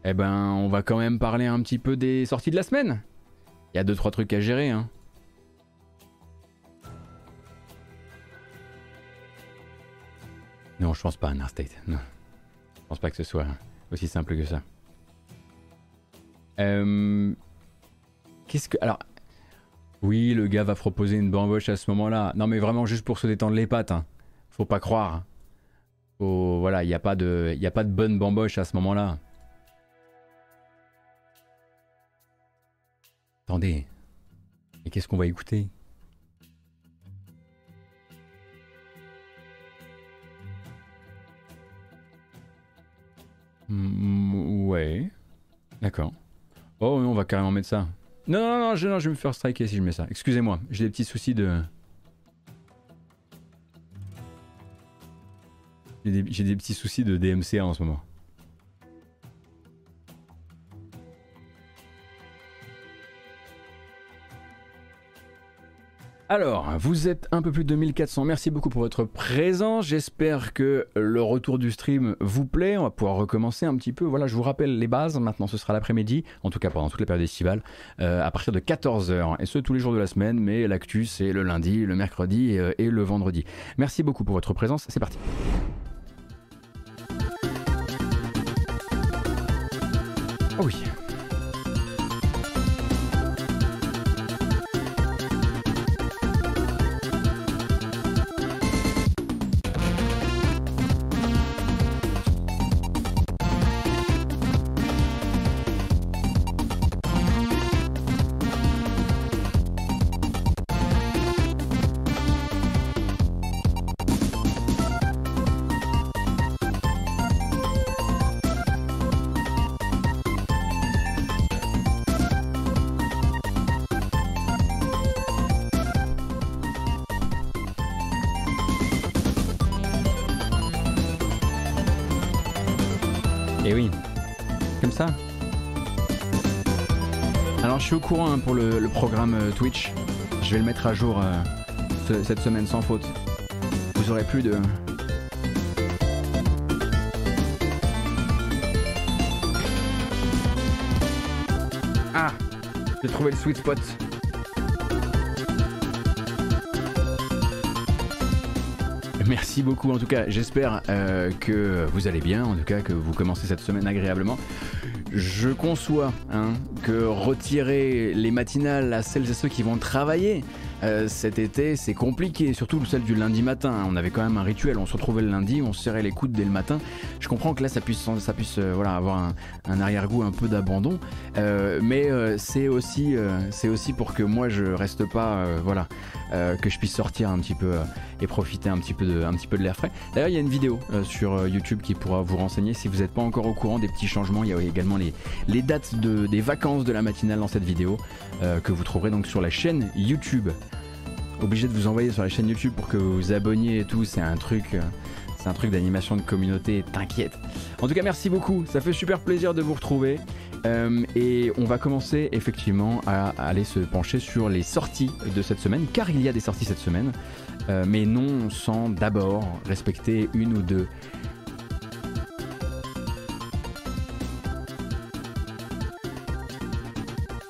Eh ben, on va quand même parler un petit peu des sorties de la semaine. Il y a deux trois trucs à gérer, hein. Non, je pense pas à un. Non pense pas que ce soit aussi simple que ça. Euh, qu'est-ce que. Alors. Oui, le gars va proposer une bamboche à ce moment-là. Non, mais vraiment juste pour se détendre les pattes. Hein. Faut pas croire. voilà, il n'y a, pas de, y a pas de bonne bamboche à ce moment-là. Attendez. Et qu'est-ce qu'on va écouter? Mm, Ouais. D'accord. Oh, on va carrément mettre ça. Non, non, non, je, non, je vais me faire striker si je mets ça. Excusez-moi, j'ai des petits soucis de... J'ai des, des, petits soucis de DMCA en ce moment. Alors, vous êtes un peu plus de 2400. Merci beaucoup pour votre présence. J'espère que le retour du stream vous plaît. On va pouvoir recommencer un petit peu. Voilà, je vous rappelle les bases. Maintenant, ce sera l'après-midi, en tout cas pendant toute la période estivale, euh, à partir de 14h. Et ce, tous les jours de la semaine. Mais l'actu, c'est le lundi, le mercredi et, euh, et le vendredi. Merci beaucoup pour votre présence. C'est parti. Oh oui. Pour le, programme euh, Twitch. Je vais le mettre à jour euh, cette semaine sans faute. Vous aurez plus de... Ah J'ai trouvé le sweet spot. Merci beaucoup en tout cas, j'espère euh, que vous allez bien, en tout cas que vous commencez cette semaine agréablement. Je conçois hein, que retirer les matinales à celles et ceux qui vont travailler euh, cet été, c'est compliqué, surtout celle du lundi matin. On avait quand même un rituel, on se retrouvait le lundi, on se serrait les coudes dès le matin. Je comprends que là, ça puisse, ça puisse euh, voilà, avoir un, arrière-goût un peu d'abandon, euh, mais c'est aussi, c'est aussi pour que moi je reste pas, voilà, que je puisse sortir un petit peu et profiter un petit peu de, un petit peu de l'air frais. D'ailleurs, il y a une vidéo sur YouTube qui pourra vous renseigner si vous n'êtes pas encore au courant des petits changements. Il y a également les, les dates de, des vacances de la matinale dans cette vidéo que vous trouverez donc sur la chaîne YouTube obligé de vous envoyer sur la chaîne YouTube pour que vous vous abonniez et tout. C'est un truc, euh, c'est un truc d'animation de communauté. T'inquiète. En tout cas, merci beaucoup. Ça fait super plaisir de vous retrouver. Euh, et on va commencer effectivement à, aller se pencher sur les sorties de cette semaine, car il y a des sorties cette semaine, euh, mais non sans d'abord respecter une ou deux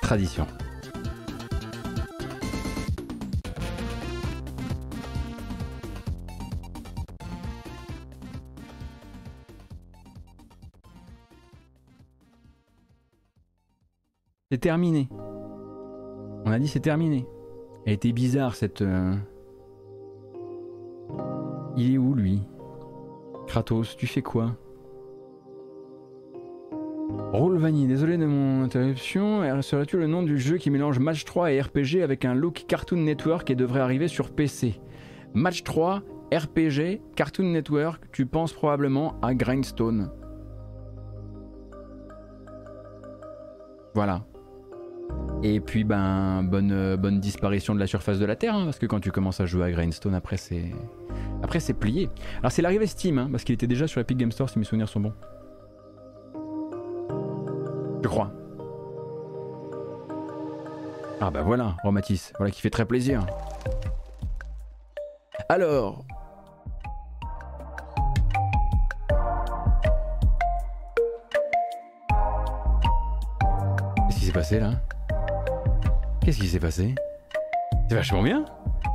traditions. C'est terminé. On a dit c'est terminé. Elle était bizarre cette... Euh, Il est où lui? Kratos, tu fais quoi? Roll Vanille, désolé de mon interruption. Serais-tu le nom du jeu qui mélange Match 3 et RPG avec un look Cartoon Network et devrait arriver sur PC Match 3, RPG, Cartoon Network, tu penses probablement à Grindstone. Voilà. Et puis ben bonne, bonne disparition de la surface de la Terre, hein, parce que quand tu commences à jouer à Grindstone, après c'est après c'est plié. Alors c'est l'arrivée Steam, hein, parce qu'il était déjà sur Epic Game Store si mes souvenirs sont bons. Je crois. Ah bah voilà, Romatis, voilà qui fait très plaisir. Alors. Qu'est-ce qui s'est passé là? Qu'est-ce qui s'est passé? C'est vachement bien.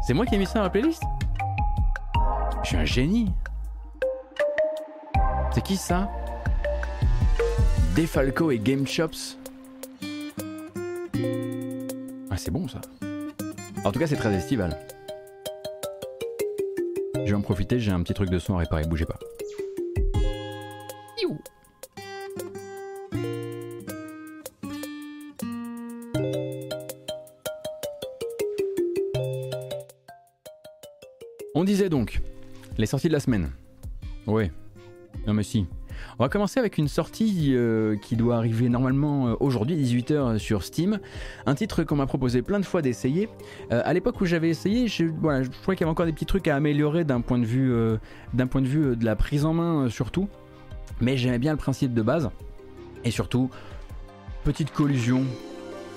C'est moi qui ai mis ça dans la playlist? Je suis un génie. C'est qui ça? Defalco et Game Chops. Ah, c'est bon ça. En tout cas, c'est très estival. Je vais en profiter, j'ai un petit truc de son à réparer, bougez pas. Les sorties de la semaine. Ouais. Non mais si. On va commencer avec une sortie euh, qui doit arriver normalement euh, aujourd'hui, 18h sur Steam. Un titre qu'on m'a proposé plein de fois d'essayer. Euh, à l'époque où j'avais essayé, je, voilà, qu'il y avait encore des petits trucs à améliorer d'un point de vue, d'un point de, vue de la prise en main surtout. Mais j'aimais bien le principe de base. Et surtout, petite collusion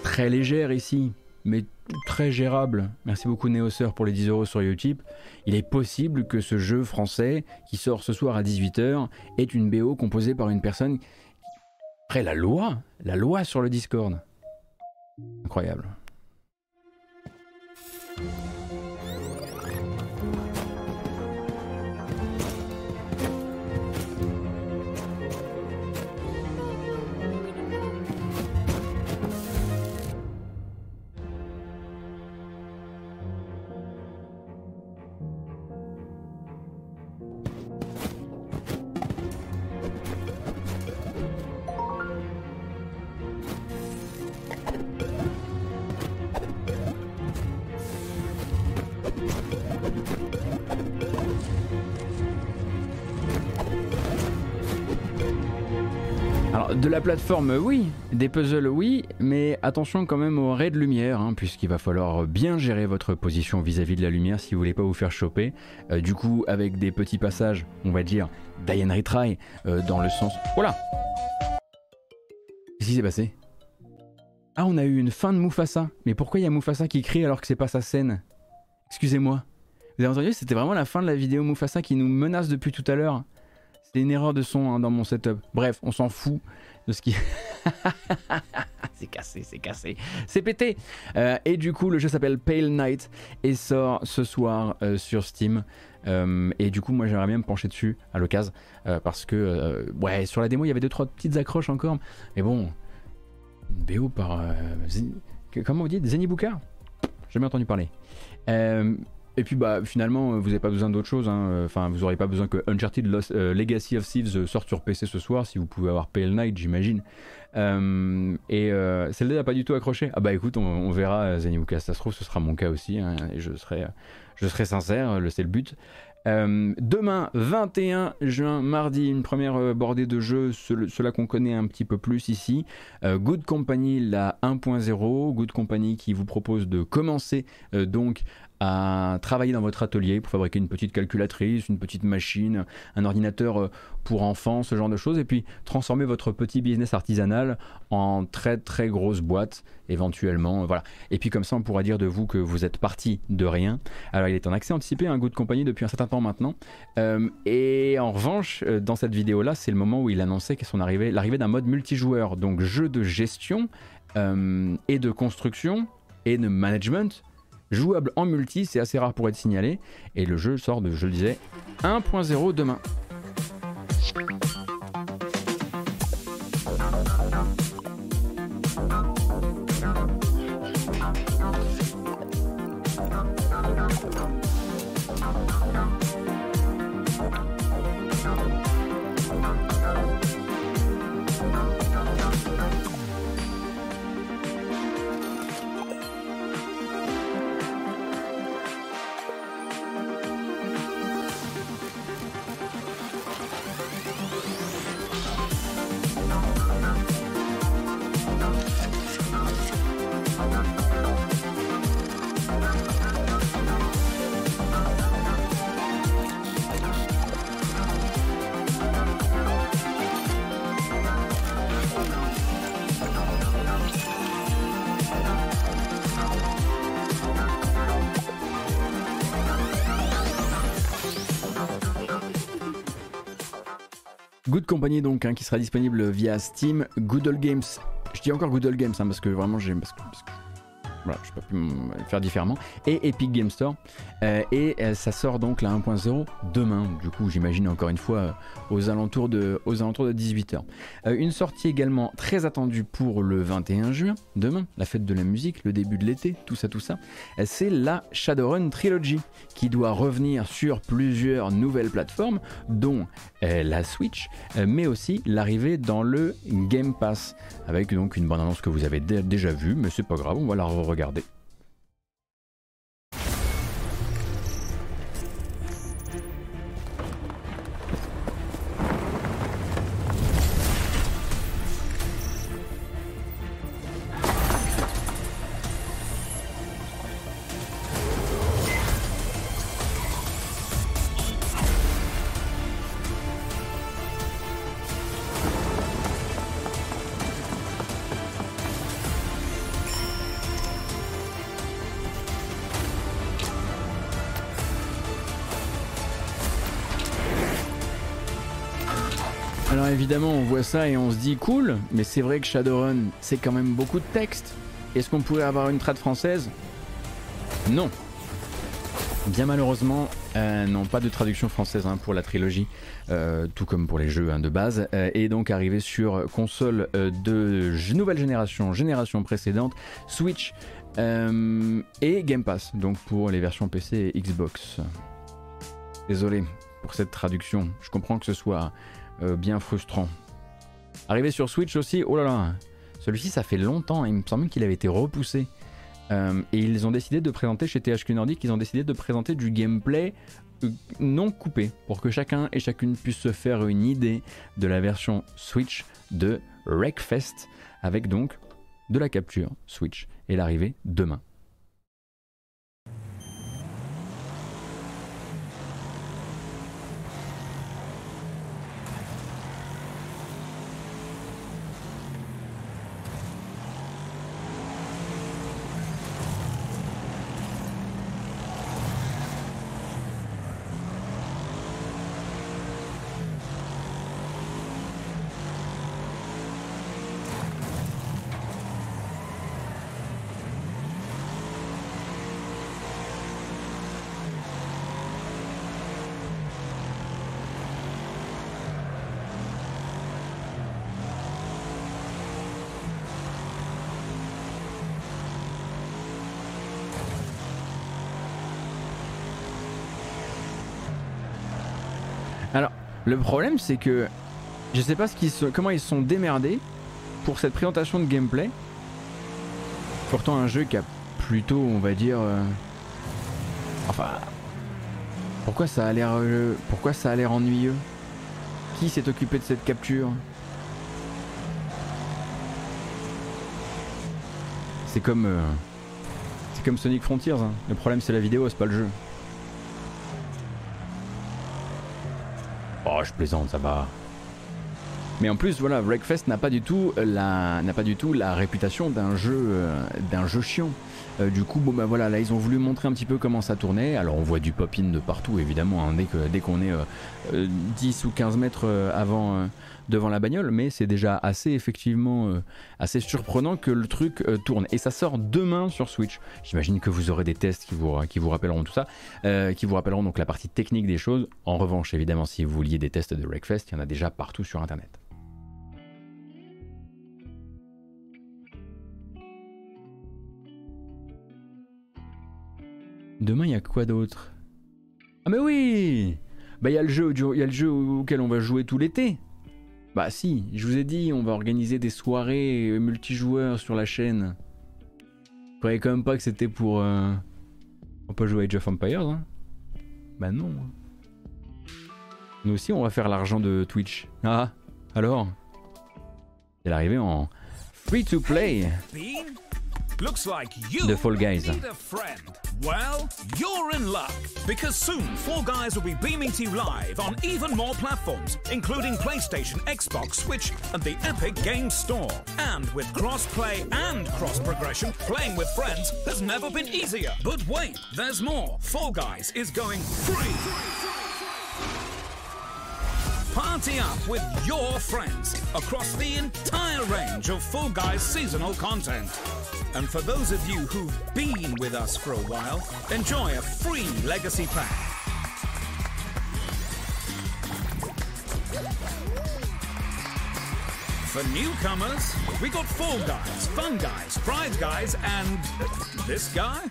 très légère ici, mais très gérable. Merci beaucoup Neosur pour les 10 euros sur YouTube. Il est possible que ce jeu français qui sort ce soir à 18h ait une BO composée par une personne après la loi, la loi sur le Discord. Incroyable. De la plateforme, oui. Des puzzles, oui. Mais attention quand même aux raies de lumière, hein, puisqu'il va falloir bien gérer votre position vis-à-vis de la lumière si vous voulez pas vous faire choper. Euh, du coup, avec des petits passages, on va dire, Diane Retry, euh, dans le sens. Voilà Qu'est-ce qui s'est passé? Ah, on a eu une fin de Mufasa. Mais pourquoi il y a Mufasa qui crie alors que c'est pas sa scène? Excusez-moi. Vous avez entendu C'était vraiment la fin de la vidéo Mufasa qui nous menace depuis tout à l'heure. C'est une erreur de son hein, dans mon setup. Bref, on s'en fout de ce qui. c'est cassé, c'est cassé. C'est pété. Euh, et du coup, le jeu s'appelle Pale Night et sort ce soir euh, sur Steam. Euh, et du coup, moi, j'aimerais bien me pencher dessus à l'occasion parce que, ouais, sur la démo, il y avait deux trois petites accroches encore. Mais bon, BO par. Comment vous dites? Zenibuka J'ai jamais entendu parler. Et puis bah finalement vous n'avez pas besoin d'autre chose. Hein. Enfin vous n'aurez pas besoin que Uncharted euh, Legacy of Thieves sorte sur PC ce soir si vous pouvez avoir Pale Knight j'imagine. Euh, et euh, celle-là n'a pas du tout accroché. Ah bah écoute on, verra Zeniuka, ça se trouve ce sera mon cas aussi hein, et je serai, je serai sincère, c'est le but. demain, 21 juin, mardi, une première bordée de jeux, cela qu'on connaît un petit peu plus ici. Good Company, la 1.0. Good Company qui vous propose de commencer donc à travailler dans votre atelier pour fabriquer une petite calculatrice, une petite machine, un ordinateur euh, pour enfants, ce genre de choses, et puis transformer votre petit business artisanal en très très grosse boîte éventuellement. Voilà. Et puis comme ça, on pourra dire de vous que vous êtes parti de rien. Alors il est en accès anticipé un goût de compagnie depuis un certain temps maintenant. Euh, et en revanche, euh, dans cette vidéo-là, c'est le moment où il annonçait son arrivée, l'arrivée d'un mode multijoueur, donc jeu de gestion et de construction et de management jouable en multi, c'est assez rare pour être signalé. Et le jeu sort de, je le disais, 1.0 demain. Compagnie donc hein, qui sera disponible via Steam, Google Games. Je dis encore Google Games hein, parce que vraiment j'aime parce que, Voilà, je peux plus faire différemment. Et Epic Game Store. Euh, et euh, ça sort donc la 1.0 demain. Du coup, j'imagine encore une fois euh, aux alentours de, de 18h. une sortie également très attendue pour le 21 juin, demain, la fête de la musique, le début de l'été, tout ça, tout ça. c'est la Shadowrun Trilogy qui doit revenir sur plusieurs nouvelles plateformes, dont la Switch, mais aussi l'arrivée dans le Game Pass, avec donc une bande annonce que vous avez déjà vue, mais c'est pas grave, on va la re-regarder. Ça et on se dit cool, mais c'est vrai que Shadowrun, c'est quand même beaucoup de texte. Est-ce qu'on pourrait avoir une trad française? Non. Bien malheureusement, euh, non, pas de traduction française hein, pour la trilogie, euh, tout comme pour les jeux hein, de base, euh, et donc arrivé sur console de nouvelle génération, génération précédente, Switch et Game Pass, donc pour les versions PC et Xbox. Désolé pour cette traduction, je comprends que ce soit bien frustrant. Arrivé sur Switch aussi, oh là là, celui-ci ça fait longtemps, il me semble qu'il avait été repoussé. Euh, et ils ont décidé de présenter chez THQ Nordic, ils ont décidé de présenter du gameplay euh, non coupé pour que chacun et chacune puisse se faire une idée de la version Switch de Wreckfest avec donc de la capture Switch et l'arrivée demain. Le problème, c'est que je sais pas comment ils sont démerdés pour cette présentation de gameplay. Pourtant, un jeu qui a plutôt, on va dire. Euh, enfin. Pourquoi ça a l'air. Euh, pourquoi ça a l'air ennuyeux? Qui s'est occupé de cette capture? C'est comme. Euh, c'est comme Sonic Frontiers. Hein. Le problème, c'est la vidéo, c'est pas le jeu. Oh, je plaisante, ça va. Mais en plus, voilà, Breakfast n'a pas du tout la n'a pas du tout la réputation d'un jeu euh, d'un jeu chiant. Euh, du coup, bon bah voilà, là ils ont voulu montrer un petit peu comment ça tournait. Alors on voit du pop-in de partout, évidemment, hein, dès qu'on est 10 euh, ou 15 mètres avant devant la bagnole, mais c'est déjà assez effectivement assez surprenant que le truc tourne. Et ça sort demain sur Switch. J'imagine que vous aurez des tests qui vous qui vous rappelleront tout ça, qui vous rappelleront donc la partie technique des choses. En revanche, évidemment, si vous vouliez des tests de Breakfast, il y en a déjà partout sur Internet. Demain, il y a quoi d'autre? Ah, mais oui Bah, il y, a le jeu, auquel on va jouer tout l'été. Bah, si, je vous ai dit, on va organiser des soirées multijoueurs sur la chaîne. Vous croyez quand même pas que c'était pour. Euh... On peut jouer à Age of Empires, hein Bah, non. Nous aussi, on va faire l'argent de Twitch. Ah, alors? C'est l'arrivée en free to play. Looks like you the Fall Guys. Need a friend. Well, you're in luck because soon Fall Guys will be beaming to you live on even more platforms, including PlayStation, Xbox, Switch, and the Epic Games Store. And with cross-play and cross-progression, playing with friends has never been easier. But wait, there's more. Fall Guys is going free. Party up with your friends across the entire range of Fall Guys seasonal content. And for those of you who've been with us for a while, enjoy a free legacy pack. For newcomers, we got Fall Guys, Fun Guys, Pride Guys, and this guy.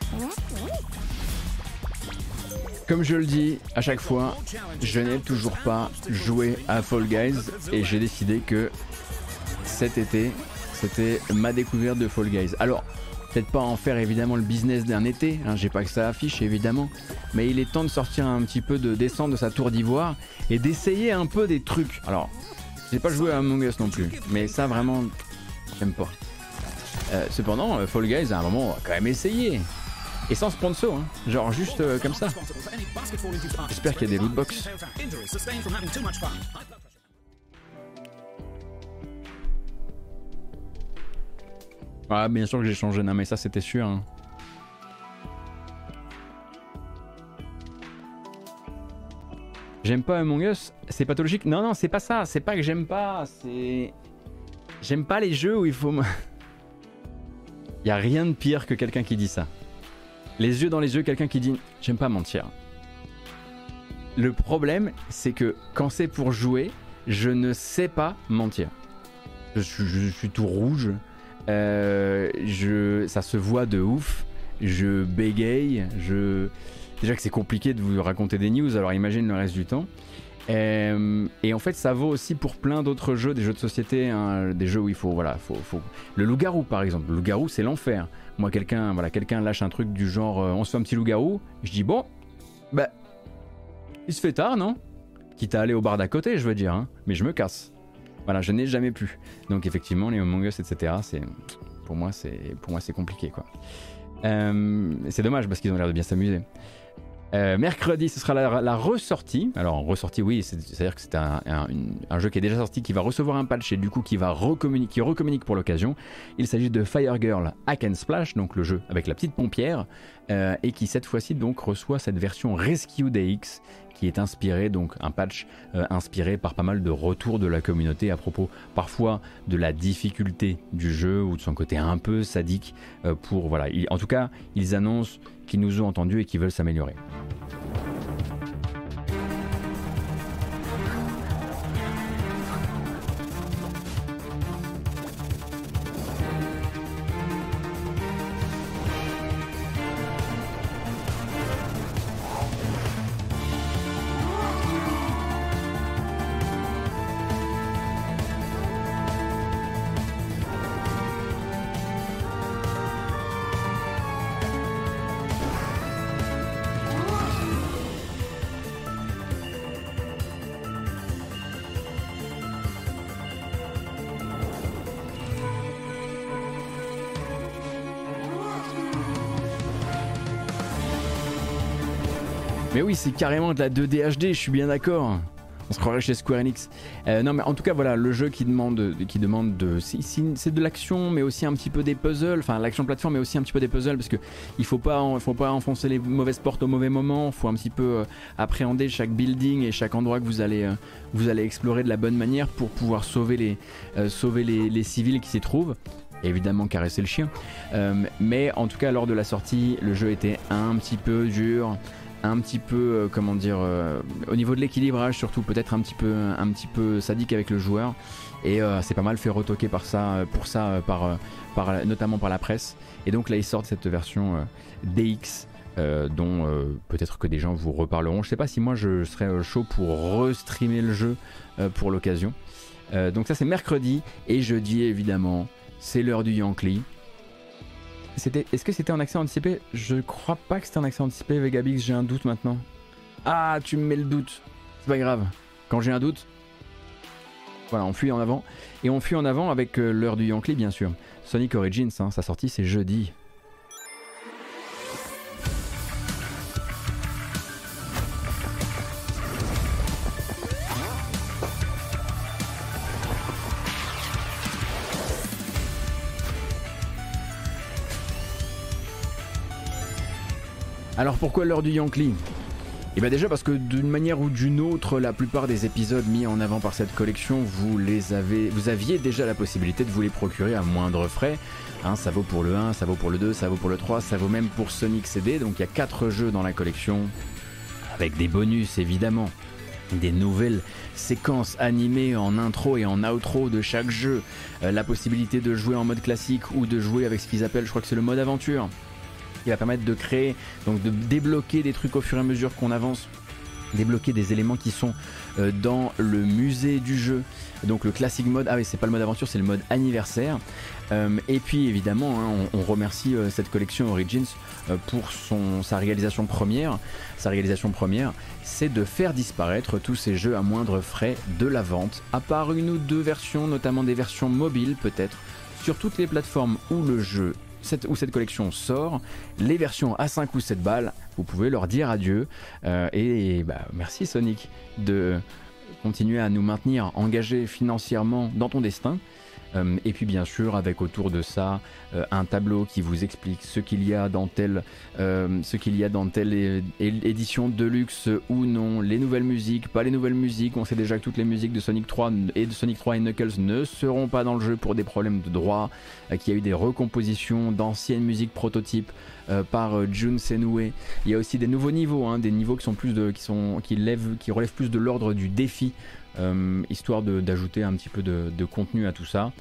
Comme je le dis à chaque fois, je n'ai toujours pas joué à Fall Guys et j'ai décidé que cet été, c'était ma découverte de Fall Guys. Alors, peut-être pas en faire évidemment le business d'un été, hein, j'ai pas que ça affiche évidemment, mais il est temps de sortir un petit peu de descendre de sa tour d'ivoire et d'essayer un peu des trucs. Alors, j'ai pas joué à Among Us non plus, mais ça vraiment, j'aime pas. Euh, cependant, euh, Fall Guys à un moment on va quand même essayer. Et sans sponsor, hein. genre juste euh, comme ça. J'espère qu'il y a des lootbox. Ah, bien sûr que j'ai changé, non mais ça c'était sûr. hein. J'aime pas Among Us, c'est pathologique. Non, non, c'est pas ça, c'est pas que j'aime pas, c'est. J'aime pas les jeux où il faut. me- y a rien de pire que quelqu'un qui dit ça. Les yeux dans les yeux, quelqu'un qui dit J'aime pas mentir. Le problème, c'est que quand c'est pour jouer, je ne sais pas mentir. Je suis, tout rouge, euh, je, ça se voit de ouf, je bégaye, je... Déjà que c'est compliqué de vous raconter des news, alors imagine le reste du temps. Euh, et en fait, ça vaut aussi pour plein d'autres jeux, des jeux de société, hein, des jeux où il faut, voilà, faut, faut... le loup-garou par exemple. Le loup-garou, c'est l'enfer. Moi, quelqu'un, voilà, quelqu'un lâche un truc du genre, euh, on se fait un petit loup-garou. Je dis bon, bah, il se fait tard, non? Quitte à aller au bar d'à côté, je veux dire, hein, mais je me casse. Voilà, je n'ai jamais pu. Donc effectivement, les Among etc. C'est pour moi, c'est pour moi, c'est compliqué, quoi. Euh, c'est dommage parce qu'ils ont l'air de bien s'amuser. Euh, mercredi, ce sera la, ressortie. Alors, ressortie, oui, c'est- c'est-à-dire que c'est un, jeu qui est déjà sorti, qui va recevoir un patch et du coup qui va recommunique pour l'occasion. Il s'agit de Fire Girl Hack and Splash, donc le jeu avec la petite pompière, euh, et qui cette fois-ci donc reçoit cette version Rescue DX qui est inspiré donc un patch euh, inspiré par pas mal de retours de la communauté à propos parfois de la difficulté du jeu ou de son côté un peu sadique euh, pour voilà. Il- en tout cas ils annoncent qu'ils nous ont entendus et qu'ils veulent s'améliorer c'est carrément de la 2D HD, je suis bien d'accord. On se croirait chez Square Enix. Euh, non, mais en tout cas, voilà, le jeu qui demande, qui demande de, c'est- de l'action, mais aussi un petit peu des puzzles. Enfin, l'action plateforme, mais aussi un petit peu des puzzles, parce que il faut pas, en- faut pas enfoncer les mauvaises portes au mauvais moment. Il faut un petit peu euh, appréhender chaque building et chaque endroit que vous allez, euh, vous allez explorer de la bonne manière pour pouvoir sauver les, sauver les, civils qui s'y trouvent. Évidemment caresser le chien. Mais en tout cas, lors de la sortie, le jeu était un petit peu dur un petit peu, euh, comment dire, euh, au niveau de l'équilibrage surtout, peut-être un petit peu, un petit peu sadique avec le joueur. Et euh, c'est pas mal fait retoquer par ça, pour ça, par, par, notamment par la presse. Et donc là, ils sortent cette version DX. dont peut-être que des gens vous reparleront. Je sais pas si moi je serais chaud pour restreamer le jeu pour l'occasion. Donc ça c'est mercredi et jeudi évidemment c'est l'heure du Yankee. C'était, est-ce que c'était en accès anticipé? Je crois pas que c'était en accès anticipé, Vegabix, j'ai un doute maintenant. Ah, tu me mets le doute. C'est pas grave. Quand j'ai un doute, voilà, on fuit en avant. Et on fuit en avant avec euh, l'heure du Yankee, bien sûr. Sonic Origins, hein, sa sortie c'est jeudi. Alors pourquoi l'heure du Yankee? Et bien déjà parce que d'une manière ou d'une autre, la plupart des épisodes mis en avant par cette collection, vous les avez, vous aviez déjà la possibilité de vous les procurer à moindre frais. Hein, ça vaut pour le 1, ça vaut pour le 2, ça vaut pour le 3, ça vaut même pour Sonic CD. Donc il y a 4 jeux dans la collection, avec des bonus évidemment, des nouvelles séquences animées en intro et en outro de chaque jeu, euh, la possibilité de jouer en mode classique ou de jouer avec ce qu'ils appellent, je crois que c'est le mode aventure qui va permettre de créer, donc de débloquer des trucs au fur et à mesure qu'on avance, débloquer des éléments qui sont euh, dans le musée du jeu. Donc le classic mode, ah oui c'est pas le mode aventure, c'est le mode anniversaire. Euh, et puis évidemment, hein, on, remercie euh, cette collection Origins pour sa réalisation première. Sa réalisation première, c'est de faire disparaître tous ces jeux à moindre frais de la vente, à part une ou deux versions, notamment des versions mobiles peut-être, sur toutes les plateformes où le jeu cette, où cette collection sort, les versions à 5 ou 7 balles, vous pouvez leur dire adieu. Euh, et, bah, merci Sonic de continuer à nous maintenir engagés financièrement dans ton destin. Euh, et puis bien sûr avec autour de ça euh, un tableau qui vous explique ce qu'il y a dans telle, euh, telle édition de luxe ou non, les nouvelles musiques, pas les nouvelles musiques. On sait déjà que toutes les musiques de Sonic 3 et de Sonic 3 et Knuckles ne seront pas dans le jeu pour des problèmes de droit. qu'il y a eu des recompositions d'anciennes musiques prototypes par Jun Senue. Il y a aussi des nouveaux niveaux, hein, des niveaux qui sont plus qui relèvent plus de l'ordre du défi histoire d'ajouter un petit peu de, contenu à tout ça.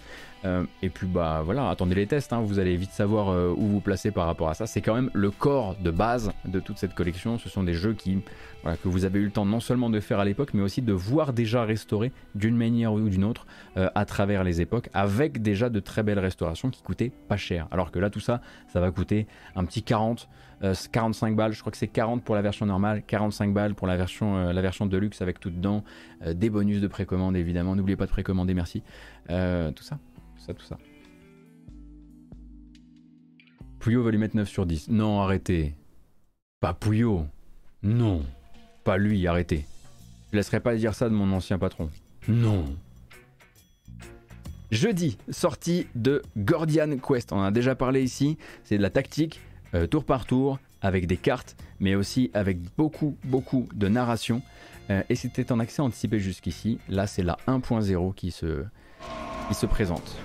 Euh, et puis bah voilà, attendez les tests, hein, vous allez vite savoir euh, où vous placer par rapport à ça. C'est quand même le corps de base de toute cette collection. Ce sont des jeux qui, que vous avez eu le temps non seulement de faire à l'époque, mais aussi de voir déjà restaurés d'une manière ou d'une autre à travers les époques, avec déjà de très belles restaurations qui coûtaient pas cher. Alors que là, tout ça, ça va coûter un petit 40, 45 balles. Je crois que c'est 40 pour la version normale, 45 balles pour la version, la version deluxe avec tout dedans, des bonus de précommande évidemment. N'oubliez pas de précommander, merci. tout ça tout ça. Pouillot va lui mettre 9 sur 10. Non, arrêtez. Pas Pouillot. Non. Pas lui, arrêtez. Je laisserai pas dire ça de mon ancien patron. Non. Jeudi, sortie de Gordian Quest. On a déjà parlé ici. C'est de la tactique, euh, tour par tour, avec des cartes, mais aussi avec beaucoup, beaucoup de narration. Euh, et c'était en accès anticipé jusqu'ici. Là, c'est la 1.0 qui se, qui se présente.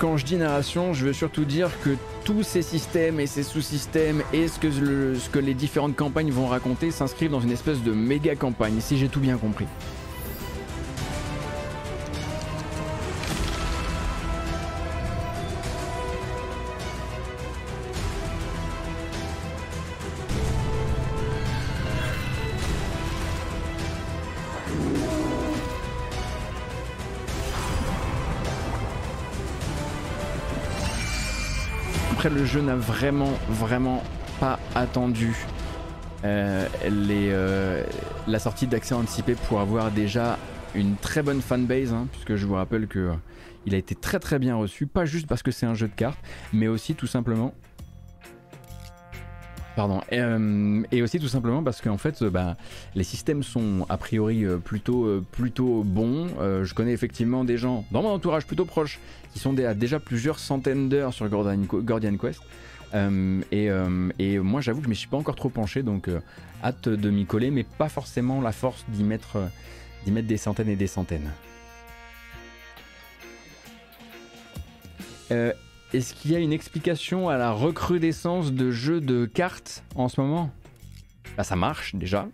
Quand je dis narration, je veux surtout dire que tous ces systèmes et ces sous-systèmes et ce que, les différentes campagnes vont raconter s'inscrivent dans une espèce de méga campagne, si j'ai tout bien compris. Le jeu n'a vraiment, vraiment pas attendu euh, euh, la sortie d'accès anticipé pour avoir déjà une très bonne fanbase, hein, puisque je vous rappelle que euh, il a été très très bien reçu, pas juste parce que c'est un jeu de cartes, mais aussi tout simplement Pardon. Euh, et aussi tout simplement parce qu'en fait, euh, bah, les systèmes sont a priori euh, plutôt, plutôt bons. je connais effectivement des gens dans mon entourage plutôt proche qui sont déjà plusieurs centaines d'heures sur Guardian, Quest. et, moi j'avoue que je ne me suis pas encore trop penché, donc hâte de m'y coller, mais pas forcément la force d'y mettre, d'y mettre des centaines et des centaines. Est-ce qu'il y a une explication à la recrudescence de jeux de cartes en ce moment? Bah, ça marche déjà,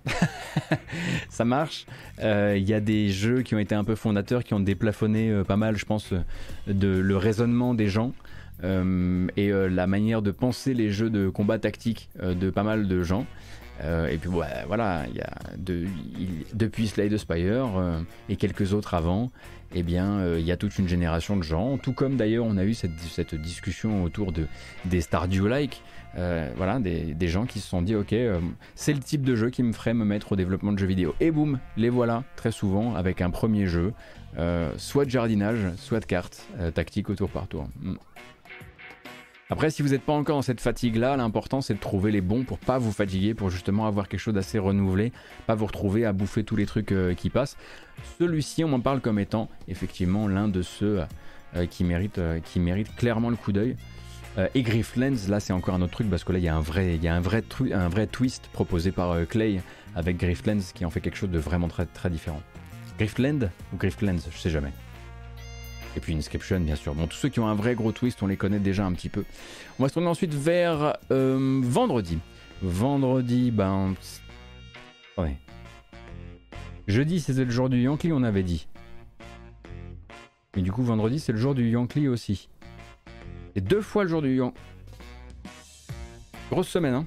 ça marche. Euh, il y a des jeux qui ont été un peu fondateurs, qui ont déplafonné euh, pas mal, je pense, de le raisonnement des gens euh, et la manière de penser les jeux de combat tactique de pas mal de gens. Euh, et puis voilà, il y a depuis Slade Spire euh, et quelques autres avant, eh bien, euh, il y a toute une génération de gens, tout comme d'ailleurs on a eu cette, discussion autour de, des Stardew-like, voilà, des, des, gens qui se sont dit, ok, c'est le type de jeu qui me ferait me mettre au développement de jeux vidéo. Et boum, les voilà, très souvent, avec un premier jeu, soit de jardinage, soit de cartes, tactique au tour par tour. Mm. Après, si vous n'êtes pas encore dans cette fatigue-là, l'important c'est de trouver les bons pour pas vous fatiguer, pour justement avoir quelque chose d'assez renouvelé, pas vous retrouver à bouffer tous les trucs euh, qui passent. Celui-ci, on m'en parle comme étant effectivement l'un de ceux euh, qui, mérite, euh, qui mérite clairement le coup d'œil. et Grifflands, là c'est encore un autre truc parce que là il y a un vrai, twist proposé par Clay avec Grifflands qui en fait quelque chose de vraiment très, très différent. Griffland ou Grifflands, je sais jamais. Et puis Inscription, bien sûr. Bon, tous ceux qui ont un vrai gros twist, on les connaît déjà un petit peu. On va se tourner ensuite vers euh, vendredi. Vendredi, ben. Ouais. Jeudi, c'était le jour du Yankee, on avait dit. Mais du coup, vendredi, c'est le jour du Yankee aussi. C'est deux fois le jour du Yankee. Grosse semaine, hein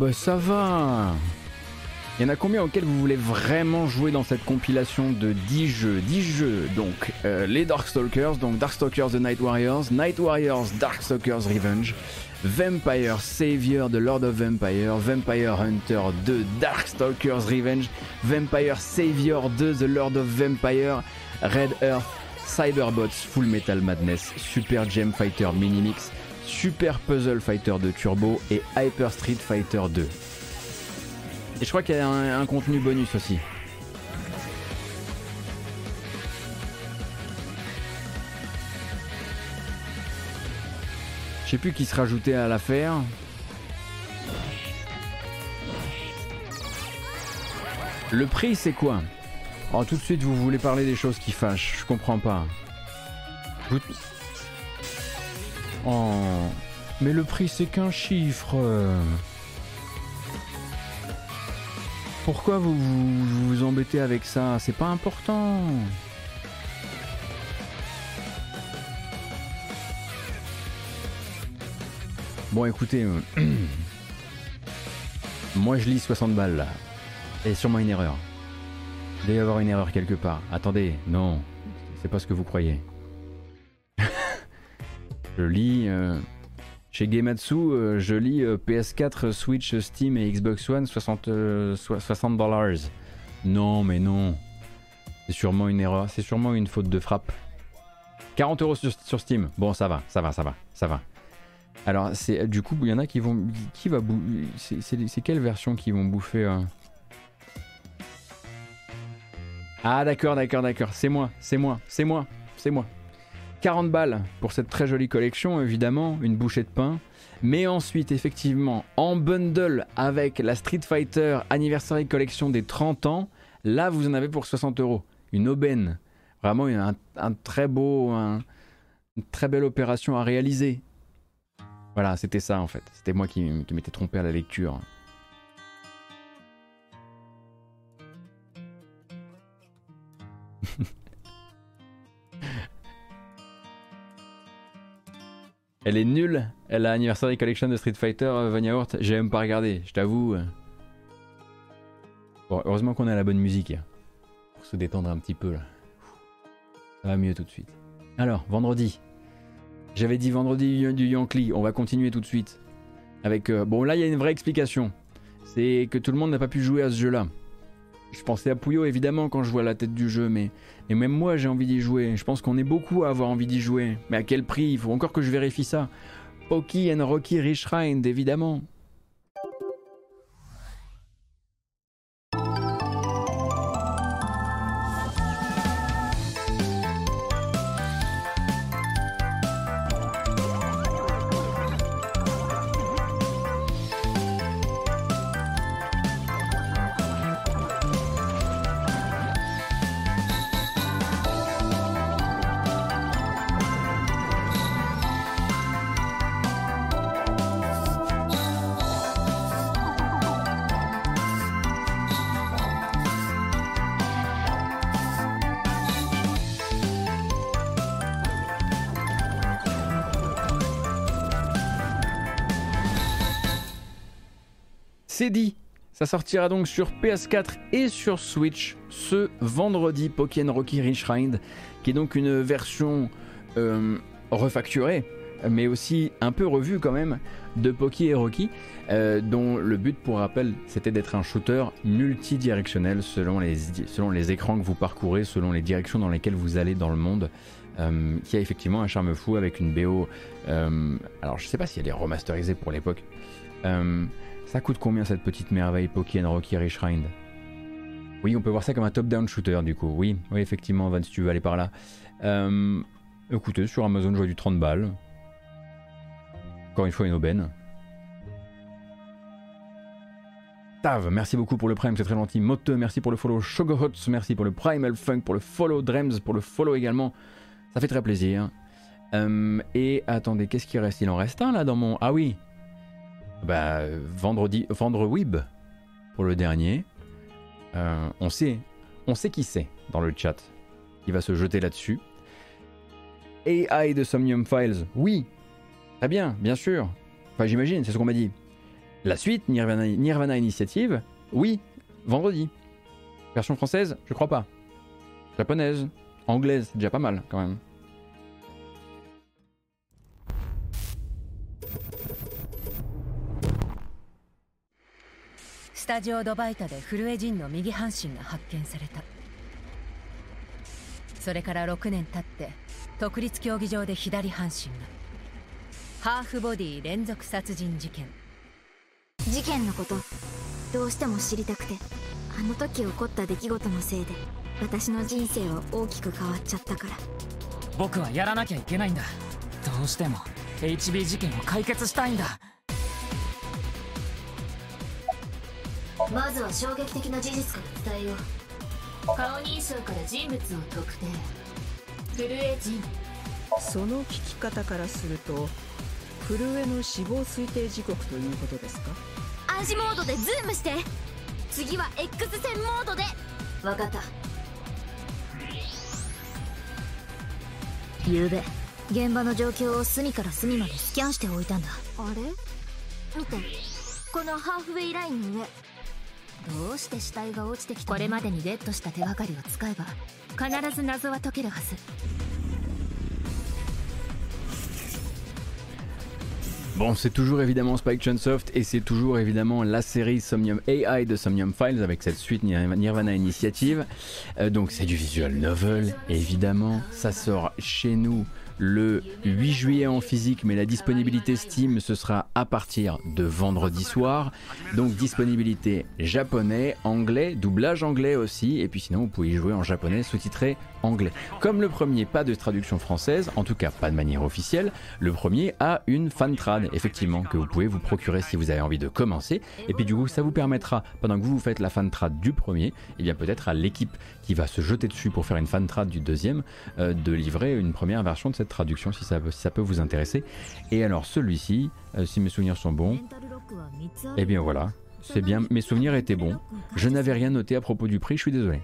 bah ça va. Il y en a combien auxquels vous voulez vraiment jouer dans cette compilation de 10 jeux? 10 jeux, donc euh, les Darkstalkers, donc Darkstalkers The Night Warriors, Night Warriors Darkstalkers Revenge, Vampire Savior de Lord of Vampire, Vampire Hunter 2 Darkstalkers Revenge, Vampire Savior 2 The Lord of Vampire, Red Earth, Cyberbots Full Metal Madness, Super Gem Fighter Mini Mix, Super Puzzle Fighter 2 Turbo et Hyper Street Fighter 2. Et je crois qu'il y a un, contenu bonus aussi. Je sais plus qui se rajoutait à l'affaire. Le prix c'est quoi? Oh tout de suite vous voulez parler des choses qui fâchent, je comprends pas. Oh, mais le prix c'est qu'un chiffre. Pourquoi vous vous, embêtez avec ça? C'est pas important. Bon écoutez, euh, moi je lis 60 balles là. Et sûrement une erreur. Il doit y avoir une erreur quelque part. Attendez, non, c'est pas ce que vous croyez. Je lis euh, chez Gematsu, euh, je lis euh, PS4, Switch, Steam et Xbox One 60 60 dollars. Non, mais non. C'est sûrement une erreur, c'est sûrement une faute de frappe. 40 euros sur, Steam. Bon, ça va, ça va, ça va, ça va. Alors, c'est du coup, il y en a qui vont, qui va c'est quelle version qui vont bouffer Ah, d'accord, d'accord, d'accord. C'est moi, c'est moi, c'est moi, c'est moi. 40 balles pour cette très jolie collection, évidemment, une bouchée de pain. Mais ensuite, effectivement, en bundle avec la Street Fighter Anniversary Collection des 30 ans, là, vous en avez pour 60 euros. Une aubaine. Vraiment un, très beau, une très belle opération à réaliser. Voilà, c'était ça en fait. C'était moi qui, qui m'étais trompé à la lecture. Elle est nulle. Elle a Anniversary Collection de Street Fighter euh, Vania Hort. J'ai même pas regardé, je t'avoue. Bon, heureusement qu'on a la bonne musique. Pour se détendre un petit peu là. Ça va mieux tout de suite. Alors, vendredi. J'avais dit vendredi du Yankee. On va continuer tout de suite. Avec. Euh, bon, là, il y a une vraie explication. C'est que tout le monde n'a pas pu jouer à ce jeu-là. Je pensais à Puyo évidemment quand je vois la tête du jeu, mais, et même moi j'ai envie d'y jouer. Je pense qu'on est beaucoup à avoir envie d'y jouer. Mais à quel prix? Il faut encore que je vérifie ça. Pokey and Rocky Richrind, évidemment. Ça sortira donc sur PS4 et sur Switch ce vendredi Pokémon Rocky Richrind, qui est donc une version euh, refacturée, mais aussi un peu revue quand même, de Poké et Rocky, euh, dont le but, pour rappel, c'était d'être un shooter multidirectionnel selon les, selon les écrans que vous parcourez, selon les directions dans lesquelles vous allez dans le monde. Euh, qui a effectivement un charme fou avec une BO. alors je sais pas si elle est remasterisée pour l'époque. Ça coûte combien cette petite merveille Pokémon Rocky Richrind? Oui, on peut voir ça comme un top-down shooter du coup. Oui, oui, effectivement, Van, si tu veux aller par là. Euh, écoutez, sur Amazon, je vois du 30 balles. Encore une fois, une aubaine. Tav, merci beaucoup pour le prime, c'est très gentil. Moteux, merci pour le follow. Shogohots, merci pour le Primal Funk, pour le follow. Drems, pour le follow également. Ça fait très plaisir. Euh, et attendez, qu'est-ce qui reste? Il en reste un là dans mon. Ah oui, bah, vendredi, vendre Web pour le dernier. Euh, on sait, on sait qui c'est dans le chat qui va se jeter là-dessus. AI de Somnium Files, oui, très bien, bien sûr. Enfin, j'imagine, c'est ce qu'on m'a dit. La suite, Nirvana, Nirvana Initiative, oui, vendredi. Version française, je crois pas. Japonaise, anglaise, déjà pas mal quand même. タジオドバイタで古江陣の右半身が発見された。それから6年経って国立競技場で左半身が。ハーフボディ連続殺人事件。事件のことどうしても知りたくてあの時起こった出来事のせいで私の人生は大きく変わっちゃったから。僕はやらなきゃいけないんだ。どうしても HB 事件を解決したいんだまずは衝撃的な事実から伝えよう。顔認証から人物を特定。震え人その聞き方からすると震えの死亡推定時刻ということですか？暗視モードでズームして。次は X 線モードで。分かった。昨べ現場の状況を隅から隅までスキャンしておいたんだ。あれ？見て。このハーフウェイラインの上どうして死体が落ちてきたこれまでにゲットした手がかりを使えば必ず謎は解けるはず Bon, c'est toujours évidemment Spike Chunsoft et c'est toujours évidemment la série Somnium AI de Somnium Files avec cette suite Nirvana Initiative. Euh, donc c'est du visual novel, évidemment. Ça sort chez nous le 8 juillet en physique, mais la disponibilité Steam, ce sera à partir de vendredi soir. Donc disponibilité japonais, anglais, doublage anglais aussi, et puis sinon vous pouvez y jouer en japonais sous-titré anglais. Comme le premier, pas de traduction française, en tout cas pas de manière officielle, le premier a une fan trad, effectivement, que vous pouvez vous procurer si vous avez envie de commencer. Et puis du coup, ça vous permettra, pendant que vous, faites la fan trad du premier, et eh bien peut-être à l'équipe qui va se jeter dessus pour faire une fan trad du deuxième, euh, de livrer une première version de cette traduction si ça, ça peut vous intéresser. Et alors celui-ci, euh, si mes souvenirs sont bons, eh bien voilà, c'est bien, mes souvenirs étaient bons. Je n'avais rien noté à propos du prix, je suis désolé.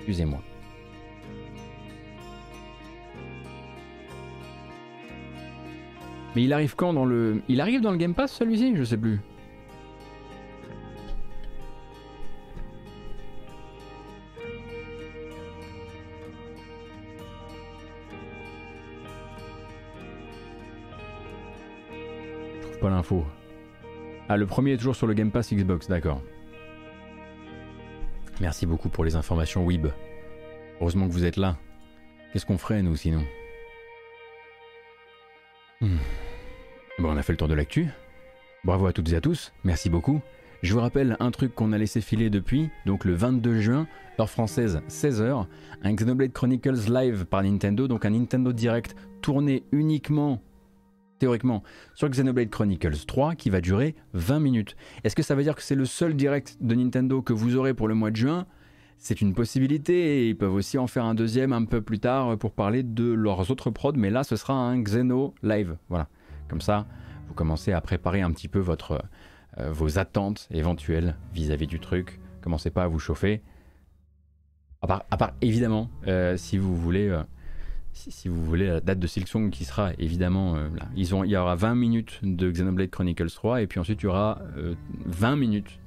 Excusez-moi. Mais il arrive quand dans le... Il arrive dans le Game Pass celui-ci? Je sais plus. Pas l'info. Ah, le premier est toujours sur le Game Pass Xbox, d'accord. Merci beaucoup pour les informations Web. Heureusement que vous êtes là. Qu'est-ce qu'on ferait, nous, sinon? Hmm. Bon, on a fait le tour de l'actu. Bravo à toutes et à tous, merci beaucoup. Je vous rappelle un truc qu'on a laissé filer depuis, donc le 22 juin, heure française, 16h, un Xenoblade Chronicles live par Nintendo, donc un Nintendo Direct tourné uniquement, théoriquement, sur Xenoblade Chronicles 3 qui va durer 20 minutes. Est-ce que ça veut dire que c'est le seul direct de Nintendo que vous aurez pour le mois de juin? C'est une possibilité ils peuvent aussi en faire un deuxième un peu plus tard pour parler de leurs autres prods, mais là ce sera un Xeno live. Voilà. Comme ça, vous commencez à préparer un petit peu votre, euh, vos attentes éventuelles vis-à-vis du truc. Commencez pas à vous chauffer. À part, évidemment, euh, si vous voulez, euh, si, vous voulez la date de Silksong qui sera évidemment là. Ils ont, il y aura 20 minutes de Xenoblade Chronicles 3 et puis ensuite il y aura 20 minutes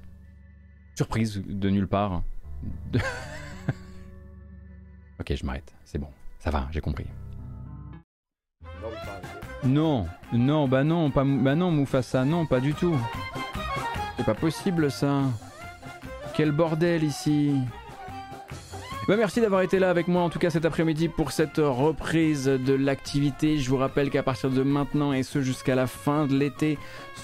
surprise de nulle part. ok, je m'arrête. C'est bon, ça va, j'ai compris. Non, non, bah non, pas, bah non, Mufasa, non, pas du tout. C'est pas possible ça. Quel bordel ici. Bah merci d'avoir été là avec moi en tout cas cet après-midi pour cette reprise de l'activité. Je vous rappelle qu'à partir de maintenant et ce jusqu'à la fin de l'été,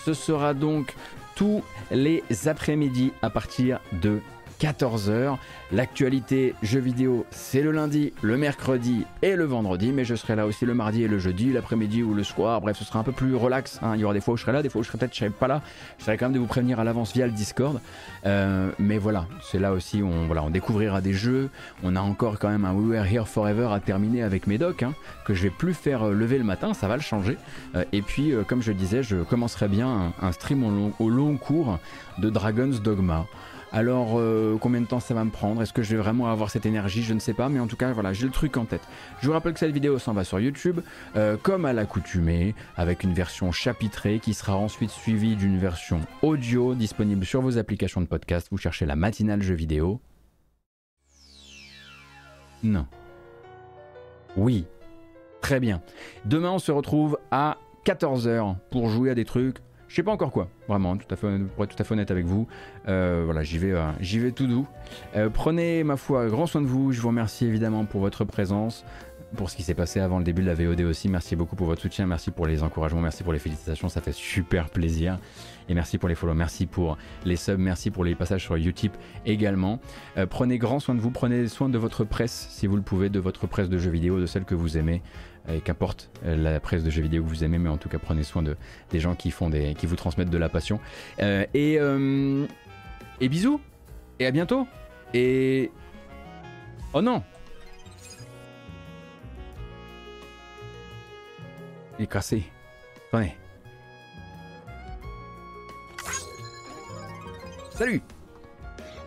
ce sera donc tous les après-midi à partir de 14h. L'actualité jeux vidéo, c'est le lundi, le mercredi et le vendredi, mais je serai là aussi le mardi et le jeudi, l'après-midi ou le soir. Bref, ce sera un peu plus relax. Hein. Il y aura des fois où je serai là, des fois où je serai peut-être je serai pas là. J'essaierai quand même de vous prévenir à l'avance via le Discord. Euh, mais voilà, c'est là aussi où on, voilà, on découvrira des jeux. On a encore quand même un We Were Here Forever à terminer avec Médoc, hein, que je vais plus faire euh, lever le matin, ça va le changer. Euh, et puis, comme je disais, je commencerai bien un, stream au long cours de Dragon's Dogma. Alors, euh, combien de temps ça va me prendre? Est-ce que je vais vraiment avoir cette énergie? Je ne sais pas, mais en tout cas, voilà, j'ai le truc en tête. Je vous rappelle que cette vidéo s'en va sur YouTube, euh, comme à l'accoutumée, avec une version chapitrée qui sera ensuite suivie d'une version audio disponible sur vos applications de podcast. Vous cherchez la matinale jeu vidéo. Non. Oui. Très bien. Demain, on se retrouve à 14h pour jouer à des trucs sais pas encore quoi, vraiment, tout à fait, pour être tout à fait honnête avec vous. Euh, voilà, j'y vais, euh, j'y vais tout doux. Euh, prenez, ma foi, grand soin de vous. Je vous remercie évidemment pour votre présence, pour ce qui s'est passé avant le début de la VOD aussi. Merci beaucoup pour votre soutien, merci pour les encouragements, merci pour les félicitations, ça fait super plaisir. Et merci pour les follow, merci pour les subs, merci pour les passages sur Utip également. prenez grand soin de vous, prenez soin de votre presse si vous le pouvez, de votre presse de jeux vidéo, de celle que vous aimez et qu'importe euh, la presse de jeux vidéo que vous aimez, mais en tout cas prenez soin de, des gens qui, font des, qui vous transmettent de la passion. Euh, et, euh, et bisous, et à bientôt. Et... Oh non Il est cassé. Attendez. Salut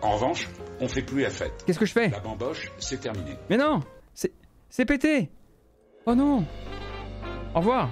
En revanche, on fait plus la fête. Qu'est-ce que je fais? La bamboche, c'est terminé. Mais non C'est pété Oh non. Au revoir